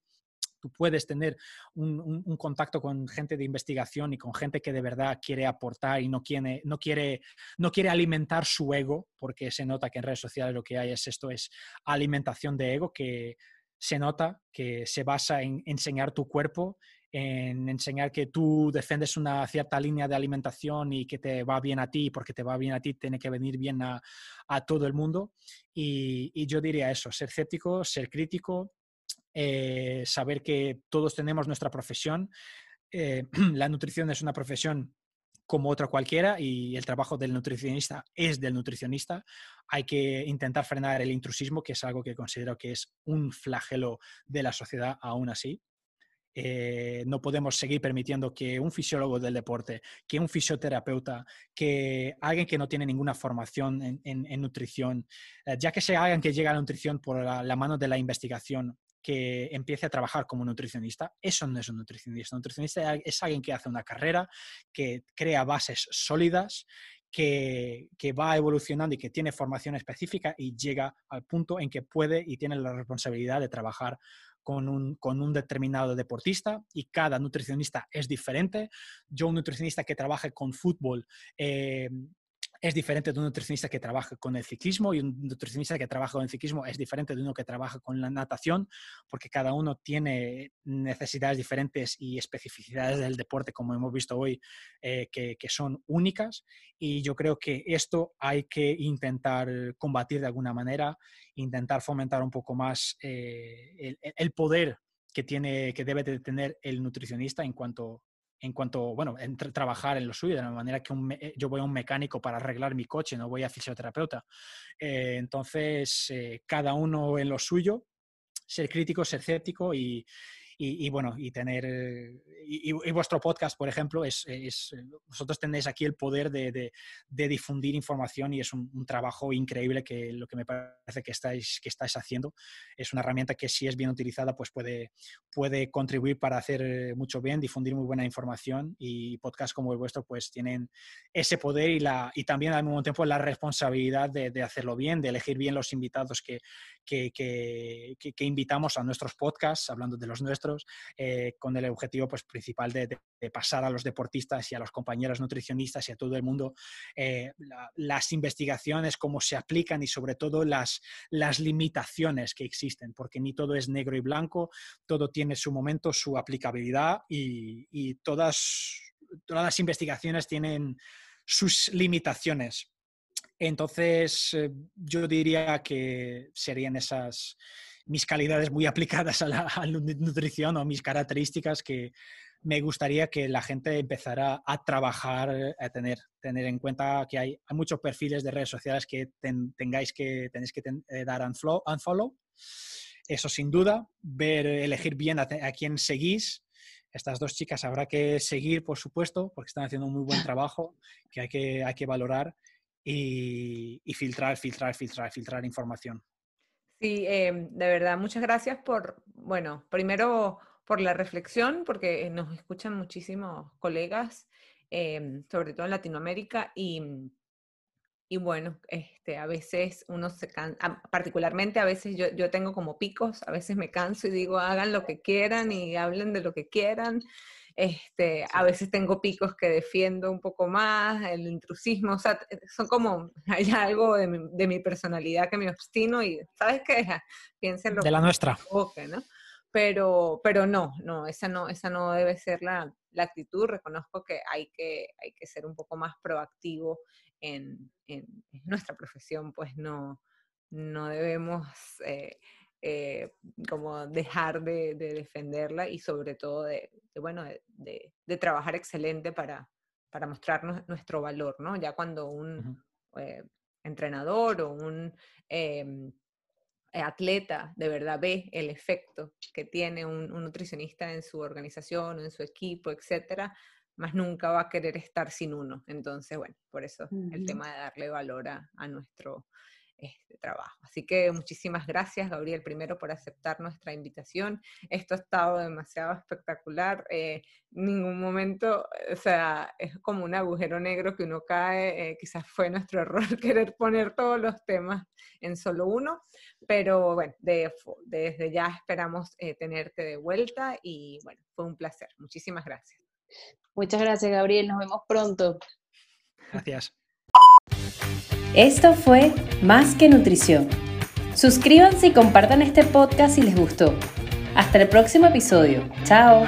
tú puedes tener un, contacto con gente de investigación y con gente que de verdad quiere aportar y no quiere, no, quiere, no quiere alimentar su ego, porque se nota que en redes sociales lo que hay es esto, es alimentación de ego, que se nota que se basa en enseñar tu cuerpo, en enseñar que tú defendes una cierta línea de alimentación y que te va bien a ti, porque te va bien a ti, tiene que venir bien a, todo el mundo. Y, y, yo diría eso, ser escéptico, ser crítico, eh, saber que todos tenemos nuestra profesión. Eh, la nutrición es una profesión como otra cualquiera y el trabajo del nutricionista es del nutricionista. Hay que intentar frenar el intrusismo, que es algo que considero que es un flagelo de la sociedad aún así. Eh, no podemos seguir permitiendo que un fisiólogo del deporte, que un fisioterapeuta, que alguien que no tiene ninguna formación en, nutrición, ya que sea alguien que llega a la nutrición por la, mano de la investigación, que empiece a trabajar como nutricionista. Eso no es un nutricionista. Un nutricionista es alguien que hace una carrera, que crea bases sólidas, que, va evolucionando y que tiene formación específica y llega al punto en que puede y tiene la responsabilidad de trabajar con un, determinado deportista y cada nutricionista es diferente. Yo, un nutricionista que trabaje con fútbol, eh, es diferente de un nutricionista que trabaja con el ciclismo y un nutricionista que trabaja con el ciclismo es diferente de uno que trabaja con la natación, porque cada uno tiene necesidades diferentes y especificidades del deporte, como hemos visto hoy, eh, que, son únicas. Y yo creo que esto hay que intentar combatir de alguna manera, intentar fomentar un poco más eh, el, poder que, tiene, que debe de tener el nutricionista en cuanto en cuanto, bueno, entre trabajar en lo suyo, de la manera que eh, yo voy a un mecánico para arreglar mi coche, no voy a fisioterapeuta. Eh, entonces, eh, cada uno en lo suyo, ser crítico, ser escéptico y, y, bueno, y tener, eh, y, vuestro podcast, por ejemplo, es, es, eh, vosotros tenéis aquí el poder de, de, difundir información y es un, trabajo increíble que lo que me parece que estáis, que estáis haciendo. Es una herramienta que si es bien utilizada, pues puede, puede contribuir para hacer eh, mucho bien, difundir muy buena información y podcasts como el vuestro pues tienen ese poder y, la, y también al mismo tiempo la responsabilidad de, de hacerlo bien, de elegir bien los invitados que, que, invitamos a nuestros podcasts, hablando de los nuestros eh, con el objetivo pues, principal de, pasar a los deportistas y a los compañeros nutricionistas y a todo el mundo eh, las investigaciones, cómo se aplican y sobre todo las, limitaciones que existen, porque ni todo es negro y blanco, todo tiene su momento, su aplicabilidad y, todas, todas las investigaciones tienen sus limitaciones. Entonces, eh, yo diría que serían esas, mis calidades muy aplicadas a la, nutrición o mis características que me gustaría que la gente empezara a trabajar, a tener, tener en cuenta que hay, muchos perfiles de redes sociales que tengáis que, tenéis que eh, dar unfollow, unfollow. Eso sin duda, ver, elegir bien a, quién seguís. Estas dos chicas habrá que seguir, por supuesto, porque están haciendo un muy buen trabajo que hay que, hay que valorar y, y filtrar, filtrar, filtrar, filtrar información. Sí, em, de verdad, muchas gracias por, bueno, primero por la reflexión, porque nos escuchan muchísimos colegas, em, sobre todo en Latinoamérica, y, y bueno, este, a veces uno se cansa, particularmente a veces yo, yo tengo como picos, a veces me canso y digo, hagan lo que quieran y hablen de lo que quieran. Este, a veces tengo picos que defiendo un poco más, el intrusismo, o sea, son como, hay algo de mi, de mi personalidad que me obstino y, ¿sabes qué? Piénsenlo. De la nuestra. ¿no? pero, pero no, no, esa no, esa no debe ser la, la actitud. Reconozco que hay, que hay que ser un poco más proactivo en, en, nuestra profesión, pues no, no debemos eh, eh, como dejar de, defenderla y sobre todo de, bueno, de, de, trabajar excelente para, para mostrarnos nuestro valor, ¿no? Ya cuando un eh, entrenador o un em, atleta de verdad ve el efecto que tiene un, nutricionista en su organización o en su equipo, etcétera, más nunca va a querer estar sin uno. Entonces, bueno, por eso el tema de darle valor a, a nuestro este trabajo. Así que muchísimas gracias, Gabriel, primero por aceptar nuestra invitación. Esto ha estado demasiado espectacular. Eh, ningún momento, o sea, es como un agujero negro que uno cae. Eh, quizás fue nuestro error querer poner todos los temas en solo uno, pero bueno, desde ya esperamos eh, tenerte de vuelta y bueno, fue un placer. Muchísimas gracias. Muchas gracias, Gabriel. Nos vemos pronto. Gracias. Esto fue Más que Nutrición. Suscríbanse y compartan este podcast si les gustó. Hasta el próximo episodio. Chao.